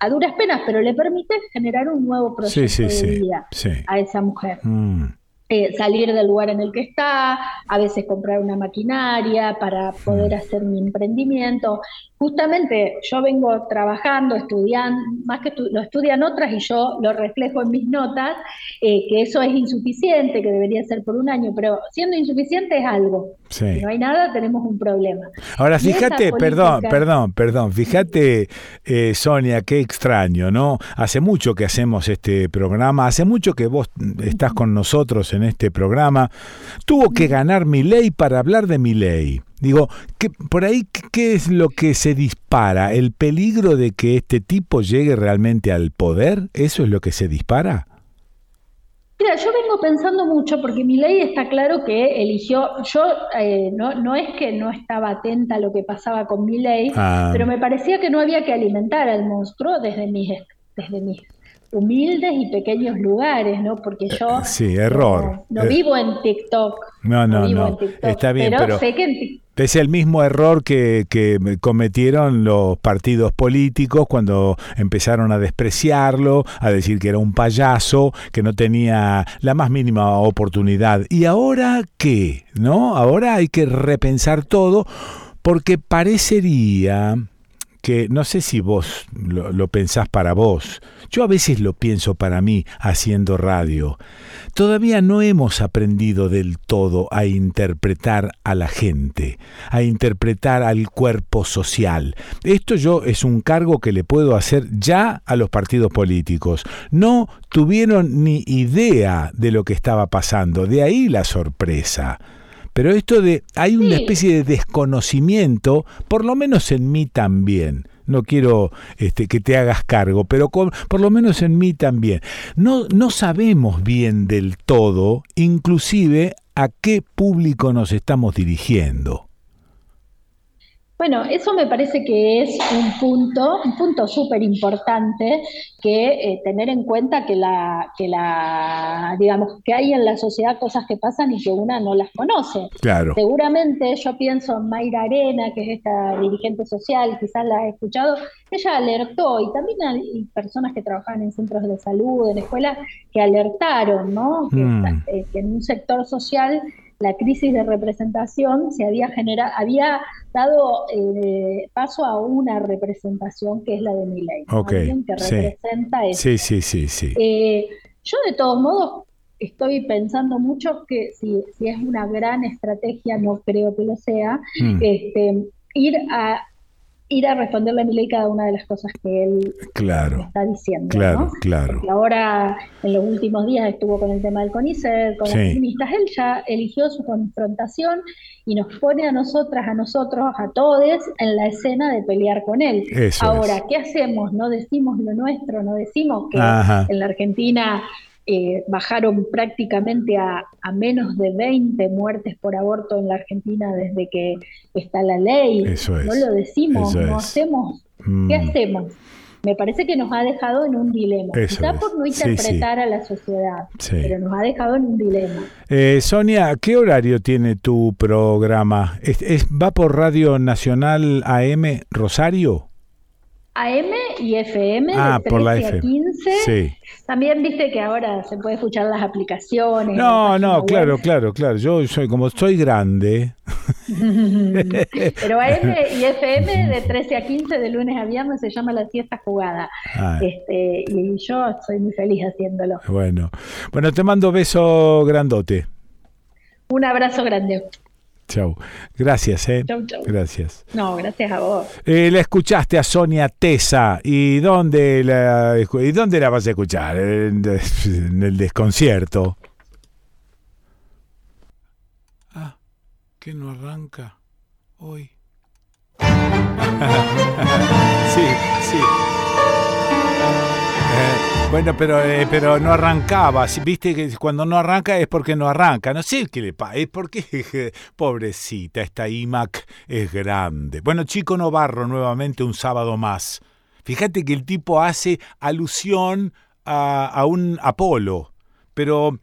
a duras penas, pero le permite generar un nuevo proceso de vida a esa mujer. Mm. Eh, salir del lugar en el que está, a veces comprar una maquinaria para poder mm. hacer mi emprendimiento. Justamente yo vengo trabajando, estudiando, más que lo estudian otras y yo lo reflejo en mis notas, eh, que eso es insuficiente, que debería ser por un año, pero siendo insuficiente es algo. Si no hay nada, tenemos un problema. Ahora, fíjate, perdón, perdón, perdón, fíjate, eh, Sonia, qué extraño, ¿no? Hace mucho que hacemos este programa, hace mucho que vos estás con nosotros en este programa. Tuvo que ganar mi ley para hablar de mi ley. Digo, ¿qué, por ahí, ¿qué es lo que se dispara? ¿El peligro de que este tipo llegue realmente al poder? ¿Eso es lo que se dispara? Mira, yo vengo pensando mucho porque mi ley está claro que eligió, yo eh, no, no es que no estaba atenta a lo que pasaba con mi ley, ah. pero me parecía que no había que alimentar al monstruo desde mis, desde mis humildes y pequeños lugares, ¿no? Porque yo sí, error. no, vivo en TikTok. No, no, no. Está bien, pero, sé que es el mismo error que, que, cometieron los partidos políticos cuando empezaron a despreciarlo, a decir que era un payaso, que no tenía la más mínima oportunidad. ¿Y ahora qué? ¿No? Ahora hay que repensar todo porque parecería que no sé si vos lo, pensás para vos, yo a veces lo pienso para mí haciendo radio. Todavía no hemos aprendido del todo a interpretar a la gente, a interpretar al cuerpo social. Esto yo es un cargo que le puedo hacer ya a los partidos políticos. No tuvieron ni idea de lo que estaba pasando, de ahí la sorpresa. Pero esto de, hay una especie de desconocimiento, por lo menos en mí también. No quiero este, que te hagas cargo, pero por lo menos en mí también. No, no sabemos bien del todo, inclusive, a qué público nos estamos dirigiendo. Bueno, eso me parece que es un punto, un punto súper importante que eh, tener en cuenta que la, que la, digamos, que hay en la sociedad cosas que pasan y que una no las conoce. Claro. Seguramente yo pienso en Mayra Arena, que es esta dirigente social, quizás la he escuchado, ella alertó, y también hay personas que trabajan en centros de salud, en escuelas, que alertaron, ¿no? Que, Mm. eh, que en un sector social la crisis de representación se había generado, había dado eh, paso a una representación que es la de Milei, ¿no? Ok, alguien que sí. representa. Sí, sí, sí, sí. Eh, yo de todos modos estoy pensando mucho que si, si es una gran estrategia, no creo que lo sea, Mm. este, ir a ir a responderle a Milei cada una de las cosas que él Claro, está diciendo. claro, ¿no? claro. Porque ahora, en los últimos días, estuvo con el tema del CONICET, con Sí. las feministas. Él ya eligió su confrontación y nos pone a nosotras, a nosotros, a todos, en la escena de pelear con él. Eso ahora, ¿qué hacemos? ¿No decimos lo nuestro? ¿No decimos que Ajá. en la Argentina eh, bajaron prácticamente a, a menos de 20 muertes por aborto en la Argentina desde que está la ley? Eso es. No lo decimos, no es. hacemos. Mm. ¿Qué hacemos? Me parece que nos ha dejado en un dilema. Eso Quizá es. por no Sí, sí. interpretar a la sociedad, Sí. pero nos ha dejado en un dilema. Eh, Sonia, ¿qué horario tiene tu programa? ¿Es, es- ¿Va por Radio Nacional AM Rosario? AM y FM Ah, de por la 13 a FM. 15. Sí. También viste que ahora se puede escuchar las aplicaciones. No, no, claro, claro, claro. Yo soy como soy grande. Pero AM y FM de 13 a 15 de lunes a viernes se llama la siesta jugada. Ah. Este, y yo soy muy feliz haciéndolo. Bueno, bueno, te mando beso grandote. Un abrazo grande. Chau. Gracias, eh. Chau, chau. Gracias. No, gracias a vos. Eh, la escuchaste a Sonia Tesa. ¿Y dónde la, ¿y dónde la vas a escuchar? En, en el desconcierto. Ah, que no arranca hoy. sí, sí. Eh, bueno, pero, eh, pero no arrancaba. Viste que cuando no arranca es porque no arranca. No sé qué le pasa. Es porque, pobrecita, esta iMac es grande. Bueno, Chico Novarro nuevamente un sábado más. Fíjate que el tipo hace alusión a, a un Apolo. Pero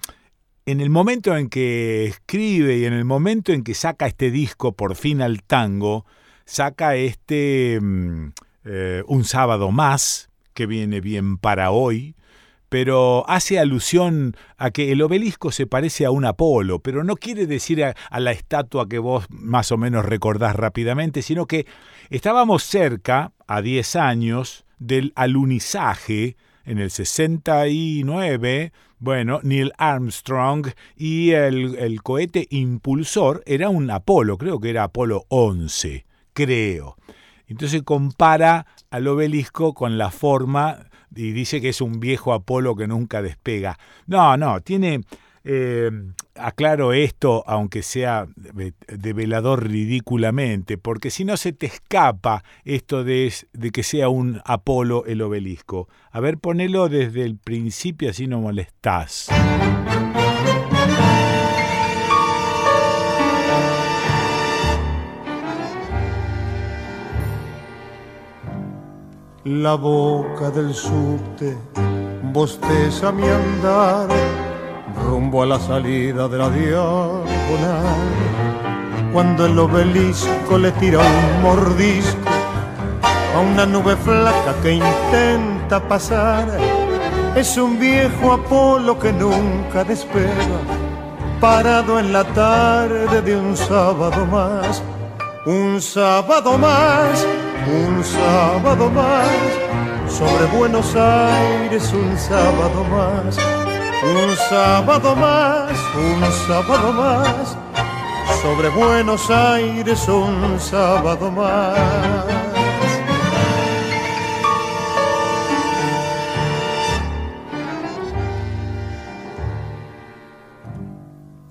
en el momento en que escribe y en el momento en que saca este disco por fin al tango, saca este mm, eh, Un sábado más, que viene bien para hoy, pero hace alusión a que el obelisco se parece a un Apolo, pero no quiere decir a, la estatua que vos más o menos recordás rápidamente, sino que estábamos cerca, a 10 años, del alunizaje en el 69, bueno, Neil Armstrong y el, el cohete impulsor era un Apolo, creo que era Apolo 11, creo. Entonces compara al obelisco con la forma y dice que es un viejo Apolo que nunca despega. No, no, tiene, eh, aclaro esto, aunque sea de, de velador ridículamente, porque si no se te escapa esto de, de que sea un Apolo el obelisco. A ver, ponelo desde el principio, así no molestás. La boca del subte bosteza mi andar rumbo a la salida de la diagonal. Cuando el obelisco le tira un mordisco a una nube flaca que intenta pasar, es un viejo Apolo que nunca despega, parado en la tarde de un sábado más, un sábado más un sábado más, sobre Buenos Aires un sábado más, un sábado más, un sábado más, sobre Buenos Aires un sábado más.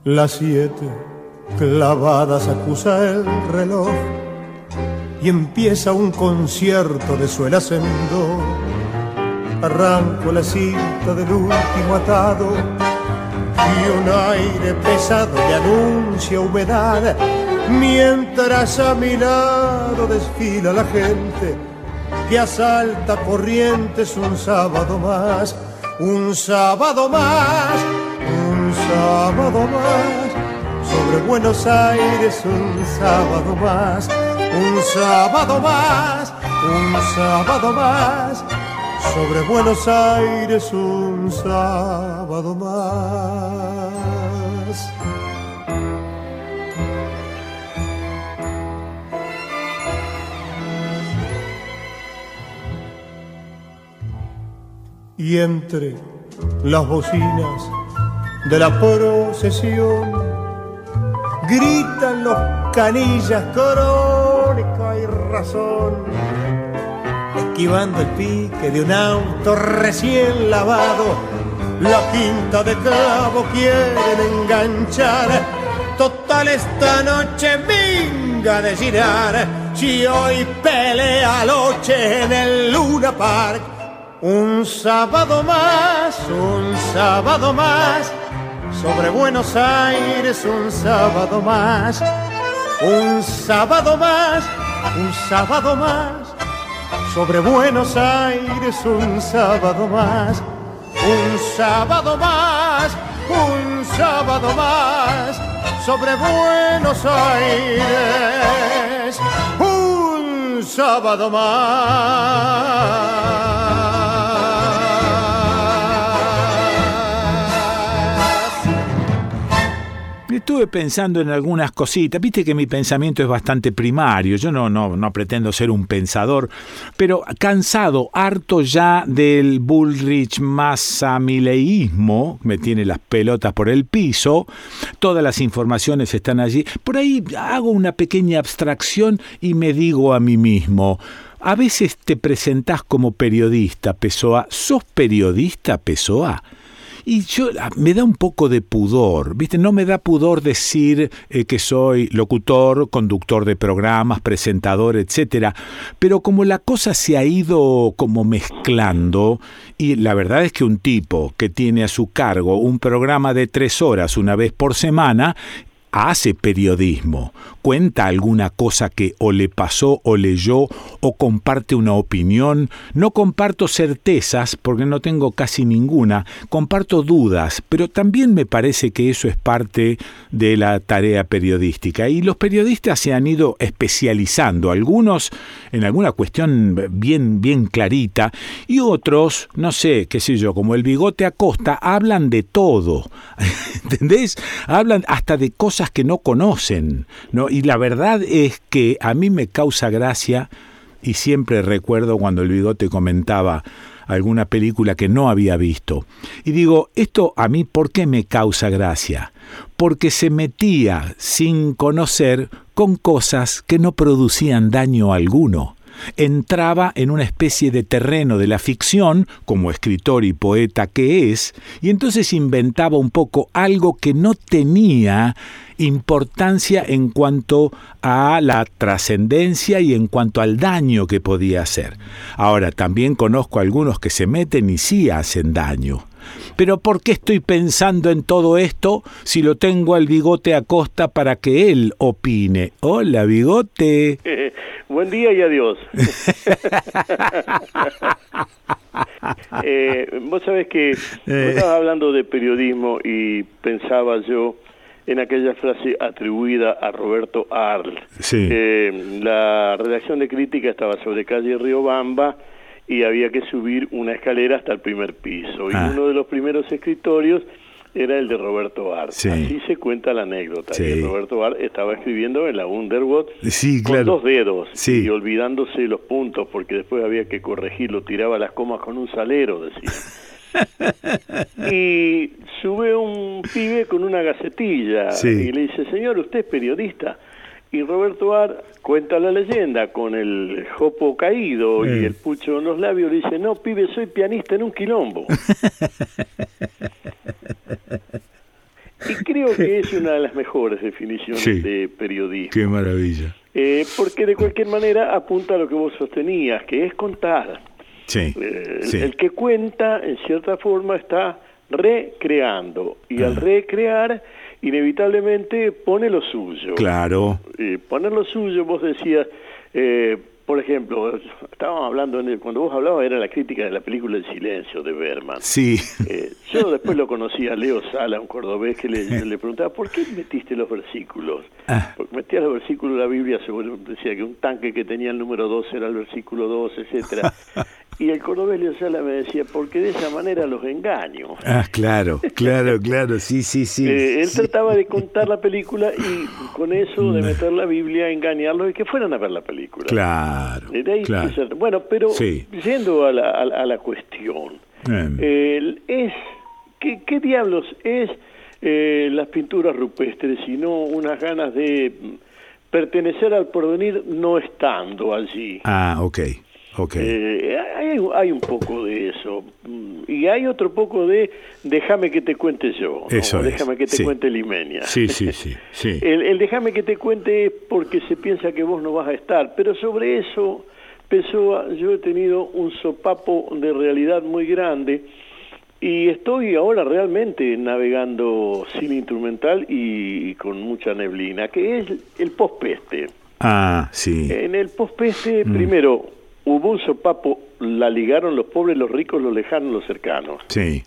Las siete clavadas acusa el reloj y empieza un concierto de suelas en do. Arranco la cinta del último atado y un aire pesado le anuncia humedad. mientras a mi lado desfila la gente que asalta corrientes un sábado más, un sábado más, un sábado más, sobre Buenos Aires un sábado más, un sábado más, un sábado más, sobre Buenos Aires un sábado más. y entre las bocinas de la procesión gritan los canillas crónica y razón. Esquivando el pique de un auto recién lavado la quinta de cabo quieren enganchar. Total esta noche venga de girar. Si hoy pelea noche en el Luna Park un sábado más, un sábado más, sobre Buenos Aires un sábado más, un sábado más, un sábado más, sobre Buenos Aires un sábado más, un sábado más, un sábado más, sobre Buenos Aires un sábado más. Estuve pensando en algunas cositas, viste que mi pensamiento es bastante primario, yo no, no, no pretendo ser un pensador, pero cansado, harto ya del Bullrich Massamileísmo, me tiene las pelotas por el piso, todas las informaciones están allí, por ahí hago una pequeña abstracción y me digo a mí mismo, a veces te presentás como periodista, Pessoa, ¿sos periodista, Pessoa? Y yo ah, me da un poco de pudor, ¿viste? No me da pudor decir eh, que soy locutor, conductor de programas, presentador, etcétera, pero como la cosa se ha ido como mezclando y la verdad es que un tipo que tiene a su cargo un programa de tres horas una vez por semana hace periodismo, cuenta alguna cosa que o le pasó o leyó o comparte una opinión. No comparto certezas porque no tengo casi ninguna, comparto dudas, pero también me parece que eso es parte de la tarea periodística. Y los periodistas se han ido especializando, algunos en alguna cuestión bien, bien clarita y otros, no sé, qué sé yo, como el bigote Acosta, hablan de todo. ¿Entendés? Hablan hasta de cosas que no conocen, ¿no? Y la verdad es que a mí me causa gracia y siempre recuerdo cuando el bigote comentaba alguna película que no había visto. Y digo, esto a mí, ¿por qué me causa gracia? Porque se metía sin conocer con cosas que no producían daño alguno entraba en una especie de terreno de la ficción, como escritor y poeta que es, y entonces inventaba un poco algo que no tenía importancia en cuanto a la trascendencia y en cuanto al daño que podía hacer. Ahora, también conozco a algunos que se meten y sí hacen daño. Pero ¿por qué estoy pensando en todo esto si lo tengo al bigote a costa para que él opine? Hola, bigote. Buen día y adiós. eh, vos sabés que eh. estabas hablando de periodismo y pensaba yo en aquella frase atribuida a Roberto Arl. Sí. Eh, la redacción de crítica estaba sobre calle Riobamba y había que subir una escalera hasta el primer piso. Y ah. uno de los primeros escritorios era el de Roberto Art. Así se cuenta la anécdota. Roberto Art estaba escribiendo en la Underwood con dos dedos y olvidándose los puntos porque después había que corregirlo, tiraba las comas con un salero, decía. y sube un pibe con una gacetilla y le dice, señor, usted es periodista. Y Roberto Ar cuenta la leyenda con el jopo caído y el pucho en los labios. Le dice, no, pibe, soy pianista en un quilombo. y creo que es una de las mejores definiciones de periodismo. Qué maravilla. Eh, porque de cualquier manera apunta a lo que vos sostenías, que es contar. Sí, eh, el, que cuenta, en cierta forma, está recreando. Y al recrear inevitablemente pone lo suyo. Claro. Poner lo suyo, vos decías, eh, por ejemplo, estábamos hablando, cuando vos hablabas era la crítica de la película El Silencio de Berman. Sí. Eh, yo después lo conocí a Leo Sala, un cordobés, que le, le preguntaba, ¿por qué metiste los versículos? Ah. Porque metía los versículos de la Biblia, seguro, decía que un tanque que tenía el número 2 era el versículo 2, etcétera. Y el cordobés Leo Sala me decía, porque de esa manera los engaño. Ah, claro, claro, claro, sí, sí, sí. Eh, él sí. trataba de contar la película y con eso de meter la Biblia, engañarlos y que fueran a ver la película. Claro, de ahí claro. bueno, pero Sí. yendo a la, a la- a la cuestión, el- es ¿qué, qué diablos es eh, las pinturas rupestres sino unas ganas de mm, pertenecer al porvenir no estando allí? Ah, ok, ok. Eh, hay, hay un poco de eso. Mm, Y hay otro poco de déjame que te cuente yo. ¿no? Eso O es, déjame que te sí. cuente Limenia. Sí, sí, sí, sí. El, el déjame que te cuente es porque se piensa que vos no vas a estar. Pero sobre eso, Pessoa, yo he tenido un sopapo de realidad muy grande. Y estoy ahora realmente navegando sin instrumental y, con mucha neblina, que es el pospeste. Ah, sí. En el pospeste, Mm. primero, hubo un sopapo, la ligaron los pobres, los ricos, los lejanos, los cercanos. Sí.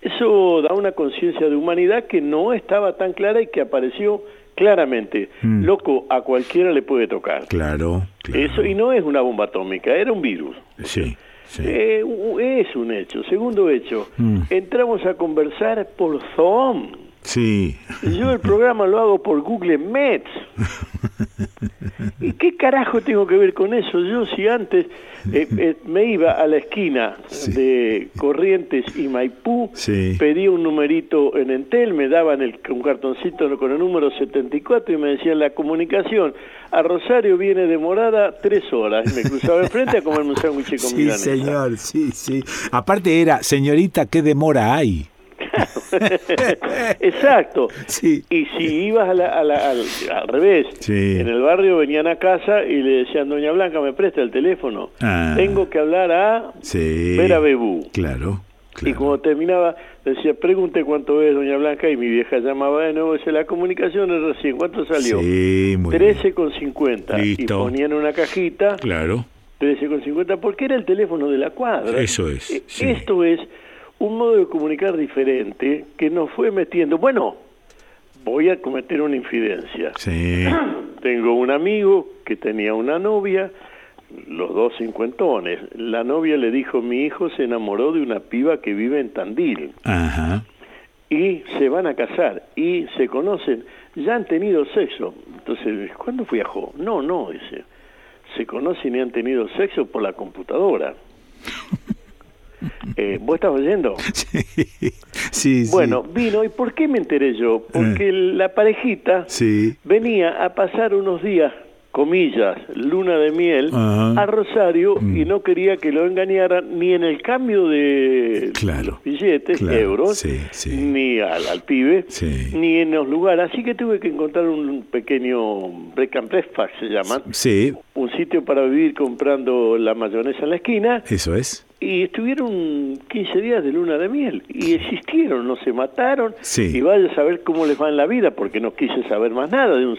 Eso da una conciencia de humanidad que no estaba tan clara y que apareció claramente. Mm. Loco, a cualquiera le puede tocar. Claro, Eso, y no es una bomba atómica, era un virus. sí. sí. Eh, es un hecho. Segundo hecho, Mm. entramos a conversar por Zoom. Sí. Yo el programa lo hago por Google Maps. ¿Y qué carajo tengo que ver con eso? Yo si antes eh, eh, me iba a la esquina de Corrientes y Maipú, Sí. pedía un numerito en Entel, me daban el, un cartoncito con el número 74 y me decían la comunicación a Rosario viene demorada tres horas. Y me cruzaba enfrente a comerme un sándwich con Sí, milanesa. señor, sí, sí. Aparte era, señorita, ¿qué demora hay? Exacto. Sí. Y si ibas a la- a la- al, al revés, Sí. en el barrio venían a casa y le decían, Doña Blanca, me presta el teléfono. Ah. Tengo que hablar a Sí. Vera Bebú. Claro. Y cuando terminaba, decía, pregunte cuánto es, Doña Blanca, y mi vieja llamaba de nuevo, dice, la comunicación es recién, ¿cuánto salió? Sí, muy 13 con 50. Y ponían una cajita, Claro. 13 con 50, porque era el teléfono de la cuadra. Eso es, Eh, sí. Esto es un modo de comunicar diferente que nos fue metiendo. Bueno, voy a cometer una infidencia. Sí. Tengo un amigo que tenía una novia, los dos cincuentones. La novia le dijo, mi hijo se enamoró de una piba que vive en Tandil Ajá. y se van a casar y se conocen, ya han tenido sexo. Entonces, ¿cuándo viajó? No, no, dice. Se conocen y han tenido sexo por la computadora. Eh, ¿Vos estás oyendo? Sí, Bueno, vino, ¿y por qué me enteré yo? Porque la parejita sí. venía a pasar unos días, comillas, luna de miel, Ajá. a Rosario y no quería que lo engañaran ni en el cambio de los billetes, claro, euros, sí, sí. ni al, al pibe, Sí. ni en los lugares. Así que tuve que encontrar un pequeño break and breakfast, se llaman, Sí, un sitio para vivir comprando la mayonesa en la esquina eso es. Y estuvieron 15 días de luna de miel y existieron, no se mataron Sí. y vaya a saber cómo les va en la vida porque no quise saber más nada de, un-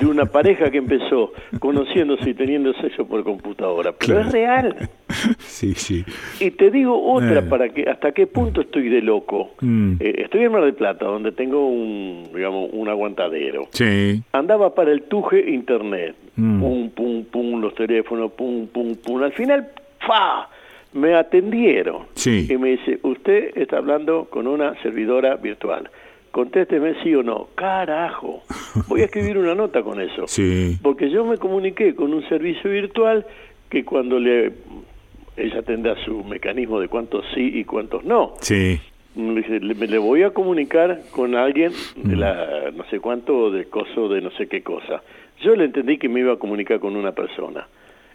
de una pareja que empezó conociéndose y teniendo sexo por computadora, pero Claro. es real. Sí, sí. Y te digo otra Eh. para que hasta qué punto estoy de loco. Mm. Eh, estoy en Mar del Plata donde tengo un digamos un aguantadero. Sí. Andaba para el tuje internet. Mm. Pum, pum, pum, los teléfonos, pum, pum, pum. Al final, ¡fa! Me atendieron. Sí. Y me dice, usted está hablando con una servidora virtual. Contésteme sí o no. Carajo. Voy a escribir una nota con eso. Sí. Porque yo me comuniqué con un servicio virtual que cuando le ella tendrá su mecanismo de cuántos sí y cuántos no. Sí. Dice, le, me le voy a comunicar con alguien de Mm. la no sé cuánto de coso de no sé qué cosa. Yo le entendí que me iba a comunicar con una persona.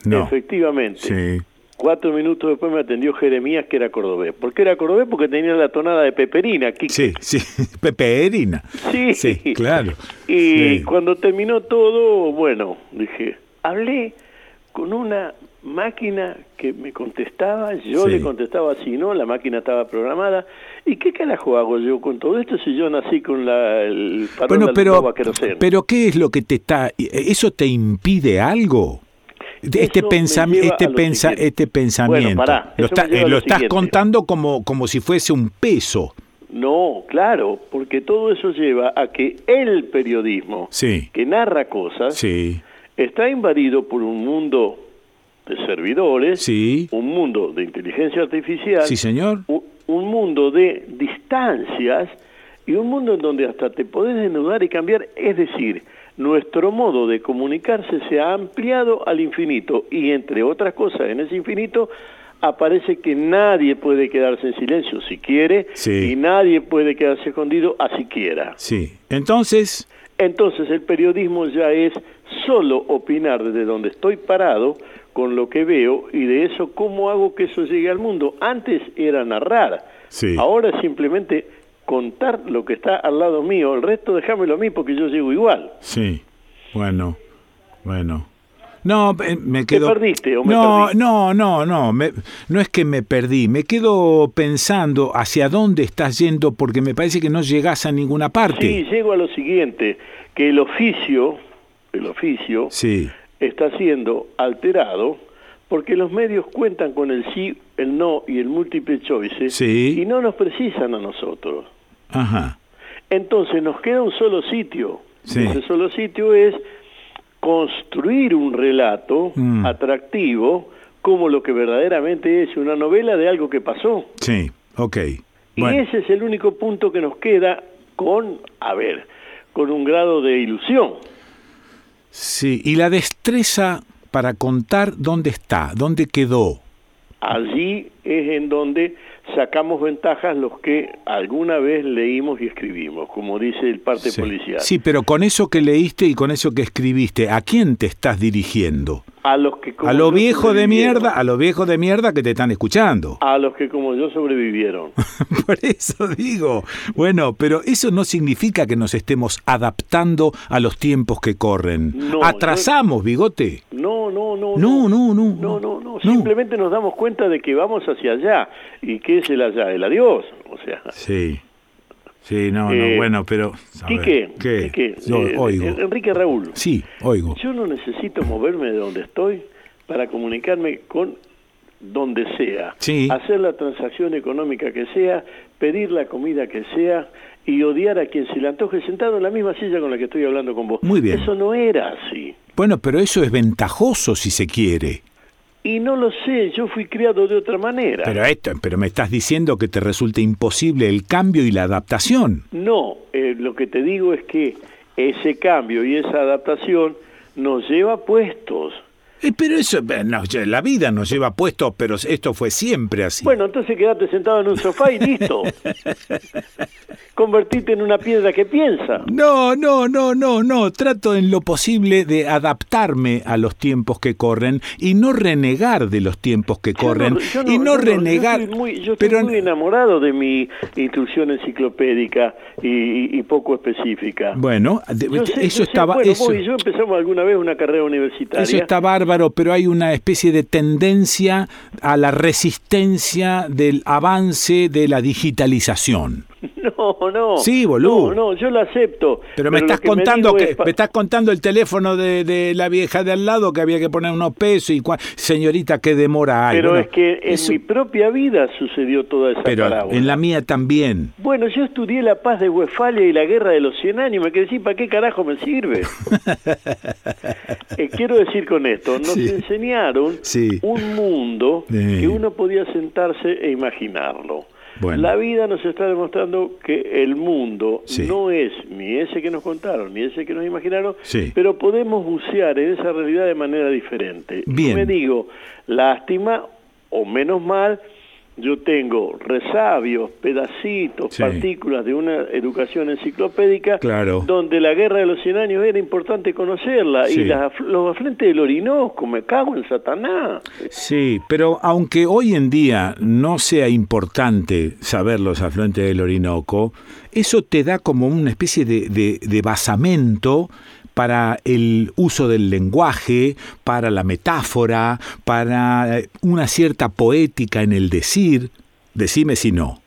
No. Efectivamente. Sí. Cuatro minutos después me atendió Jeremías, que era cordobés. ¿Por qué era cordobés? Porque tenía la tonada de peperina. Quique. Sí, sí. Peperina. Sí. Sí, claro. Y Sí. cuando terminó todo, bueno, dije, hablé con una máquina que me contestaba, yo le contestaba si no, la máquina estaba programada. ¿Y qué carajo hago yo con todo esto si yo nací con la, el bueno, pero, pero ¿qué es lo que te está... ¿Eso te impide algo? Este, pensamiento este, pensa este pensamiento. lo, eh, lo estás contando como, como si fuese un peso. No, claro, porque todo eso lleva a que el periodismo, que narra cosas, está invadido por un mundo de servidores, un mundo de inteligencia artificial, sí, señor. Un, mundo de distancias y un mundo en donde hasta te podés desnudar y cambiar, es decir, nuestro modo de comunicarse se ha ampliado al infinito y entre otras cosas en ese infinito aparece que nadie puede quedarse en silencio si quiere y nadie puede quedarse escondido así quiera. Sí. Entonces, entonces el periodismo ya es solo opinar desde donde estoy parado con lo que veo y de eso cómo hago que eso llegue al mundo. Antes era narrar, ahora simplemente contar lo que está al lado mío, el resto déjamelo a mí porque yo llego igual. Sí, bueno, bueno. No, eh, me quedo... ¿Te perdiste o me no, no, no, no, no es que me perdí, me quedo pensando hacia dónde estás yendo porque me parece que no llegas a ninguna parte. Sí, llego a lo siguiente, que el oficio, el oficio, sí está siendo alterado porque los medios cuentan con el sí, el no y el múltiple choice y no nos precisan a nosotros. Ajá. Entonces nos queda un solo sitio. Ese solo sitio es construir un relato mm. atractivo como lo que verdaderamente es una novela de algo que pasó. Sí, ok. Y ese es el único punto que nos queda con, a ver, con un grado de ilusión. Sí, y la destreza para contar dónde está, dónde quedó. Allí es en donde sacamos ventajas los que alguna vez leímos y escribimos, como dice el parte policial. Sí, pero con eso que leíste y con eso que escribiste, ¿a quién te estás dirigiendo? A los que a los viejos de mierda, a los viejos de mierda que te están escuchando. A los que como yo sobrevivieron. Por eso digo, bueno, pero eso no significa que nos estemos adaptando a los tiempos que corren. Atrasamos, bigote. No, no, no. No, no, no. No, no, no. Simplemente nos damos cuenta de que vamos hacia allá. ¿Y qué es el allá? El adiós. O sea. Sí. Sí, no, no, eh, bueno, pero... Quique, ¿qué? Eh, oigo. Enrique Raúl. Sí, oigo. Yo no necesito moverme de donde estoy para comunicarme con donde sea. Sí. Hacer la transacción económica que sea, pedir la comida que sea y odiar a quien se le antoje sentado en la misma silla con la que estoy hablando con vos. Muy bien. Eso no era así. Bueno, pero eso es ventajoso si se quiere. Y no lo sé, yo fui criado de otra manera. Pero esto, pero me estás diciendo que te resulta imposible el cambio y la adaptación. No, eh, lo que te digo es que ese cambio y esa adaptación nos lleva puestos. Eh, pero eso, eh, la vida nos lleva puestos, pero esto fue siempre así. Bueno, entonces quédate sentado en un sofá y listo. convertirte en una piedra que piensa. No, no, no, no, no. Trato en lo posible de adaptarme a los tiempos que corren y no renegar de los tiempos que corren y no, renegar. Yo estoy, muy, yo estoy muy enamorado de mi instrucción enciclopédica y, poco específica. Bueno, eso estaba. eso, y yo empezamos alguna vez una carrera universitaria. Eso está bárbaro, pero hay una especie de tendencia a la resistencia del avance de la digitalización. No, no. Sí, boludo. No, no, yo lo acepto. Pero, me estás contando que, me estás contando el teléfono de, la vieja de al lado que había que poner unos pesos y señorita qué demora hay. Pero es que en mi propia vida sucedió toda esa Pero en la mía también. Bueno, yo estudié la paz de Westfalia y la guerra de los 100 años, me quedé decir, ¿para qué carajo me sirve? Eh, quiero decir con esto, nos enseñaron un mundo que uno podía sentarse e imaginarlo. La vida nos está demostrando que el mundo no es ni ese que nos contaron, ni ese que nos imaginaron, pero podemos bucear en esa realidad de manera diferente. Bien. me digo, lástima o menos mal, yo tengo resabios, pedacitos, partículas de una educación enciclopédica, donde la guerra de los 100 años era importante conocerla, y los afluentes del Orinoco, me cago en Satanás. Sí, pero aunque hoy en día no sea importante saber los afluentes del Orinoco, eso te da como una especie de, de basamento para el uso del lenguaje, para la metáfora, para eh, una cierta poética en el decir. Decime si no.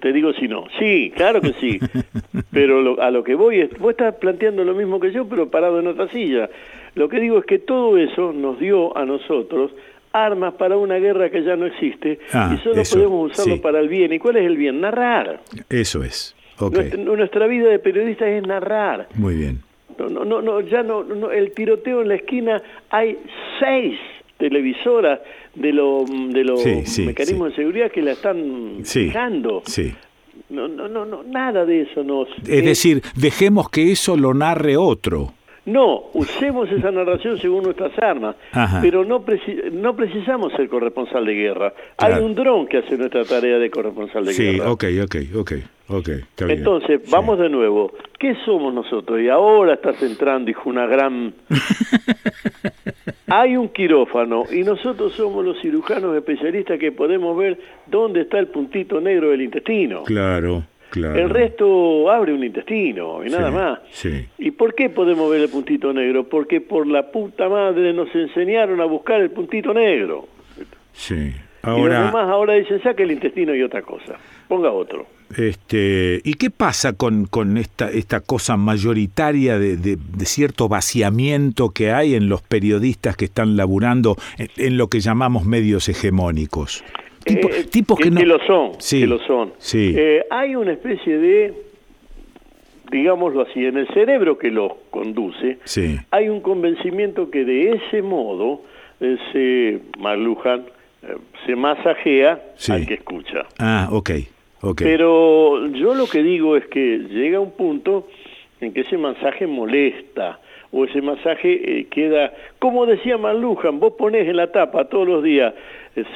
Te digo si no. Sí, claro que sí. pero a lo que voy es, vos estás planteando lo mismo que yo, pero parado en otra silla. Lo que digo es que todo eso nos dio a nosotros armas para una guerra que ya no existe Ah, y solo eso, podemos usarlo sí. para el bien. ¿Y cuál es el bien? Narrar. Eso es. Nuestra, nuestra vida de periodista es narrar. muy bien. No, no, no, no, ya no, no, el tiroteo en la esquina, hay seis televisoras de, lo, de los Sí, sí, mecanismos de seguridad que la están Sí, fijando. sí. No, no, no, no, nada de eso nos... Es decir, dejemos que eso lo narre otro. No, usemos esa narración según nuestras armas, Ajá. pero no, preci- no precisamos ser corresponsal de guerra. Hay un dron que hace nuestra tarea de corresponsal de Sí, guerra. ok, ok, ok, ok. Está bien. Entonces, vamos de nuevo. ¿Qué somos nosotros? Y ahora estás entrando, hijo, una gran... Hay un quirófano y nosotros somos los cirujanos especialistas que podemos ver dónde está el puntito negro del intestino. Claro, claro. El resto abre un intestino y nada Sí, más. Sí. ¿Y por qué podemos ver el puntito negro? Porque por la puta madre nos enseñaron a buscar el puntito negro. Sí. Y los Ahora, demás ahora dicen, saque el intestino y otra cosa. Ponga otro. Este, ¿y qué pasa con, con esta, esta cosa mayoritaria de, de- de cierto vaciamiento que hay en los periodistas que están laburando en, en lo que llamamos medios hegemónicos? Tipo- Eh, tipos que, no... lo son, Sí, que lo son. sí. Eh, hay una especie de, digámoslo así, en el cerebro que los conduce, Sí. hay un convencimiento que de ese modo eh, se malujan, se masajea al que escucha. Ah, ok, Pero yo lo que digo es que llega un punto en que ese masaje molesta o ese masaje eh, queda, como decía Malujan, vos ponés en la tapa todos los días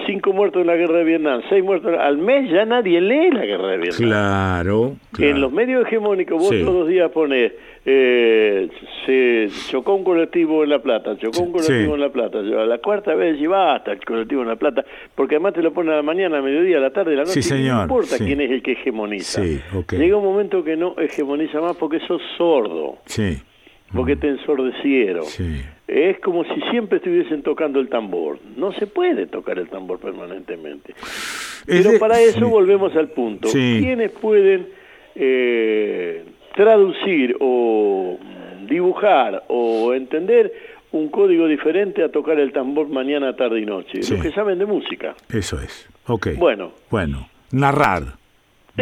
cinco muertos en la guerra de Vietnam, seis muertos, al mes ya nadie lee la guerra de Vietnam. Claro, claro. En los medios hegemónicos vos Sí. todos los días ponés, eh, se chocó un colectivo en La Plata, chocó un colectivo Sí. en La Plata, a la cuarta vez y basta el colectivo en La Plata, porque además te lo ponen a la mañana, a mediodía, a la tarde, a la noche, Sí, señor, no importa quién es el que hegemoniza. Sí, ok. Llega un momento que no hegemoniza más porque sos sordo, Sí, porque te ensordecieron. sí. Es como si siempre estuviesen tocando el tambor. No se puede tocar el tambor permanentemente. Pero para eso sí. volvemos al punto. Sí. ¿Quiénes pueden eh, traducir o dibujar o entender un código diferente a tocar el tambor mañana, tarde y noche? Los que saben de música. Eso es. Ok. Bueno. Bueno, narrar,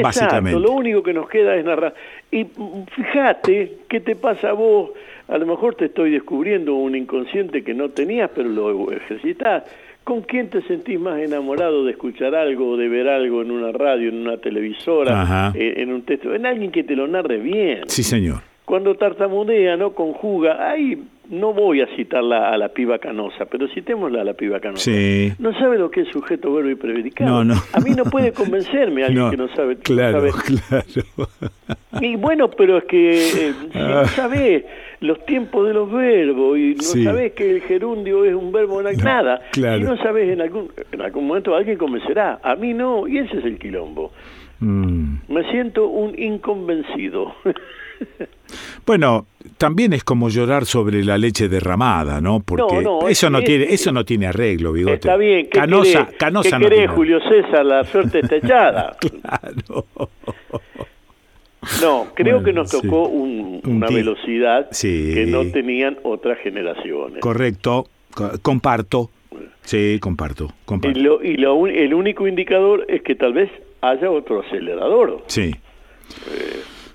básicamente. Exacto, lo único que nos queda es narrar. Y fíjate qué te pasa a vos. A lo mejor te estoy descubriendo un inconsciente que no tenías, pero lo ejercitas. ¿Con quién te sentís más enamorado de escuchar algo o de ver algo en una radio, en una televisora, eh, en un texto? En alguien que te lo narre bien. Sí, señor. Cuando tartamudea, no conjuga, ahí no voy a citarla a la piba canosa, pero citémosla a la piba canosa. Sí. No sabe lo que es sujeto, verbo y predicado. No, no. A mí no puede convencerme alguien No, que no sabe. no Claro, sabe. claro. Y bueno, pero es que eh, si Ah. no sabés los tiempos de los verbos y no Sí. sabés que el gerundio es un verbo hay nada, claro. si no sabés en algún, en algún momento alguien convencerá, a mí no, y ese es el quilombo. Mm. Me siento un inconvencido. Bueno, también es como llorar sobre la leche derramada, ¿no? Porque No, no, eso es- no tiene, eso no tiene arreglo, bigote. Está bien, ¿qué Canosa, querés, Canosa ¿qué no querés, tiene- Julio César? La suerte está echada. No, creo Bueno, que nos tocó un- Un una velocidad Sí. que no tenían otras generaciones. Correcto, co- comparto. Sí, comparto, Y, comparto. lo, y lo un- el único indicador es que tal vez haya otro acelerador, Sí,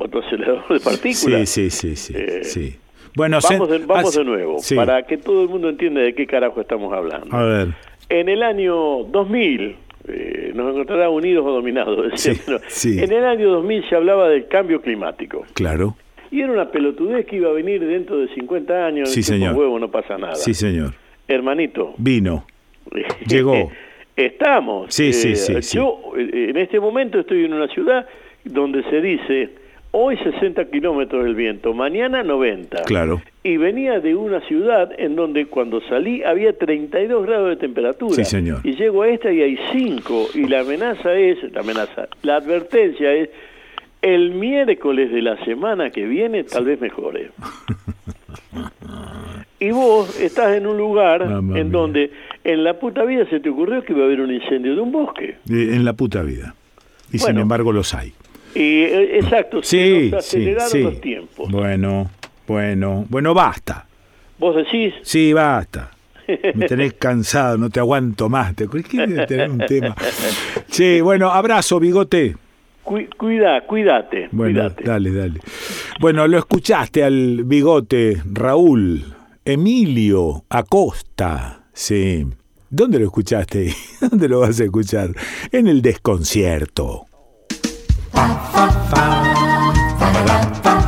otro acelerador de partículas. sí, sí, sí, Eh, sí. Bueno, Vamos, de, vamos ah, de nuevo, sí. para que todo el mundo entienda de qué carajo estamos hablando. A ver, En el año 2000, eh, nos encontrará unidos o dominados, Sí, sí. en el año 2000 se hablaba del cambio climático. claro. Y era una pelotudez que iba a venir dentro de 50 años, Sí, señor. huevo no pasa nada. Sí, señor. Hermanito, Vino. Llegó. Estamos. eh, Sí, sí, sí, sí. Yo eh, en este momento estoy en una ciudad donde se dice, hoy 60 kilómetros del viento, mañana 90. Claro. Y venía de una ciudad en donde cuando salí había 32 grados de temperatura. Sí, señor. Y llego a esta y hay 5. Y la amenaza es, la amenaza, la advertencia es, el miércoles de la semana que viene tal vez mejore. Y vos estás en un lugar en donde en la puta vida se te ocurrió que iba a haber un incendio de un bosque. En la puta vida. Y sin embargo los hay. Y, eh, exacto, sí, se aceleraron sí, los tiempos. Bueno, bueno, bueno, basta. ¿Vos decís? Sí, basta. Me tenés cansado, no te aguanto más. Te quiero tener un tema. Sí, bueno, abrazo, bigote. cuida, cuídate. Bueno, dale, dale. Bueno, lo escuchaste al bigote, Raúl, Emilio Acosta. Sí. ¿Dónde lo escuchaste? ¿Dónde lo vas a escuchar? En el desconcierto. Fa fa fa, fa la fa.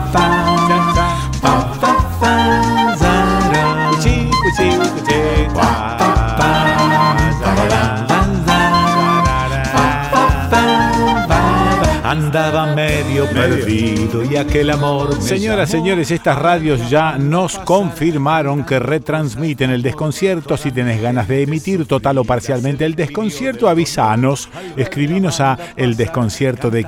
Andaba medio perdido y aquel amor. Señoras, señores, estas radios ya nos confirmaron que retransmiten el desconcierto. Si tenés ganas de emitir total o parcialmente el desconcierto, avisanos. Escribinos a el desconcierto de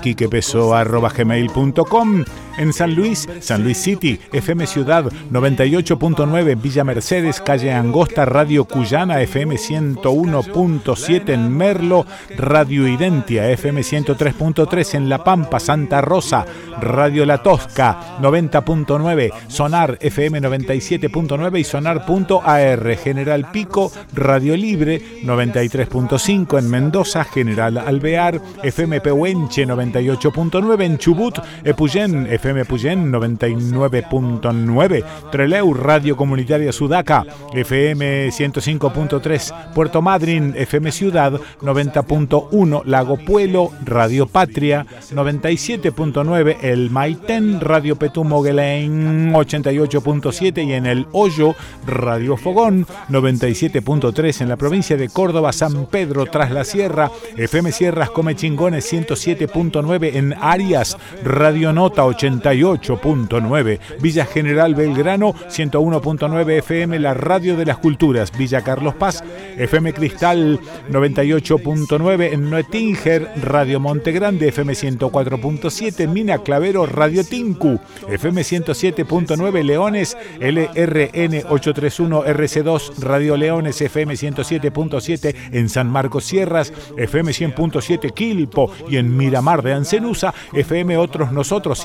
gmail.com En San Luis, San Luis City, FM Ciudad 98.9, Villa Mercedes, calle Angosta, Radio Cuyana, FM 101.7 en Merlo, Radio Identia, FM 103.3 en La Pampa, Santa Rosa, Radio La Tosca 90.9, Sonar FM 97.9 y Sonar.ar, General Pico, Radio Libre 93.5 en Mendoza, General Alvear, FM Pehuenche 98.9 en Chubut, Epuyén, FM Puyén 99.9, Treleu, Radio Comunitaria Sudaca, FM 105.3, Puerto Madryn, FM Ciudad 90.1, Lago Puelo, Radio Patria 97.9 el Maitén, Radio Petú Moguelain 88.7 y en el Hoyo, Radio Fogón 97.3 en la provincia de Córdoba, San Pedro tras la Sierra, FM Sierras Come Chingones 107.9 en Arias, Radio Nota 88.9, Villa General Belgrano 101.9 FM, la Radio de las Culturas, Villa Carlos Paz, FM Cristal 98.9 en Noetinger, Radio Monte Grande, FM 104.7, Mina Clavero, Radio Tinku, FM 107.9, Leones, LRN 831, RC2, Radio Leones, FM 107.7 en San Marcos Sierras, FM 100.7 Quilpo y en Miramar de Ancenusa, FM Otros Nosotros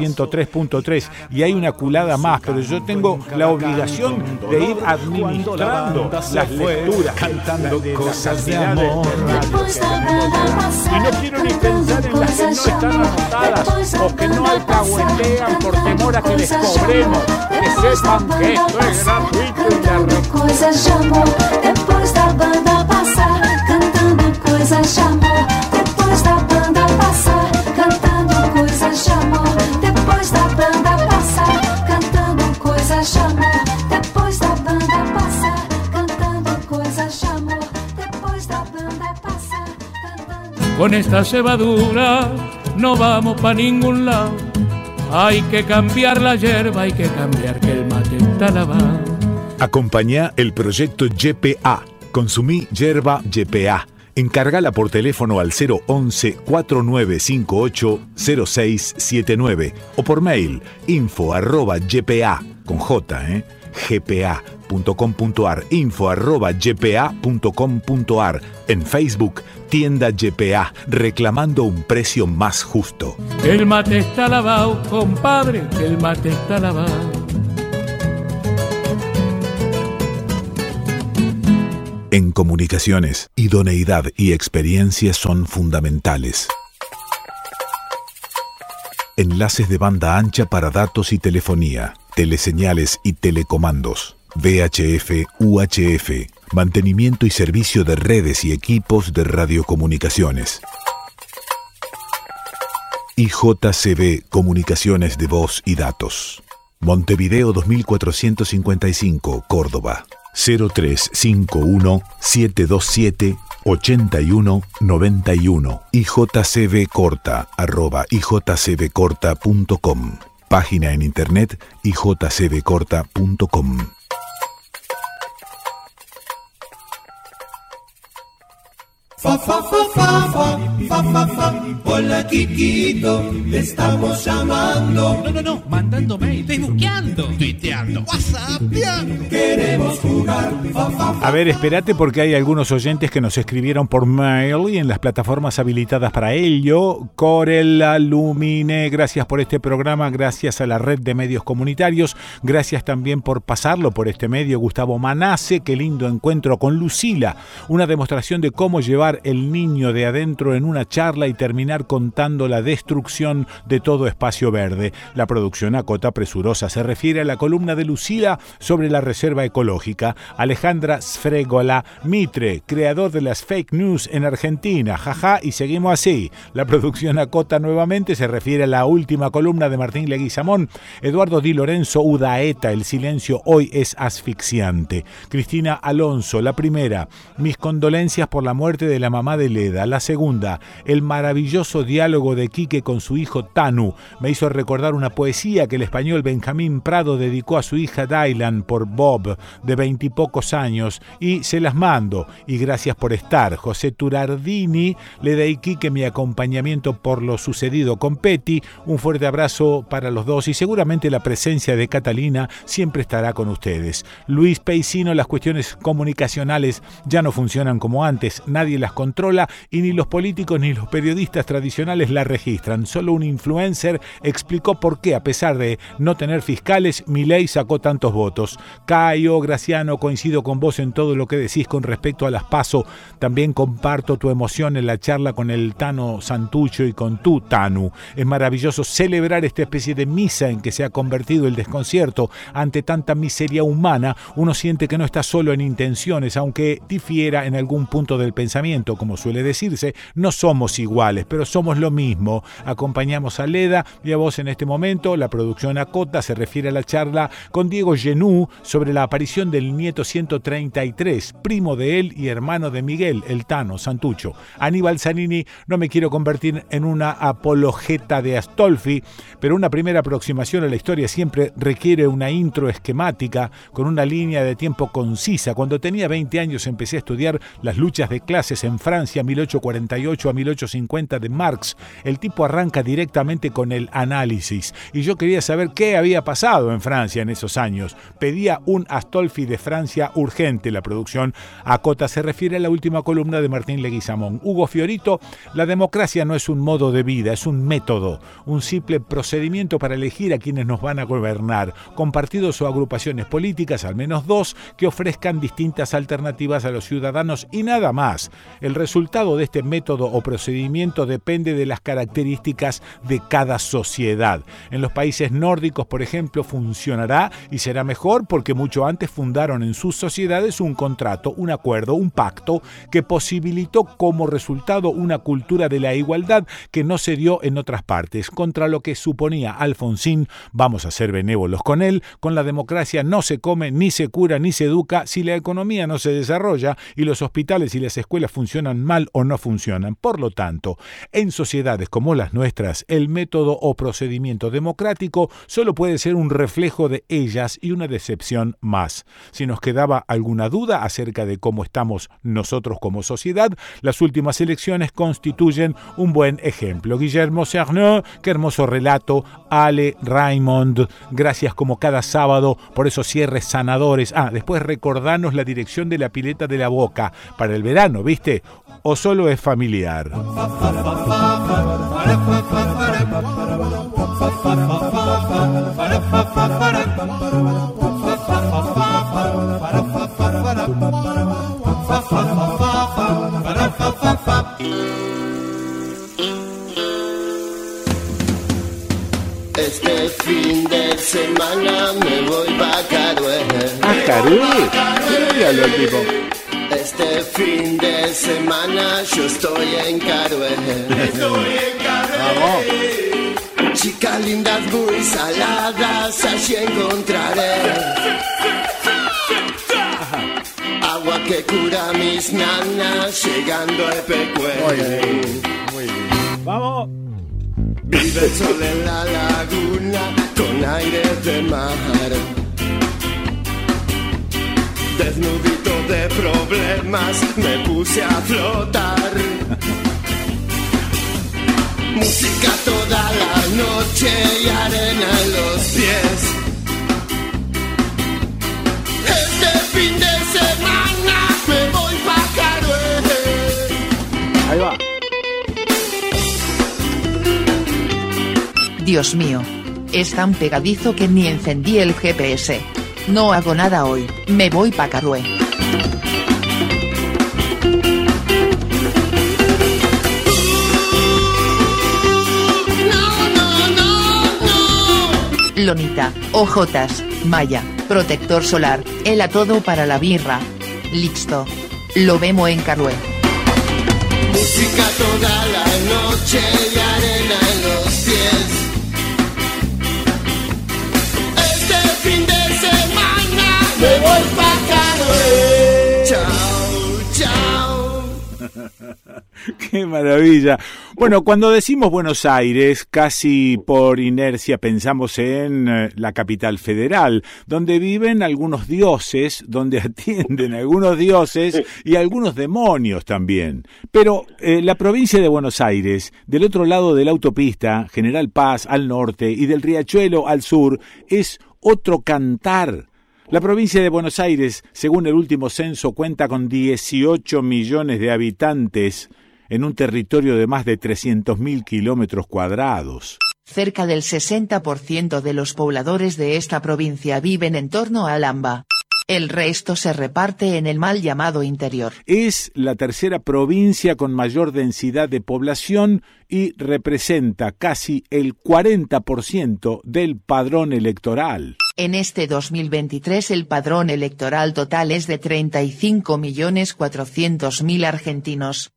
103.3 y hay una culada más, pero yo tengo la obligación de ir administrando las lecturas, cantando cosas de amor. Y no quiero ni pensar en las que no están anotadas o que no alcahuetean por temor a que les cobremos. Que sepan que esto es gratuito y la. Depois da banda passar, cantando coisas de amor. Depois da banda Con esta cebadura no vamos para ningún lado. Hay que cambiar la hierba, hay que cambiar que el mate está lavado. Acompaña el proyecto YPA. Consumí yerba YPA. Encárgala por teléfono al 011 4958 0679 o por mail info arroba ypa con J, ¿eh? gpa.com.ar, info arroba gpa.com.ar, en Facebook, tienda GPA, reclamando un precio más justo. El mate está lavado, compadre, el mate está lavado. En comunicaciones, idoneidad y experiencia son fundamentales. Enlaces de banda ancha para datos y telefonía teleseñales y telecomandos, VHF, UHF, mantenimiento y servicio de redes y equipos de radiocomunicaciones. IJCB Comunicaciones de Voz y Datos. Montevideo 2455, Córdoba. 0351 727 8191 ijcbcorta arroba ijcbcorta.com Página en internet Fa, fa, fa, fa, fa, fa, fa, fa. Hola, Kikito, te estamos llamando. No, no, no, mandando mail, facebookeando, tuiteando, whatsappeando. Queremos jugar. Fa, fa, fa. A ver, espérate porque hay algunos oyentes que nos escribieron por mail y en las plataformas habilitadas para ello. Corella, Lumine, gracias por este programa, gracias a la red de medios comunitarios, gracias también por pasarlo por este medio. Gustavo Manace, qué lindo encuentro con Lucila, una demostración de cómo llevar el niño de adentro en una charla y terminar contando la destrucción de todo espacio verde. La producción Acota Presurosa se refiere a la columna de Lucila sobre la reserva ecológica. Alejandra Sfregola Mitre, creador de las fake news en Argentina. Jaja, y seguimos así. La producción Acota nuevamente se refiere a la última columna de Martín Leguizamón. Eduardo Di Lorenzo Udaeta, el silencio hoy es asfixiante. Cristina Alonso, la primera. Mis condolencias por la muerte la mamá de Leda. La segunda, el maravilloso diálogo de Quique con su hijo Tanu. Me hizo recordar una poesía que el español Benjamín Prado dedicó a su hija Dylan por Bob, de veintipocos años, y se las mando. Y gracias por estar. José Turardini le da a Quique mi acompañamiento por lo sucedido con Petty. Un fuerte abrazo para los dos y seguramente la presencia de Catalina siempre estará con ustedes. Luis Peisino, las cuestiones comunicacionales ya no funcionan como antes. Nadie las controla y ni los políticos ni los periodistas tradicionales la registran. Solo un influencer explicó por qué, a pesar de no tener fiscales, Milei sacó tantos votos. Caio, Graciano, coincido con vos en todo lo que decís con respecto a las PASO. También comparto tu emoción en la charla con el Tano Santucho y con tu Tanu. Es maravilloso celebrar esta especie de misa en que se ha convertido el desconcierto ante tanta miseria humana. Uno siente que no está solo en intenciones, aunque difiera en algún punto del pensamiento, como suele decirse, no somos iguales, pero somos lo mismo. Acompañamos a Leda y a vos en este momento. La producción Acota se refiere a la charla con Diego Genú sobre la aparición del nieto 133, primo de él y hermano de Miguel, el Tano Santucho. Aníbal Zanini, no me quiero convertir en una apologeta de Astolfi, pero una primera aproximación a la historia siempre requiere una intro esquemática con una línea de tiempo concisa. Cuando tenía 20 años empecé a estudiar las luchas de clases en Francia 1848 a 1850 de Marx. El tipo arranca directamente con el análisis y yo quería saber qué había pasado en Francia en esos años. Pedía un Astolfi de Francia urgente. La producción Acota se refiere a la última columna de Martín Leguizamón. Hugo Fiorito, la democracia no es un modo de vida, es un método, un simple procedimiento para elegir a quienes nos van a gobernar, con partidos o agrupaciones políticas, al menos dos, que ofrezcan distintas alternativas a los ciudadanos y nada más. El resultado de este método o procedimiento depende de las características de cada sociedad. En los países nórdicos, por ejemplo, funcionará y será mejor porque mucho antes fundaron en sus sociedades un contrato, un acuerdo, un pacto que posibilitó como resultado una cultura de la igualdad que no se dio en otras partes, contra lo que suponía Alfonsín, vamos a ser benévolos con él, con la democracia no se come, ni se cura, ni se educa si la economía no se desarrolla y los hospitales y las escuelas funcionan mal o no funcionan. Por lo tanto, en sociedades como las nuestras, el método o procedimiento democrático solo puede ser un reflejo de ellas y una decepción más. Si nos quedaba alguna duda acerca de cómo estamos nosotros como sociedad, las últimas elecciones constituyen un buen ejemplo. Guillermo Cerneux, qué hermoso relato. Ale Raymond, gracias como cada sábado por esos cierres sanadores. Ah, después recordanos la dirección de la pileta de la boca para el verano, ¿viste? ¿O solo es familiar? Este fin de semana me voy pa' Carué. ¿A Carué? ¿Qué le el tipo? Este fin de semana yo estoy en Carué. Estoy en Carué. Chicas lindas muy saladas, allí encontraré. Agua que cura mis nanas, llegando a Epecue. Muy bien, muy bien. Vamos. Vive el sol en la laguna con aire de mar. Desnudito de problemas me puse a flotar. Música toda la noche y arena en los pies. Este fin de semana me voy pa' Carué. Ahí va. Dios mío. Es tan pegadizo que ni encendí el GPS. No hago nada hoy, me voy pa' Carué. Lonita, ojotas, malla, protector solar, el a todo para la birra. Listo. Lo vemos en Carué. Música toda la noche y arena en los pies. Me voy pa'. Chao, chao. Qué maravilla. Bueno, cuando decimos Buenos Aires, casi por inercia pensamos en eh, la capital federal, donde viven algunos dioses, donde atienden algunos dioses y algunos demonios también. Pero eh, la provincia de Buenos Aires, del otro lado de la autopista, General Paz al norte y del Riachuelo al sur, es otro cantar. La provincia de Buenos Aires, según el último censo, cuenta con 18 millones de habitantes en un territorio de más de 300.000 kilómetros cuadrados. Cerca del 60% de los pobladores de esta provincia viven en torno a Alhambra. El resto se reparte en el mal llamado interior. Es la tercera provincia con mayor densidad de población y representa casi el 40% del padrón electoral. En este 2023 el padrón electoral total es de 35.400.000 argentinos.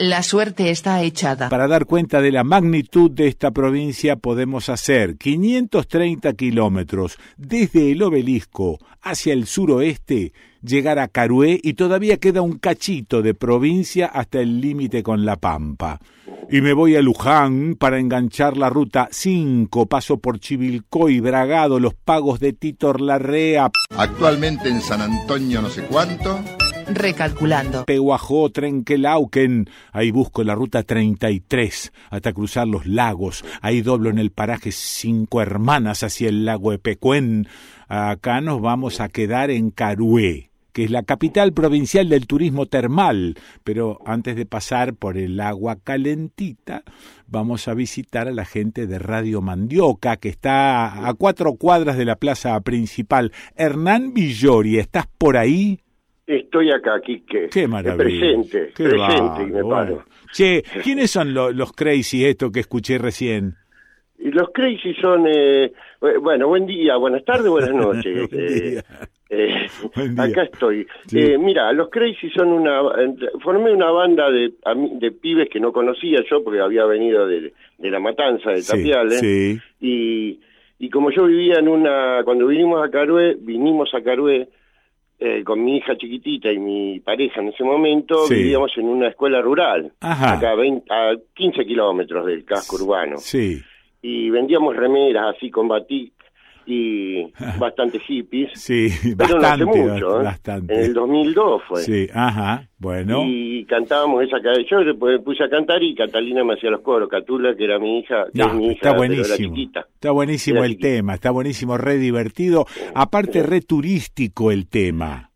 La suerte está echada. Para dar cuenta de la magnitud de esta provincia podemos hacer 530 kilómetros desde el obelisco hacia el suroeste, llegar a Carué y todavía queda un cachito de provincia hasta el límite con La Pampa. Y me voy a Luján para enganchar la ruta 5, paso por Chivilcoy, y Bragado, los pagos de Titor Larrea. Actualmente en San Antonio no sé cuánto. Recalculando. Peguajó, Trenquelauquen. Ahí busco la ruta 33 hasta cruzar los lagos. Ahí doblo en el paraje Cinco Hermanas hacia el lago Epecuén. Acá nos vamos a quedar en Carué que es la capital provincial del turismo termal. Pero antes de pasar por el agua calentita, vamos a visitar a la gente de Radio Mandioca, que está a cuatro cuadras de la plaza principal. Hernán Villori, ¿estás por ahí? Estoy acá, Quique. Qué maravilla. Presente, Qué presente, me paro. Che, ¿quiénes son lo- los crazy estos que escuché recién? Y los crazy son, eh, bu- bueno, buen día, buenas tardes, buenas noches. Eh, eh, acá estoy. Sí. Eh, mira, los crazy son una, formé una banda de, de pibes que no conocía yo porque había venido de, de La Matanza, de Sí, Tapiales. sí. Y, y como yo vivía en una, cuando vinimos a Carué, vinimos a Carué eh, con mi hija chiquitita y mi pareja en ese momento, Sí. vivíamos en una escuela rural, Ajá. acá a, 20 a 15 kilómetros del casco urbano Sí. y vendíamos remeras así con batik y bastante hippies. Sí, Pero no hace bastante, mucho, ¿eh? bastante. En el 2002 fue. Sí, ajá, bueno. Y cantábamos esa. Yo después me puse a cantar y Catalina me hacía los coros. Catula, que era mi hija, que No, es mi hija, está buenísimo. chiquita. Está buenísimo Era el tema, está buenísimo, re divertido. Aparte, re turístico el tema.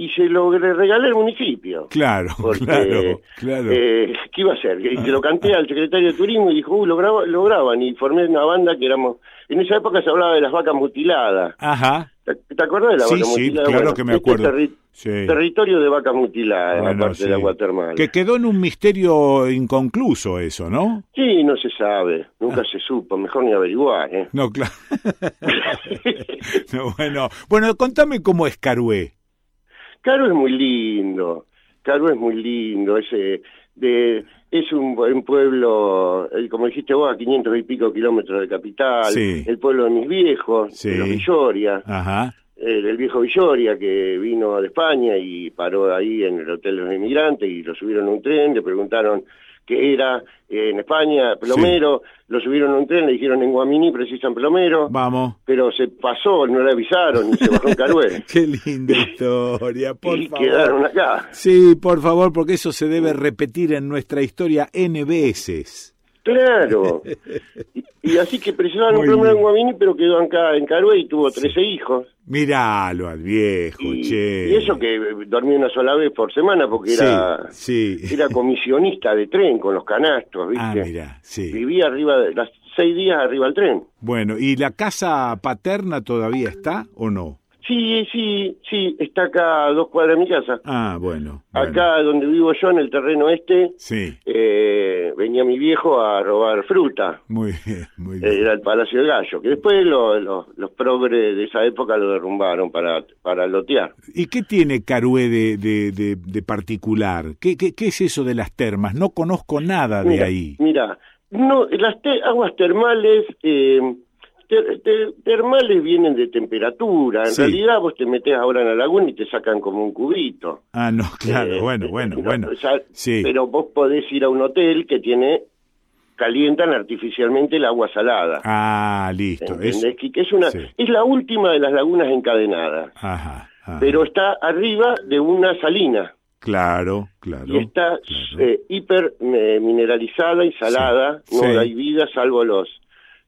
Y se lo regalé al municipio. Claro, Porque, claro, claro. Eh, ¿Qué iba a hacer? Que se lo canté al secretario de Turismo y dijo, uy, lo, graba- lo graban. Y formé una banda que éramos... En esa época se hablaba de las vacas mutiladas. Ajá. ¿Te, te acordás de la Sí, vaca sí, mutilada? claro Bueno, que me este terri- Sí. Territorio de vacas mutiladas, en Bueno, la parte sí. de agua termal. Que quedó en un misterio inconcluso eso, ¿no? Sí, no se sabe, nunca se supo, mejor ni averiguar. ¿eh? No, claro. No, bueno, bueno, contame cómo es Carué. Caro es muy lindo, Caro es muy lindo, ese de es un, pueblo, eh, como dijiste vos, a 500 y pico kilómetros de capital, Sí. el pueblo de mis viejos, Sí. de los Villoria, Ajá. el, el viejo Villoria que vino de España y paró ahí en el Hotel de los Inmigrantes y lo subieron a un tren, le preguntaron que era eh, en España, plomero, lo subieron a un tren, le dijeron en Guamini precisan plomero. Vamos. Pero se pasó, no le avisaron y se bajó en Carué. Qué linda historia, por y favor. quedaron acá. Sí, por favor, porque eso se debe repetir en nuestra historia N veces. Claro. y, y así que precisaban un plomero en. Guamini, pero quedó acá en Carué y tuvo 13 hijos. Miralo al viejo, che. Y eso que eh, dormía una sola vez por semana porque Sí, era, sí. era comisionista de tren con los canastos, ¿viste? Ah, mira, sí. Vivía arriba, de, las seis días arriba del tren. Bueno, ¿y la casa paterna todavía está o no? Sí, sí, sí, está acá a dos cuadras de mi casa. Ah, bueno. Acá donde vivo yo, en el terreno este, Sí, eh, venía mi viejo a robar fruta. muy bien, muy bien. Era el Palacio del Gallo, que después lo- lo- los progres de esa época lo derrumbaron para, para lotear. ¿Y qué tiene Carué de, de, de, de particular? ¿Qué, qué, ¿Qué es eso de las termas? No conozco nada de Mira, ahí. Mira, no, las te- aguas termales, eh, ter- ter- termales vienen de temperatura. En Sí. realidad vos te metés ahora en la laguna y te sacan como un cubito. Ah, no, claro, Eh, bueno, bueno, no, bueno. o sea, Sí. Pero vos podés ir a un hotel que tiene, calientan artificialmente el agua salada. Ah, listo. Es, ¿Entendés? Que- que es una, sí. es la última de las lagunas encadenadas, ajá, ajá. pero está arriba de una salina. Claro, claro. y está eh, hiper eh, mineralizada y salada, no Sí. hay vida salvo los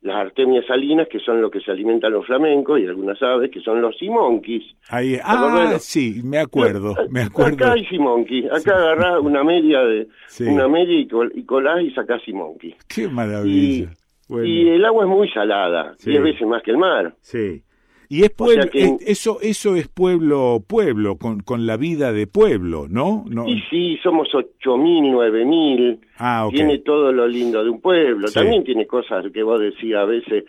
las artemias salinas que son lo que se alimentan los flamencos y algunas aves que son los simonquis. Ahí, ah, sí, me acuerdo, me acuerdo. Acá hay simonquis, acá agarrás una media de Sí. una media y, col- y colás y sacás simonquis. Qué maravilla. Bueno, Y el agua es muy salada, Sí. diez veces más que el mar. sí. Y es o pueblo, sea que- es- eso, eso es pueblo, pueblo, con, con la vida de pueblo, ¿no? no Y sí, somos ocho mil, nueve mil. Ah, ok. Tiene todo lo lindo de un pueblo. Sí. También tiene cosas que vos decías a veces,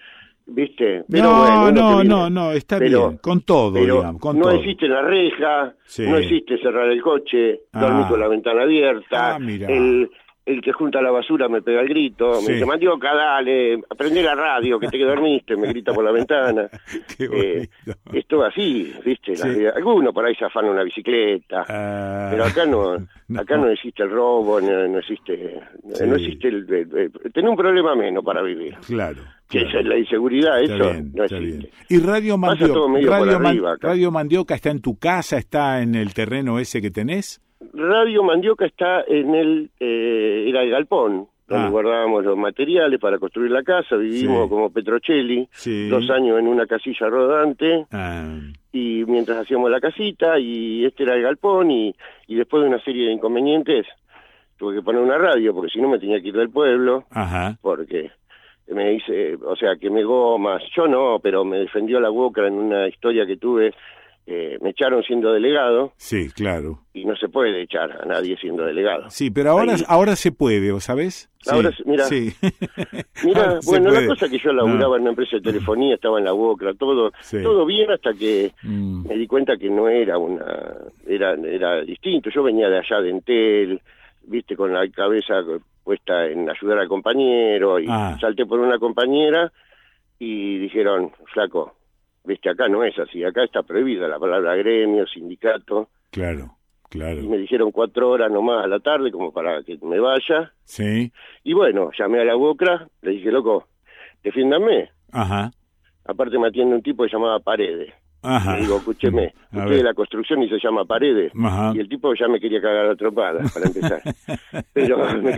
¿viste? Pero no, bueno, no, no, no, está pero- bien, con todo, pero digamos, con no todo. existe la reja, Sí. no existe cerrar el coche, Ah. dormir con la ventana abierta, Ah, mira. el, el que junta la basura me pega el grito, Sí. me dice, Mandioca, dale, aprende la radio, que te que dormiste, me grita por la ventana. Qué Eh, bonito. es todo así, ¿viste? Sí. Algunos por ahí se afanan una bicicleta, Ah, pero acá no, acá no existe el robo, no, no existe, Sí. no existe el, el- el- tener un problema menos para vivir. Claro. Que claro. es la inseguridad, Está eso bien, no está existe. bien. ¿Y Radio Mandioca, Radio, Man- arriba acá. Radio Mandioca está en tu casa, está en el terreno ese que tenés? Radio Mandioca está en el, eh, era el galpón, donde Ah. guardábamos los materiales para construir la casa, vivimos Sí. como Petrocelli, Sí. dos años en una casilla rodante, Ah, y mientras hacíamos la casita, y este era el galpón, y, y después de una serie de inconvenientes, tuve que poner una radio, porque si no me tenía que ir del pueblo, ajá. porque me dice, o sea, que me gomas, yo no, pero me defendió la boca en una historia que tuve, eh, me echaron siendo delegado, Sí, claro. y no se puede echar a nadie siendo delegado. Sí, pero ahora, Ahí- ahora se puede, ¿vos sabés? Sí, Ahora mira. Sí. Mira, bueno, la cosa que yo laburaba en una empresa de telefonía, estaba en la boca, todo, Sí. todo bien hasta que Mm. me di cuenta que no era una, era, era distinto. Yo venía de allá de Entel, viste, con la cabeza puesta en ayudar al compañero y Ah. salté por una compañera y dijeron, flaco, viste, acá no es así, acá está prohibida la palabra gremio, sindicato, Claro, claro. y me dijeron cuatro horas nomás a la tarde como para que me vaya. Sí, Y bueno, llamé a la Bocra, le dije, loco, defiéndame. ajá, Aparte me atiende un tipo que llamaba Paredes. ajá. Le digo, escúcheme, usted de la construcción y se llama Paredes. Ajá. Y el tipo ya me quería cagar a tropada, para empezar. Pero me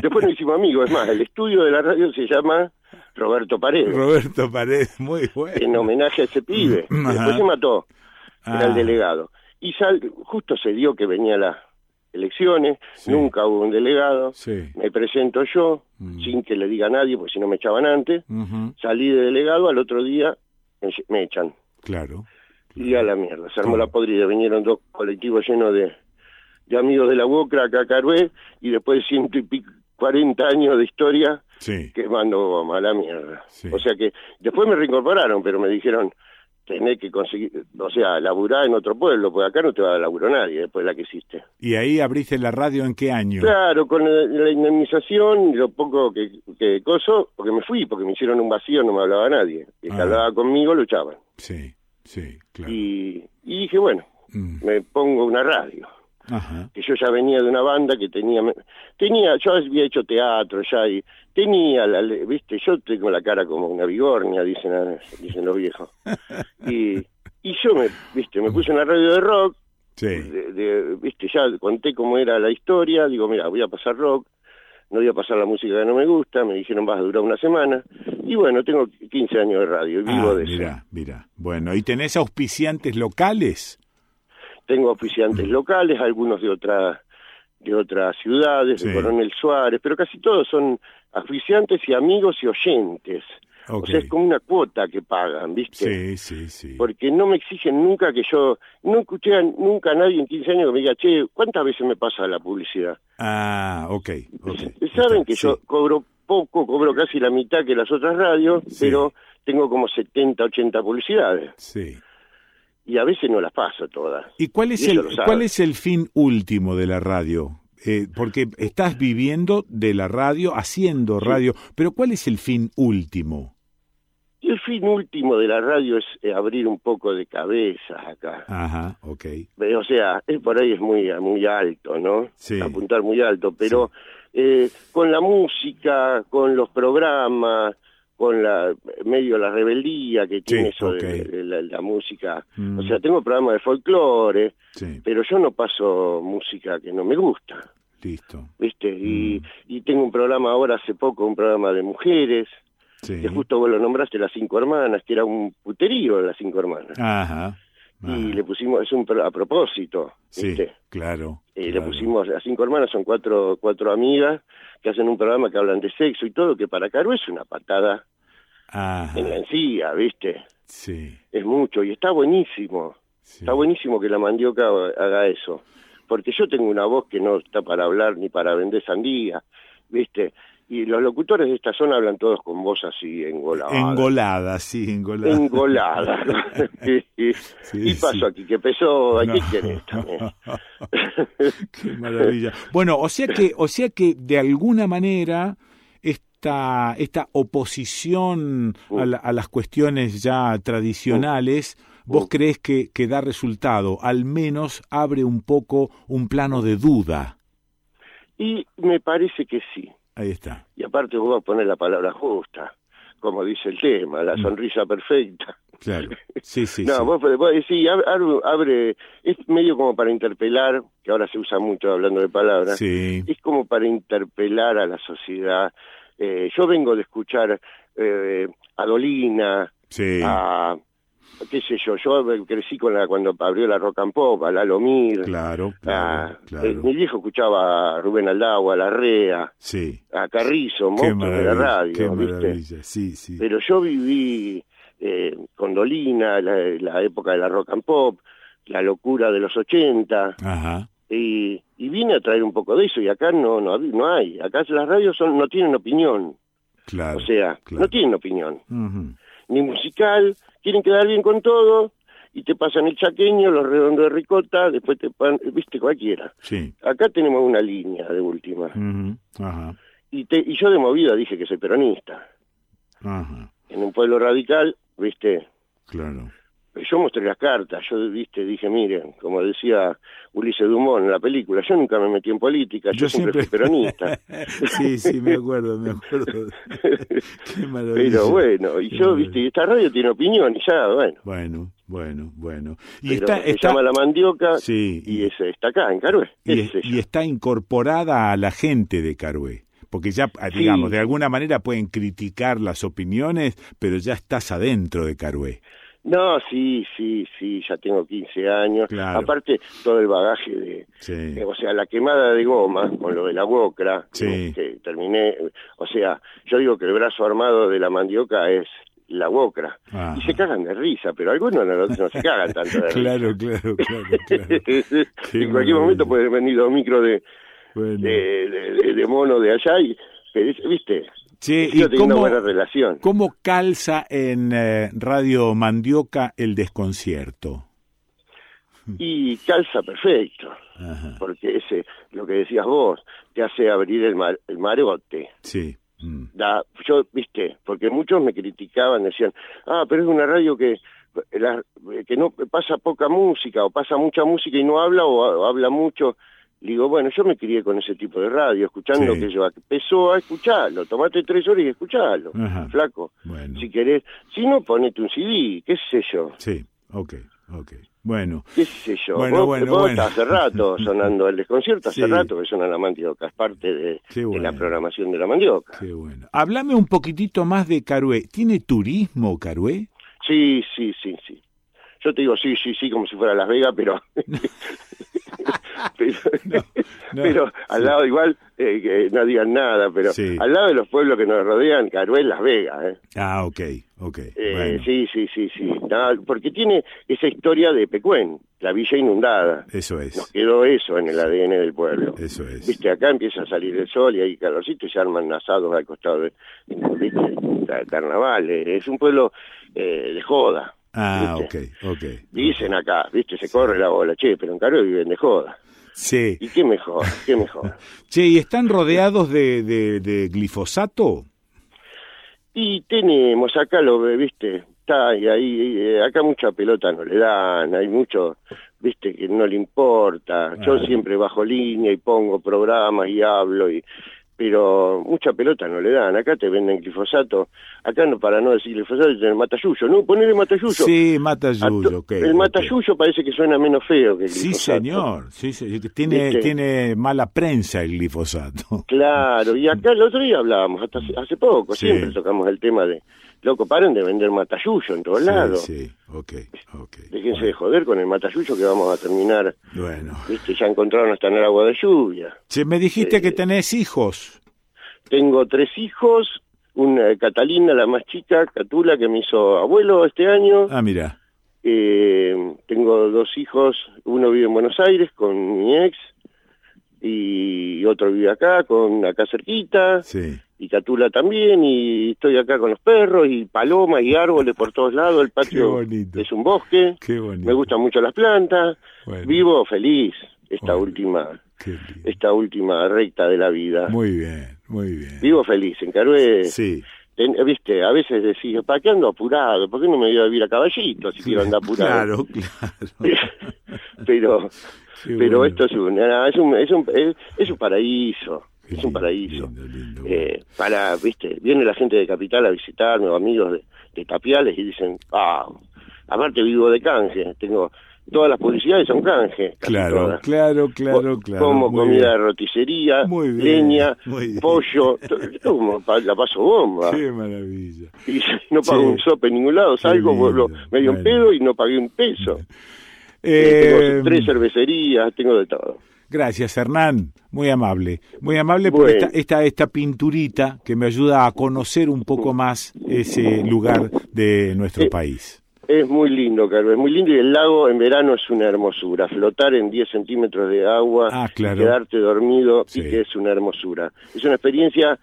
después nos hicimos amigos. Es más, el estudio de la radio se llama Roberto Paredes, Roberto Paredes, muy bueno. en homenaje a ese pibe. Ajá. Después se mató, era Ah. el delegado. Y sal, justo se dio que venía las elecciones, Sí. nunca hubo un delegado. Sí. Me presento yo, Mm. sin que le diga a nadie, porque si no me echaban antes. Salí de delegado, al otro día me, me echan. Claro. Y a la mierda, se armó ¿Cómo? la podrida. Vinieron dos colectivos llenos de, de amigos de la Bocra acá a Carué, y después de ciento y pico, 40 años de historia, Sí. quemando goma, a la mierda. Sí. O sea que después me reincorporaron, pero me dijeron, tenés que conseguir, o sea, laburar en otro pueblo, porque acá no te va a laburo nadie después de la que hiciste. ¿Y ahí abriste la radio en qué año? Claro, con la, indemnización lo poco que, que coso, porque me fui, porque me hicieron un vacío, no me hablaba nadie. El que Ah. hablaba conmigo luchaban. Sí, sí, claro. Y, y dije, bueno, Mm, me pongo una radio. Que yo ya venía de una banda que tenía, tenía, yo había hecho teatro ya y tenía, la, viste, yo tengo la cara como una bigornia, dicen, dicen los viejos. Y, y yo me, viste, me puse en la radio de rock, de, viste, ya conté cómo era la historia, digo, mira, voy a pasar rock, no voy a pasar la música que no me gusta, me dijeron vas a durar una semana, y bueno, tengo 15 años de radio y vivo Ah, de mira, eso. mira. Bueno, ¿y tenés auspiciantes locales? Tengo auspiciantes locales, algunos de otra de otras ciudades, de Sí. Coronel Suárez, pero casi todos son auspiciantes y amigos y oyentes. O sea, es como una cuota que pagan, ¿viste? Sí, sí, sí. Porque no me exigen nunca que yo, no escuché a- nunca a nadie en 15 años que me diga, che, ¿cuántas veces me pasa la publicidad? Ah, ok, ok. Saben que yo cobro poco, cobro casi la mitad que las otras radios, pero tengo como 70, 80 publicidades. Sí. Y a veces no las paso todas. ¿Y cuál es, Y el, cuál es el fin último de la radio? Eh, porque estás viviendo de la radio, haciendo radio, pero ¿cuál es el fin último? El fin último de la radio es eh, abrir un poco de cabeza acá. Ajá, ok. Eh, O sea, es por ahí es muy muy alto, ¿no? Sí. Apuntar muy alto, pero eh, con la música, con los programas, con la medio la rebeldía que tiene eso de- la, la música. Mm. O sea, tengo programas de folclore, Sí. pero yo no paso música que no me gusta, Listo. ¿viste? Y, Mm. y tengo un programa ahora hace poco, un programa de mujeres, Sí. que justo vos lo nombraste, Las Cinco Hermanas, que era un puterío de Las Cinco Hermanas. Ajá. Y le pusimos, es un a propósito, Sí, ¿viste? claro. Eh, claro. Le pusimos, las cinco hermanas son cuatro, cuatro amigas que hacen un programa que hablan de sexo y todo, que para Caro es una patada Ajá. en la encía, ¿viste? Sí. Es mucho y está buenísimo. Está buenísimo que la mandioca haga eso. Porque yo tengo una voz que no está para hablar ni para vender sandía, ¿viste? Y los locutores de esta zona hablan todos con voz así engolada. Engolada, sí, engolada. Engolada. y, y- sí. aquí que empezó, ¿qué No. querés también? Qué maravilla. Bueno, o sea que, o sea que de alguna manera esta, esta oposición a, la- a las cuestiones ya tradicionales, vos crees que, que da resultado, al menos abre un poco un plano de duda. Y me parece que sí. Ahí está. Y aparte vos vas a poner la palabra justa, como dice el tema, la sonrisa perfecta. Claro. Sí, sí, no, sí. vos, vos decís, ab- abre, abre- es medio como para interpelar, que ahora se usa mucho hablando de palabras, Sí. es como para interpelar a la sociedad. Eh, yo vengo de escuchar eh, a Dolina, Sí. a, qué sé yo, yo crecí con la cuando abrió la Rock and Pop, a Lalo Mir, Claro, a- claro. eh, mi viejo escuchaba a Rubén Aldagua, a Larrea, Sí. a Carrizo, monstruos de la radio, qué ¿viste? Sí, sí. Pero yo viví eh, con Dolina, la, la época de la rock and pop, la locura de los 80, Ajá. y, y vine a traer un poco de eso, y acá no no, no hay. Acá las radios son, no tienen opinión, Claro. o sea, no tienen opinión, ni musical, quieren quedar bien con todo, y te pasan el chaqueño, los redondos de ricota, después te pan, viste cualquiera. Sí. Acá tenemos una línea de última. Ajá. Y, te, y yo de movida dije que soy peronista. Ajá. En un pueblo radical, viste, Claro. Yo mostré las cartas, yo viste, dije, miren, como decía Ulises Dumont en la película, yo nunca me metí en política, yo, siempre, fui peronista. sí, sí, me acuerdo, me acuerdo. Qué maravilla. Pero bueno, y Qué yo, maravilla. viste, y esta radio tiene opinión, y ya, bueno. Bueno, bueno, bueno. Y Pero está, se está, llama La Mandioca Sí, y es, está acá, en Carué. y está incorporada a la gente de Carué. Porque ya, ah, digamos, de alguna manera pueden criticar las opiniones, pero ya estás adentro de Carué. No, sí, sí, sí, ya tengo 15 años. Claro. Aparte, todo el bagaje de, Sí. eh, o sea, la quemada de goma con lo de la UOCRA, Sí. que terminé, o sea, yo digo que el brazo armado de la mandioca es la UOCRA. Ajá. Y se cagan de risa, pero algunos no, no se cagan tanto de risa. Claro, claro, claro, claro. en cualquier momento pueden venir dos micros de, de, de- de- de mono de allá y, pero viste, Che, yo ¿y tengo una cómo, buena relación. cómo calza en eh, Radio Mandioca el desconcierto? Y calza perfecto, porque ese, lo que decías vos, te hace abrir el, mar, el marote. Sí. Mm. Da, yo, viste, porque muchos me criticaban, decían, ah, pero es una radio que que no pasa poca música o pasa mucha música y no habla o, habla mucho. Digo, bueno, yo me crié con ese tipo de radio, escuchando que yo empezó a escucharlo, tomate tres horas y escuchalo, flaco. Si querés, si no, ponete un CD, qué sé yo. Sí, ok, ok. Bueno. ¿Qué sé yo? Bueno, bueno, hace rato sonando el desconcierto, hace rato que suena la mandioca, es parte de, la programación de la mandioca. Qué bueno. Háblame un poquitito más de Carué. ¿Tiene turismo Carué? Sí, sí, sí, sí. Yo te digo sí, sí, sí, como si fuera Las Vegas, pero... pero, al lado igual, eh, que no digan nada, pero al lado de los pueblos que nos rodean, Carué Las Vegas. ¿eh? Ah, ok, ok. Eh, sí, sí, sí, sí. porque tiene esa historia de Pecuén, la villa inundada. Eso es. Nos quedó eso en el ADN del pueblo. Eso es. Viste, acá empieza a salir el sol y hay calorcito y se arman asados al costado de, ¿viste? carnaval. Es un pueblo de joda. Ah, ok, ok. Dicen acá, viste, se corre la bola, che, pero en Caro viven de joda. Sí. ¿Y qué mejor? ¿Qué mejor? che, ¿y están rodeados de, de, glifosato? Y tenemos, acá lo viste, está ahí, ahí, eh, acá mucha pelota no le dan, hay mucho, viste, que no le importa. Yo ah. siempre bajo línea y pongo programas y hablo y pero mucha pelota no le dan. Acá te venden glifosato. Acá, no, para no decir glifosato, tienen matayuyo. No, ponele matayuyo. Sí, matayuyo, ok. El matayuyo parece que suena menos feo que el glifosato. Sí, señor. Sí, sí. Tiene, tiene mala prensa el glifosato. Claro, y acá el otro día hablábamos, hasta hace, poco, siempre tocamos el tema de Loco, paren de vender matayuyo en todos lados. Sí, ok, ok. Déjense de joder con el matayuyo que vamos a terminar. Bueno. Viste, ya encontraron hasta en el agua de lluvia. Sí, me dijiste que eh, tenés hijos. Tengo tres hijos, una Catalina, la más chica, Catula, que me hizo abuelo este año. Ah, mira. Eh, tengo dos hijos, uno vive en Buenos Aires con mi ex y otro vive acá, con acá cerquita. Sí y Catula también, y estoy acá con los perros, y palomas y árboles por todos lados, el patio es un bosque, me gustan mucho las plantas, vivo feliz esta última esta última recta de la vida. Muy bien, muy bien. Vivo feliz, en Carué. Sí. Viste, a veces decís, ¿para qué ando apurado? ¿Por qué no me voy a vivir a caballito si quiero andar apurado? Claro, claro. pero pero esto es un, es un, es un, es un paraíso es un paraíso. Eh, para, viste, viene la gente de Capital a visitarme, o amigos de, de Tapiales, y dicen, ah, aparte vivo de canje, tengo todas las publicidades son canje. Claro, claro, claro, claro. Como comida de roticería, leña, pollo, como la paso bomba. Qué maravilla. Y no pago un sope en ningún lado, salgo, vuelvo medio en pedo y no pagué un peso. Eh, tengo tres cervecerías, tengo de todo. Gracias, Hernán. Muy amable. Muy amable por esta, esta, esta pinturita que me ayuda a conocer un poco más ese lugar de nuestro eh, país. Es muy lindo, Carlos, es muy lindo y el lago en verano es una hermosura. Flotar en 10 centímetros de agua, ah, quedarte dormido y que es una hermosura. Es una experiencia,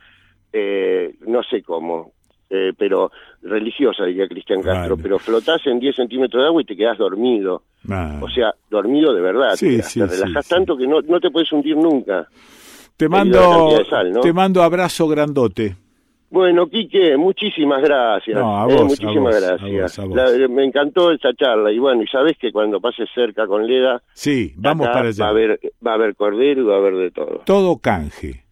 eh, no sé cómo, eh, pero religiosa, diría Cristian Castro, pero flotás en 10 centímetros de agua y te quedás dormido. Ah. O sea, dormido de verdad. te, relajas tanto que no, no te puedes hundir nunca. Te mando, te mando abrazo grandote. Bueno, Quique, muchísimas gracias. Eh, muchísimas gracias. me encantó esta charla y bueno, y sabes que cuando pases cerca con Leda, sí, vamos para allá. Va a haber, va a haber cordero y va a haber de todo. Todo canje.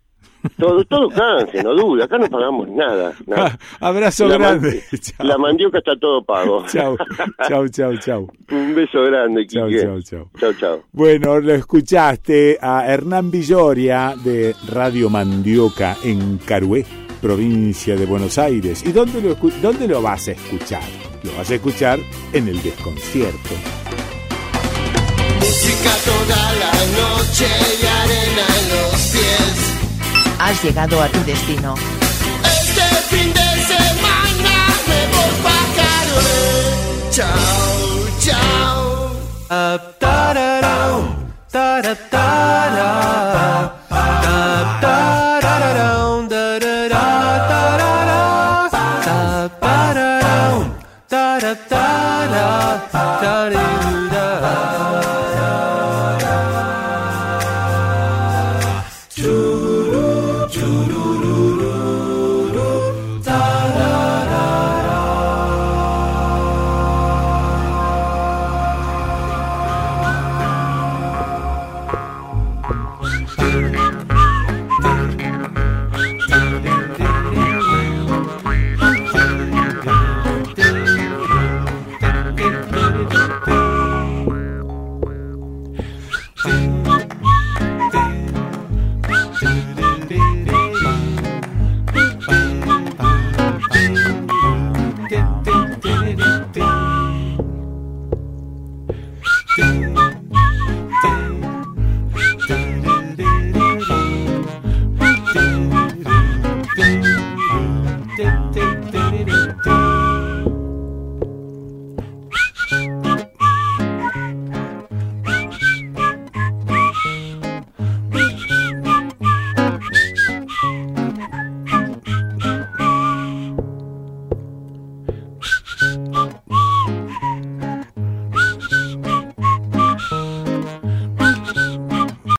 Todo, todo canje, no duda, acá no pagamos nada. Abrazo grande. La mandioca está todo pago. Chau, chau, chau, chau. Un beso grande, Quique. Chau, chau, chau. Chau, Bueno, lo escuchaste a Hernán Villoria de Radio Mandioca en Carué, provincia de Buenos Aires. ¿Y dónde lo, dónde lo vas a escuchar? Lo vas a escuchar en el desconcierto. Música toda la noche y arena en los pies has llegado a tu destino. Este fin de semana me voy pa'. Chao, chao. Uh,